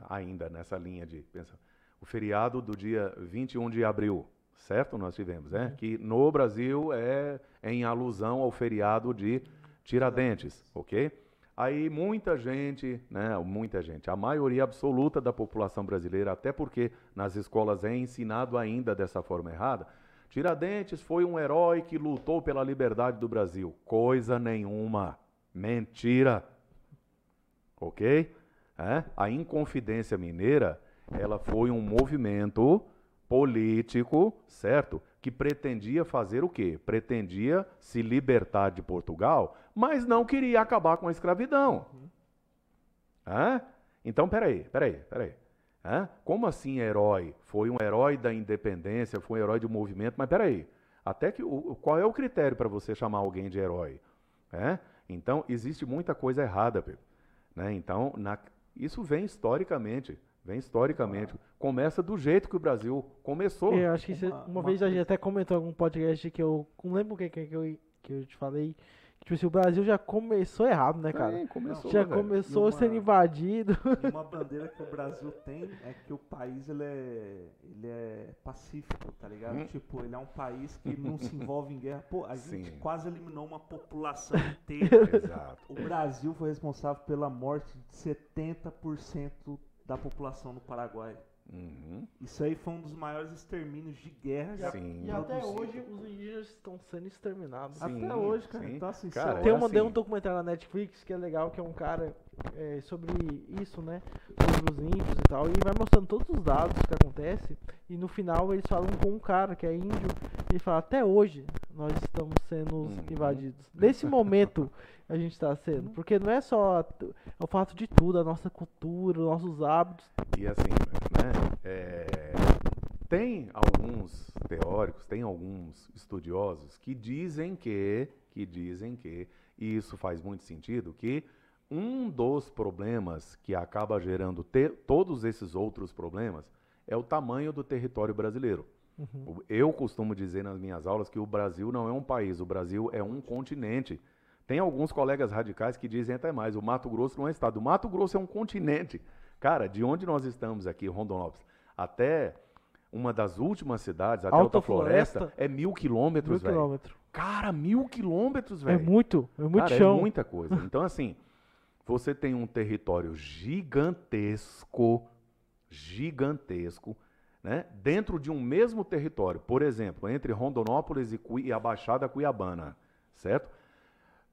ainda nessa linha de pensa, o feriado do dia 21 de abril, certo? Nós tivemos, né? Que no Brasil é em alusão ao feriado de Tiradentes, ok? Aí muita gente, né, muita gente, a maioria absoluta da população brasileira, até porque nas escolas é ensinado ainda dessa forma errada, Tiradentes foi um herói que lutou pela liberdade do Brasil. Coisa nenhuma. Mentira. Ok? É? A Inconfidência Mineira, ela foi um movimento político, certo? Que pretendia fazer o quê? Pretendia se libertar de Portugal, mas não queria acabar com a escravidão. É? Então, peraí, peraí, peraí. É? Como assim herói? Foi um herói da independência, foi um herói de um movimento, mas peraí. Até que o, qual é o critério para você chamar alguém de herói? É? Então, existe muita coisa errada, Pedro. Né? Então, na- isso vem historicamente. Vem historicamente. Começa do jeito que o Brasil começou. Eu acho que cê- Uma- uma, uma vez a gente até comentou em algum podcast que eu não lembro o que, que, que, eu, que eu te falei. Que, tipo assim, o Brasil já começou errado, né, cara? Sim, começou, já velho. começou uma- sendo invadido. Uma bandeira que o Brasil tem é que o país ele é, ele é pacífico, tá ligado? Hum. Tipo, ele é um país que não se envolve em guerra. Pô, a gente Sim. quase eliminou uma população inteira. Exato. O Brasil foi responsável pela morte de 70% da população no Paraguai. Uhum. Isso aí foi um dos maiores extermínios de guerra já Sim. E até hoje os indígenas estão sendo exterminados. Sim, Até hoje, cara. sim. Então, assim, Cara, Tem, uma, assim. tem um documentário na Netflix que é legal, que é um cara é, sobre isso, né? Sobre os índios e tal. E vai mostrando todos os dados que acontece. E no final eles falam com um cara que é índio. E ele fala, até hoje nós estamos sendo Uhum. invadidos. Nesse momento a gente está sendo. Porque não é só é o fato de tudo, a nossa cultura, os nossos hábitos. E assim, né? é, tem alguns teóricos, tem alguns estudiosos que dizem que, que dizem que, e isso faz muito sentido, que um dos problemas que acaba gerando todos esses outros problemas é o tamanho do território brasileiro. O- Eu costumo dizer nas minhas aulas que o Brasil não é um país, o Brasil é um continente. Tem alguns colegas radicais que dizem até mais, o Mato Grosso não é estado, o Mato Grosso é um continente. Cara, de onde nós estamos aqui, Rondonópolis, até uma das últimas cidades, até Alta Alta Floresta, Floresta, é mil quilômetros, Mil velho. quilômetros. Cara, mil quilômetros, É velho. muito, é muito Cara, chão. é muita coisa. Então, assim, você tem um território gigantesco, gigantesco, né? Dentro de um mesmo território, por exemplo, entre Rondonópolis e, Cui- e a Baixada Cuiabana, certo?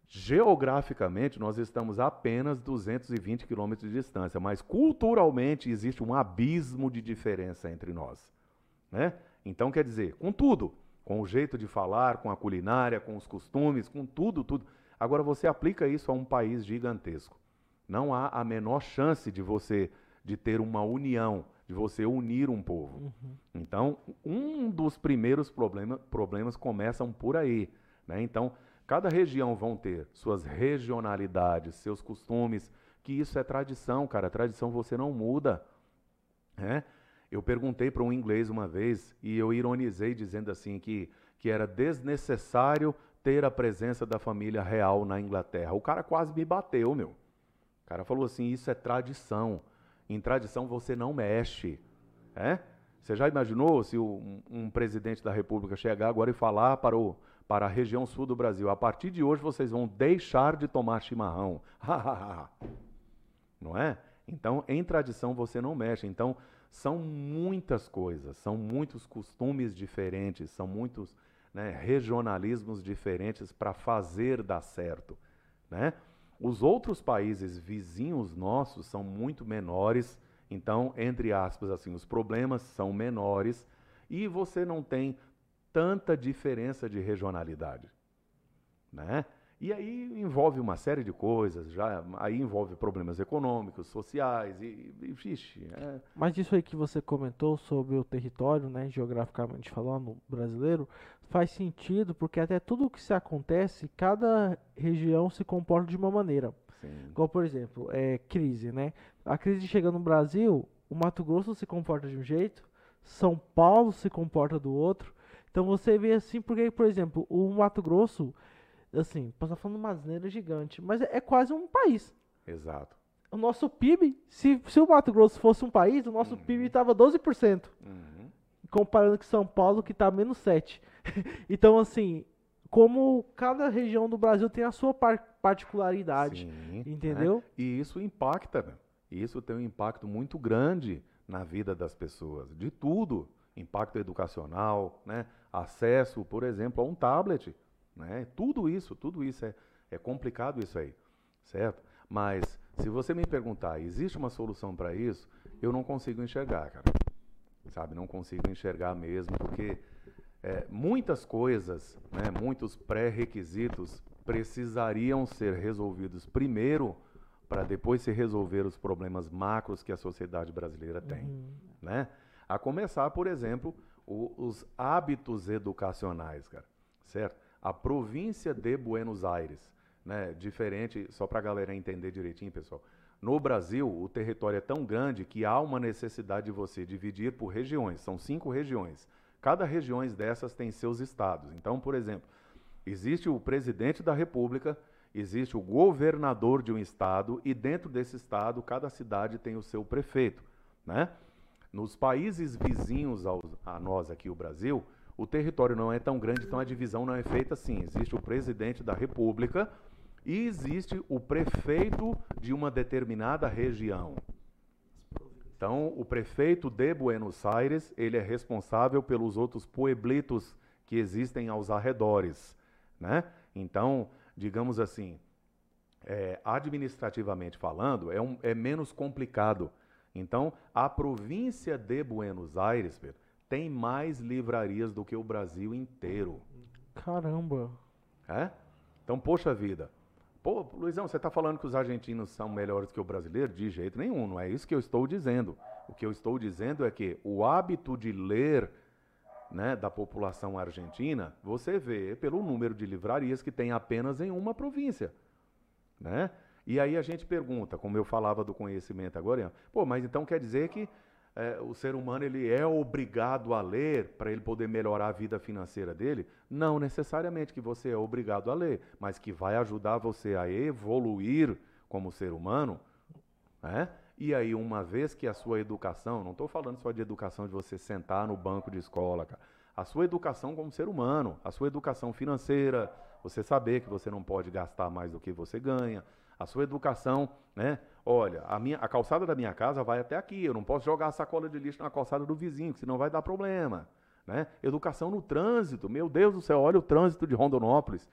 Geograficamente, nós estamos a apenas 220 quilômetros de distância, mas culturalmente existe um abismo de diferença entre nós. Né? Então, quer dizer, com tudo, com o jeito de falar, com a culinária, com os costumes, com tudo, tudo. Agora, você aplica isso a um país gigantesco. Não há a menor chance de você de ter uma união, de você unir um povo. Uhum. Então, um dos primeiros problema, problemas começam por aí. Né? Então, cada região vão ter suas regionalidades, seus costumes, que isso é tradição, cara. Tradição você não muda. Né? Eu perguntei para um inglês uma vez e eu ironizei dizendo assim que, que era desnecessário ter a presença da família real na Inglaterra. O cara quase me bateu, meu. O cara falou assim: isso é tradição. Em tradição você não mexe. É? Você já imaginou se um, um presidente da República chegar agora e falar para, o, para a região sul do Brasil: a partir de hoje vocês vão deixar de tomar chimarrão? não é? Então, em tradição você não mexe. Então, são muitas coisas, são muitos costumes diferentes, são muitos né, regionalismos diferentes para fazer dar certo. Né? Os outros países vizinhos nossos são muito menores, então, entre aspas, assim, os problemas são menores e você não tem tanta diferença de regionalidade. Né? E aí envolve uma série de coisas, já aí envolve problemas econômicos, sociais e, e vixe, é... Mas isso aí que você comentou sobre o território, né, geograficamente falando, brasileiro, faz sentido porque até tudo que se acontece, cada região se comporta de uma maneira. Sim. Igual, por exemplo, é crise, né? A crise chega no Brasil, o Mato Grosso se comporta de um jeito, São Paulo se comporta do outro. Então você vê assim, porque, por exemplo, o Mato Grosso assim, posso falando uma asneira gigante, mas é, é, quase um país. Exato. O nosso PIB, se, se o Mato Grosso fosse um país, o nosso uhum. PIB estava 12%. Uhum. Comparando com São Paulo, que está menos 7%. então, assim, como cada região do Brasil tem a sua par particularidade. Sim, entendeu? Né? E isso impacta, né? Isso tem um impacto muito grande na vida das pessoas, de tudo. Impacto educacional, né? acesso, por exemplo, a um tablet. Né? Tudo isso, tudo isso é, é complicado isso aí, certo? Mas se você me perguntar, existe uma solução para isso? Eu não consigo enxergar, cara. Sabe, não consigo enxergar mesmo, porque é, muitas coisas, né, muitos pré-requisitos precisariam ser resolvidos primeiro para depois se resolver os problemas macros que a sociedade brasileira tem, uhum. né? A começar, por exemplo, o, os hábitos educacionais, cara, certo? a província de Buenos Aires, né? Diferente, só para a galera entender direitinho, pessoal. No Brasil, o território é tão grande que há uma necessidade de você dividir por regiões. São cinco regiões. Cada região dessas tem seus estados. Então, por exemplo, existe o presidente da República, existe o governador de um estado e dentro desse estado cada cidade tem o seu prefeito, né? Nos países vizinhos aos, a nós aqui, o Brasil, o território não é tão grande, então a divisão não é feita assim. Existe o presidente da República e existe o prefeito de uma determinada região. Então, o prefeito de Buenos Aires, ele é responsável pelos outros pueblitos que existem aos arredores, né? Então, digamos assim, é, administrativamente falando, é, um, é menos complicado. Então, a província de Buenos Aires, Pedro, tem mais livrarias do que o Brasil inteiro. Caramba. É? Então, poxa vida. Pô, Luizão, você está falando que os argentinos são melhores que o brasileiro? De jeito nenhum, não é isso que eu estou dizendo. O que eu estou dizendo é que o hábito de ler né, da população argentina, você vê pelo número de livrarias que tem apenas em uma província. Né? E aí a gente pergunta, como eu falava do conhecimento agora, pô, mas então quer dizer que é, o ser humano ele é obrigado a ler para ele poder melhorar a vida financeira dele? Não necessariamente que você é obrigado a ler, mas que vai ajudar você a evoluir como ser humano. Né? E aí, uma vez que a sua educação, não estou falando só de educação de você sentar no banco de escola, cara, a sua educação como ser humano, a sua educação financeira, você saber que você não pode gastar mais do que você ganha, a sua educação, né? Olha, a, minha, a calçada da minha casa vai até aqui, eu não posso jogar a sacola de lixo na calçada do vizinho, senão vai dar problema. Né? Educação no trânsito, meu Deus do céu, olha o trânsito de Rondonópolis.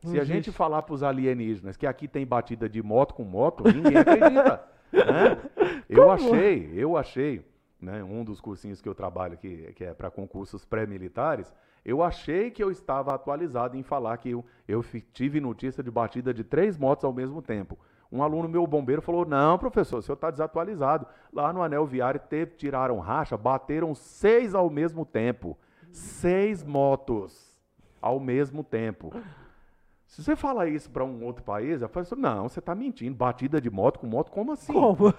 Se a gente falar para os alienígenas que aqui tem batida de moto com moto, ninguém acredita. né? Eu achei, eu achei, né, um dos cursinhos que eu trabalho aqui, que é para concursos pré-militares, eu achei que eu estava atualizado em falar que eu, eu tive notícia de batida de três motos ao mesmo tempo. Um aluno meu bombeiro falou: Não, professor, o senhor está desatualizado. Lá no anel viário teve, tiraram racha, bateram seis ao mesmo tempo. Seis motos ao mesmo tempo. Se você falar isso para um outro país, eu falo assim, não, você está mentindo. Batida de moto com moto, como assim? Como?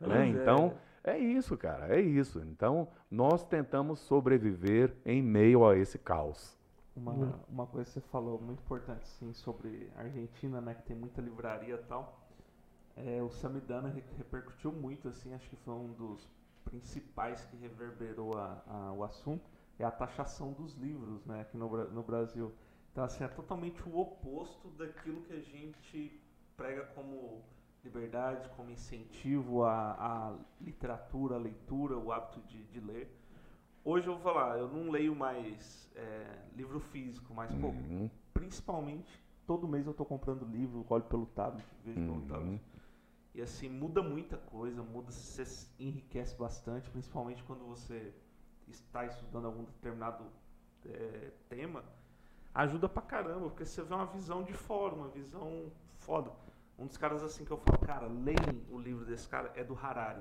Né? Pois é. É isso, cara, é isso. Então, nós tentamos sobreviver em meio a esse caos. Uma, Hum. uma coisa que você falou muito importante sim sobre a Argentina, né, que tem muita livraria e tal. É, o Samidana re- repercutiu muito, assim, acho que foi um dos principais que reverberou a- a- o assunto, é a taxação dos livros, né, aqui no, no Brasil. Então, assim, é totalmente o oposto daquilo que a gente prega como liberdade, como incentivo à, à literatura, à leitura, o hábito de, de ler. Hoje eu vou falar, eu não leio mais é, livro físico, mas pô, Uhum, principalmente todo mês eu tô comprando livro, olho pelo tablet, vejo pelo uhum. tablet. E assim, muda muita coisa, muda, você se enriquece bastante, principalmente quando você está estudando algum determinado é, tema, ajuda pra caramba, porque você vê uma visão de fora, uma visão foda. Um dos caras assim que eu falo, cara, leem o livro desse cara, é do Harari.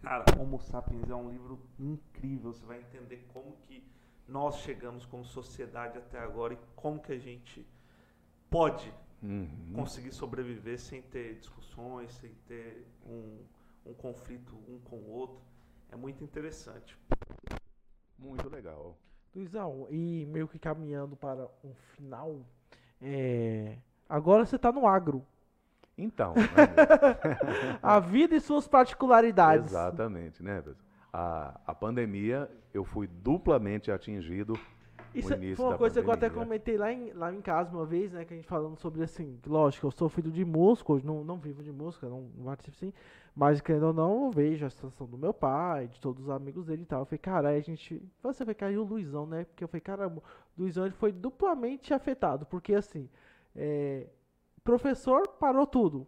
Cara, Homo Sapiens é um livro incrível, você vai entender como que nós chegamos como sociedade até agora e como que a gente pode Uhum. conseguir sobreviver sem ter discussões, sem ter um, um conflito um com o outro. É muito interessante. Muito legal. Luizão, e meio que caminhando para um final, é, agora você tá no agro. Então, né, A vida e suas particularidades. exatamente, né? A, a pandemia, eu fui duplamente atingido Isso é- foi uma coisa que eu até pandemia. comentei lá em, lá em casa uma vez, né? Que a gente falando sobre assim, lógico, eu sou filho de músico, hoje não, não vivo de música, não, não participo sim, mas querendo ou não, eu vejo a situação do meu pai, de todos os amigos dele e tal. Eu falei, cara, aí a gente. Você vai cair o Luizão, né? Porque eu falei, caramba, o Luizão ele foi duplamente afetado, porque assim, é, professor parou tudo.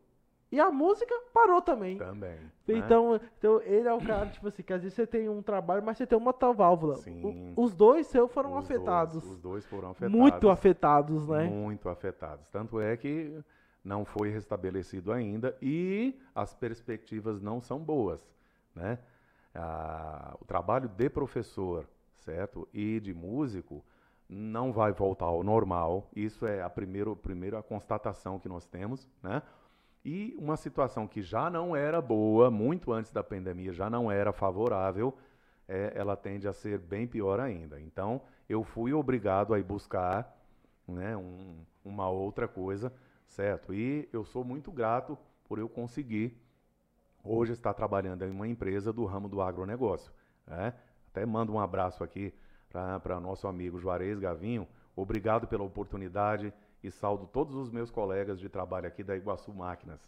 E a música parou também. também. né? Então, então, ele é o cara, tipo assim, que às vezes você tem um trabalho, mas você tem uma tal válvula. O- Sim. os dois seus foram Os afetados. Dois, os dois foram afetados. Muito afetados, né? Muito afetados. Tanto é que não foi restabelecido ainda e as perspectivas não são boas, né? Ah, o trabalho de professor, certo? E de músico não vai voltar ao normal. Isso é a primeira, primeira constatação que nós temos, né? E uma situação que já não era boa, muito antes da pandemia, já não era favorável, é, ela tende a ser bem pior ainda. Então, eu fui obrigado a ir buscar né, um- uma outra coisa, certo? E eu sou muito grato por eu conseguir hoje estar trabalhando em uma empresa do ramo do agronegócio. né? Até mando um abraço aqui para nosso amigo Juarez Gavinho. Obrigado pela oportunidade e saldo todos os meus colegas de trabalho aqui da Iguaçu Máquinas.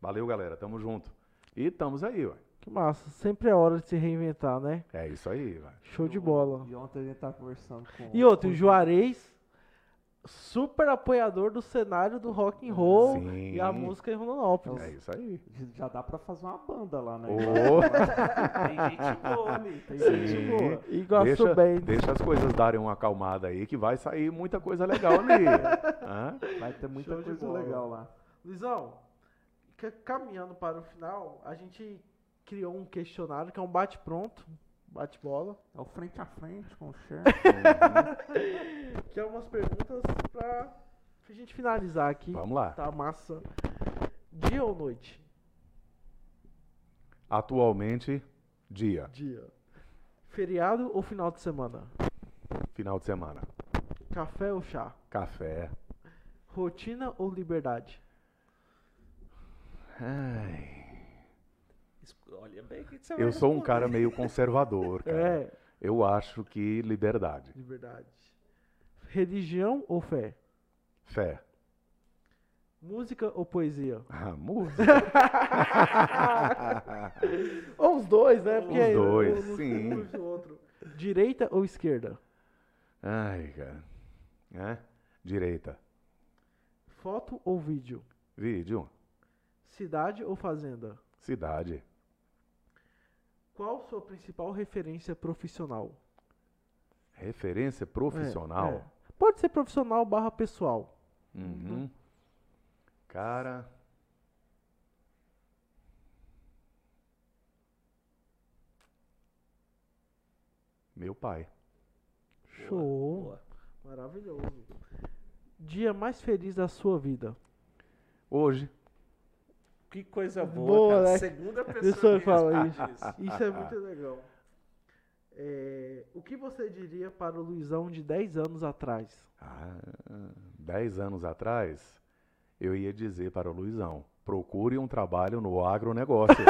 Valeu, galera. Tamo junto. E estamos aí, ué. Que massa. Sempre é hora de se reinventar, né? É isso aí, ué. Show de bola. E ontem a gente tava conversando com. E outro, com o Juarez, super apoiador do cenário do rock and roll Sim. e a música em Rondonópolis. É isso aí. Já dá pra fazer uma banda lá, né? Ô. Tem gente boa ali, tem Sim. gente boa. Iguaçu Deixa, Band. deixa as coisas darem uma acalmada aí que vai sair muita coisa legal ali. Hã? Vai ter muita Show coisa legal lá. Luizão, ca- caminhando para o final, a gente criou um questionário que é um bate-pronto, bate-bola, É o frente a frente com o Cher. que é umas perguntas pra a gente finalizar aqui. Vamos lá. Tá massa. Dia ou noite? Atualmente, dia, Dia. Feriado ou final de semana? final de semana. Café ou chá? Café. Rotina ou liberdade? Ai, Olha bem que você eu sou um cara meio conservador, cara. É, Eu acho que liberdade. liberdade. Religião ou fé? Fé. Música ou poesia? Ah, música. Ou os dois, né? Porque Os dois, um sim. o outro. Direita ou esquerda? Ai, cara. É? Direita. Foto ou vídeo? Vídeo. Cidade ou fazenda? Cidade. Qual sua principal referência profissional? Referência profissional. É, é. Pode ser profissional barra pessoal. Uhum. Cara. Meu pai. Show. Boa. Maravilhoso. Dia mais feliz da sua vida. Hoje. Que coisa boa, Boa, cara. né? Segunda pessoa que fala isso. Isso é muito legal. É, o que você diria para o Luizão de 10 anos atrás? Ah, dez anos atrás, eu ia dizer para o Luizão: procure um trabalho no agronegócio.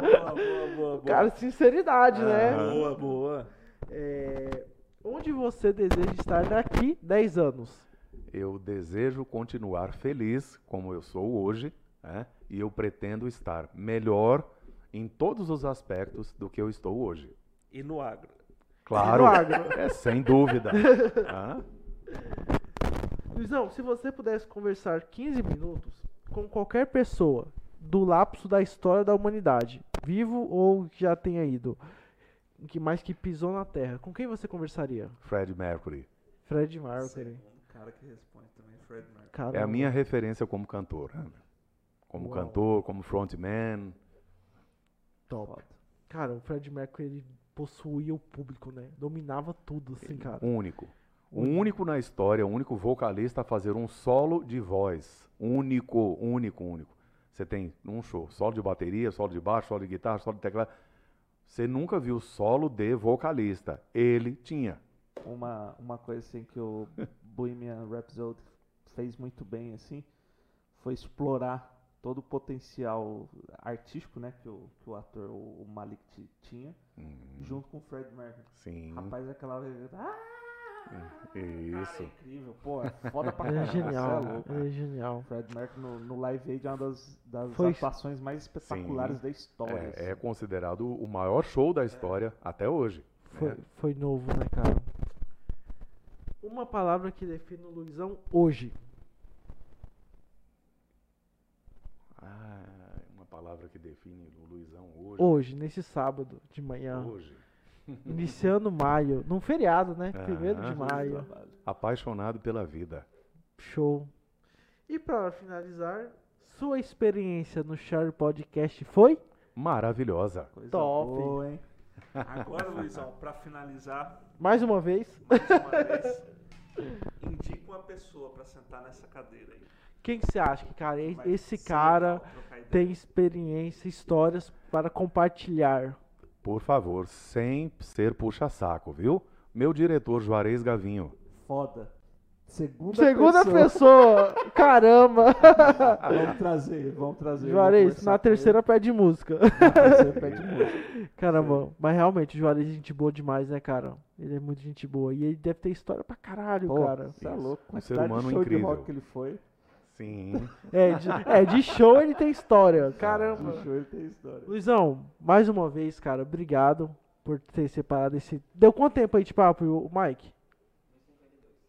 Boa, boa, boa, boa. Cara, sinceridade, né? Aham. boa, boa. É, onde você deseja estar daqui 10 anos? Eu desejo continuar feliz como eu sou hoje, né? e eu pretendo estar melhor em todos os aspectos do que eu estou hoje. E no agro? Claro, no agro. é sem dúvida. Luizão, se você pudesse conversar 15 minutos com qualquer pessoa do lapso da história da humanidade, vivo ou que já tenha ido, que mais que pisou na Terra, com quem você conversaria? Fred Mercury Fred Mercury. Segundo cara que responde também, Fred Mercury. Caramba. é a minha referência como cantor, né? como Uau. cantor, como frontman. top. Cara, o Fred Mercury ele possuía o público, né? Dominava tudo, assim, cara. Único. O único na história, o único vocalista a fazer um solo de voz. Único, único, único. Você tem um show, solo de bateria, solo de baixo, solo de guitarra, solo de teclado. Você nunca viu solo de vocalista. Ele tinha. Uma, uma coisa assim que o Bohemian Rhapsody fez muito bem assim foi explorar todo o potencial artístico né, que, o, que o ator, o, o Malik ti- tinha, Hum, junto com o Fred Mercury. sim. Rapaz, aquela hora ele- ah, cara, é Isso. incrível, pô, é foda pra é genial, cê é louco. ele é genial. Fred Mercury no, no Live Aid é uma das, das Foi- atuações mais espetaculares Sim. da história. É, é assim. considerado o maior show da história até hoje. Foi, né? foi novo, né, cara? Uma palavra que define o Luizão hoje. Ah, uma palavra que define o Luizão hoje. Hoje, nesse sábado de manhã. Hoje. Iniciando maio. Num feriado, né? Primeiro de maio. Apaixonado pela vida. Show. E pra finalizar, sua experiência no Share Podcast foi? Maravilhosa. Coisa Top. boa, hein? Agora, Luizão, pra finalizar, Mais uma vez. mais uma vez, indica uma pessoa pra sentar nessa cadeira aí. Quem que você acha que, cara, Vai esse cara tem experiência, histórias para compartilhar? Por favor, sem ser puxa-saco, viu? Meu diretor Juarez Gavinho. Foda. Segunda, Segunda pessoa. pessoa! Caramba! Vamos trazer, vamos trazer. Juarez, na terceira pede música. Na terceira pede música. Caramba, mas realmente o Juarez é gente boa demais, né, cara? Ele é muito gente boa. E ele deve ter história pra caralho, Pô, cara. Você é louco. Um ser humano show incrível. de rock que ele foi. Sim. É de, é, de show ele tem história. Caramba. De show ele tem história. Luizão, mais uma vez, cara, obrigado por ter separado esse. Deu quanto tempo aí de papo, o Mike?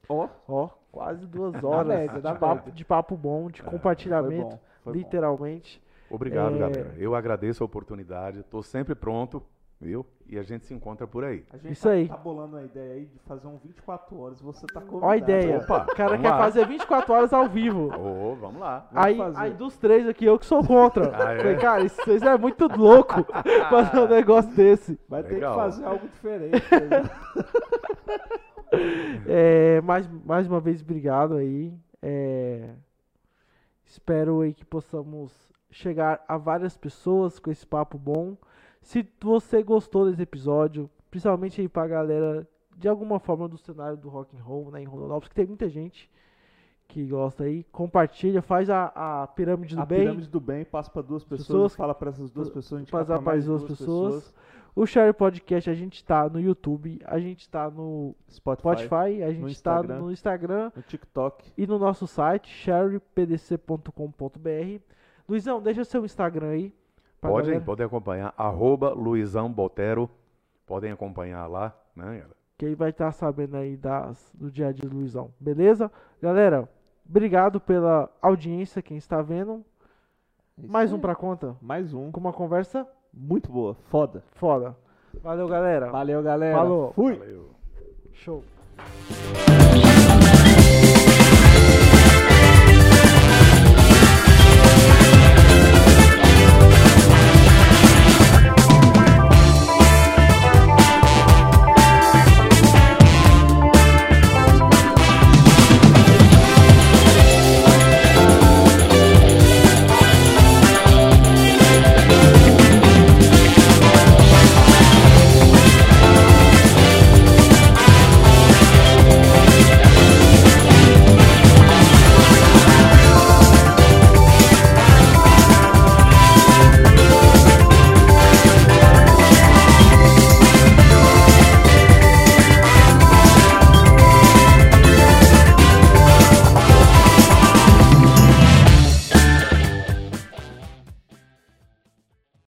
Ó, Ó, quase duas horas média, de, papo, de papo bom, de foi compartilhamento, bom. Foi bom. literalmente. Obrigado, É. galera. Eu agradeço a oportunidade. Estou sempre pronto, viu? E a gente se encontra por aí. A gente Isso tá, aí. tá bolando a ideia aí de fazer um 24 horas. Você tá convidado. Ó a ideia. Opa, o cara quer lá. fazer 24 horas ao vivo. Ô, vamos lá. Vamos Aí, fazer. aí dos três aqui, eu que sou contra. Ah, é? Falei, cara, isso- vocês é muito louco fazer um negócio desse. Vai ter que Legal. fazer algo diferente. É, mais, mais uma vez, obrigado aí. É, espero aí que possamos chegar a várias pessoas com esse papo bom. Se você gostou desse episódio, principalmente aí pra galera de alguma forma do cenário do rock and roll, né, em Rondonópolis, que tem muita gente que gosta aí, compartilha, faz a, a pirâmide do a bem. pirâmide do bem passa pra duas pessoas, Pessoas- fala pra essas duas pessoas, a gente Passar pra para mais duas pessoas. O Share Podcast, a gente tá no YouTube, a gente tá no Spotify, Spotify, a gente tá Instagram. no Instagram no TikTok. e no nosso site, sharepdc.com.br. Luizão, deixa seu Instagram aí. Podem, galera, podem acompanhar. Arroba Luizão Botero. Podem acompanhar lá, né, galera? Que aí vai estar sabendo aí das, do dia a dia do Luizão. Beleza? Galera, obrigado pela audiência, quem está vendo. Isso Mais aí. um pra conta. Mais um. Com uma conversa Muito boa. Foda. foda. Valeu, galera. Valeu, galera. Falou. Fui. Valeu. Show.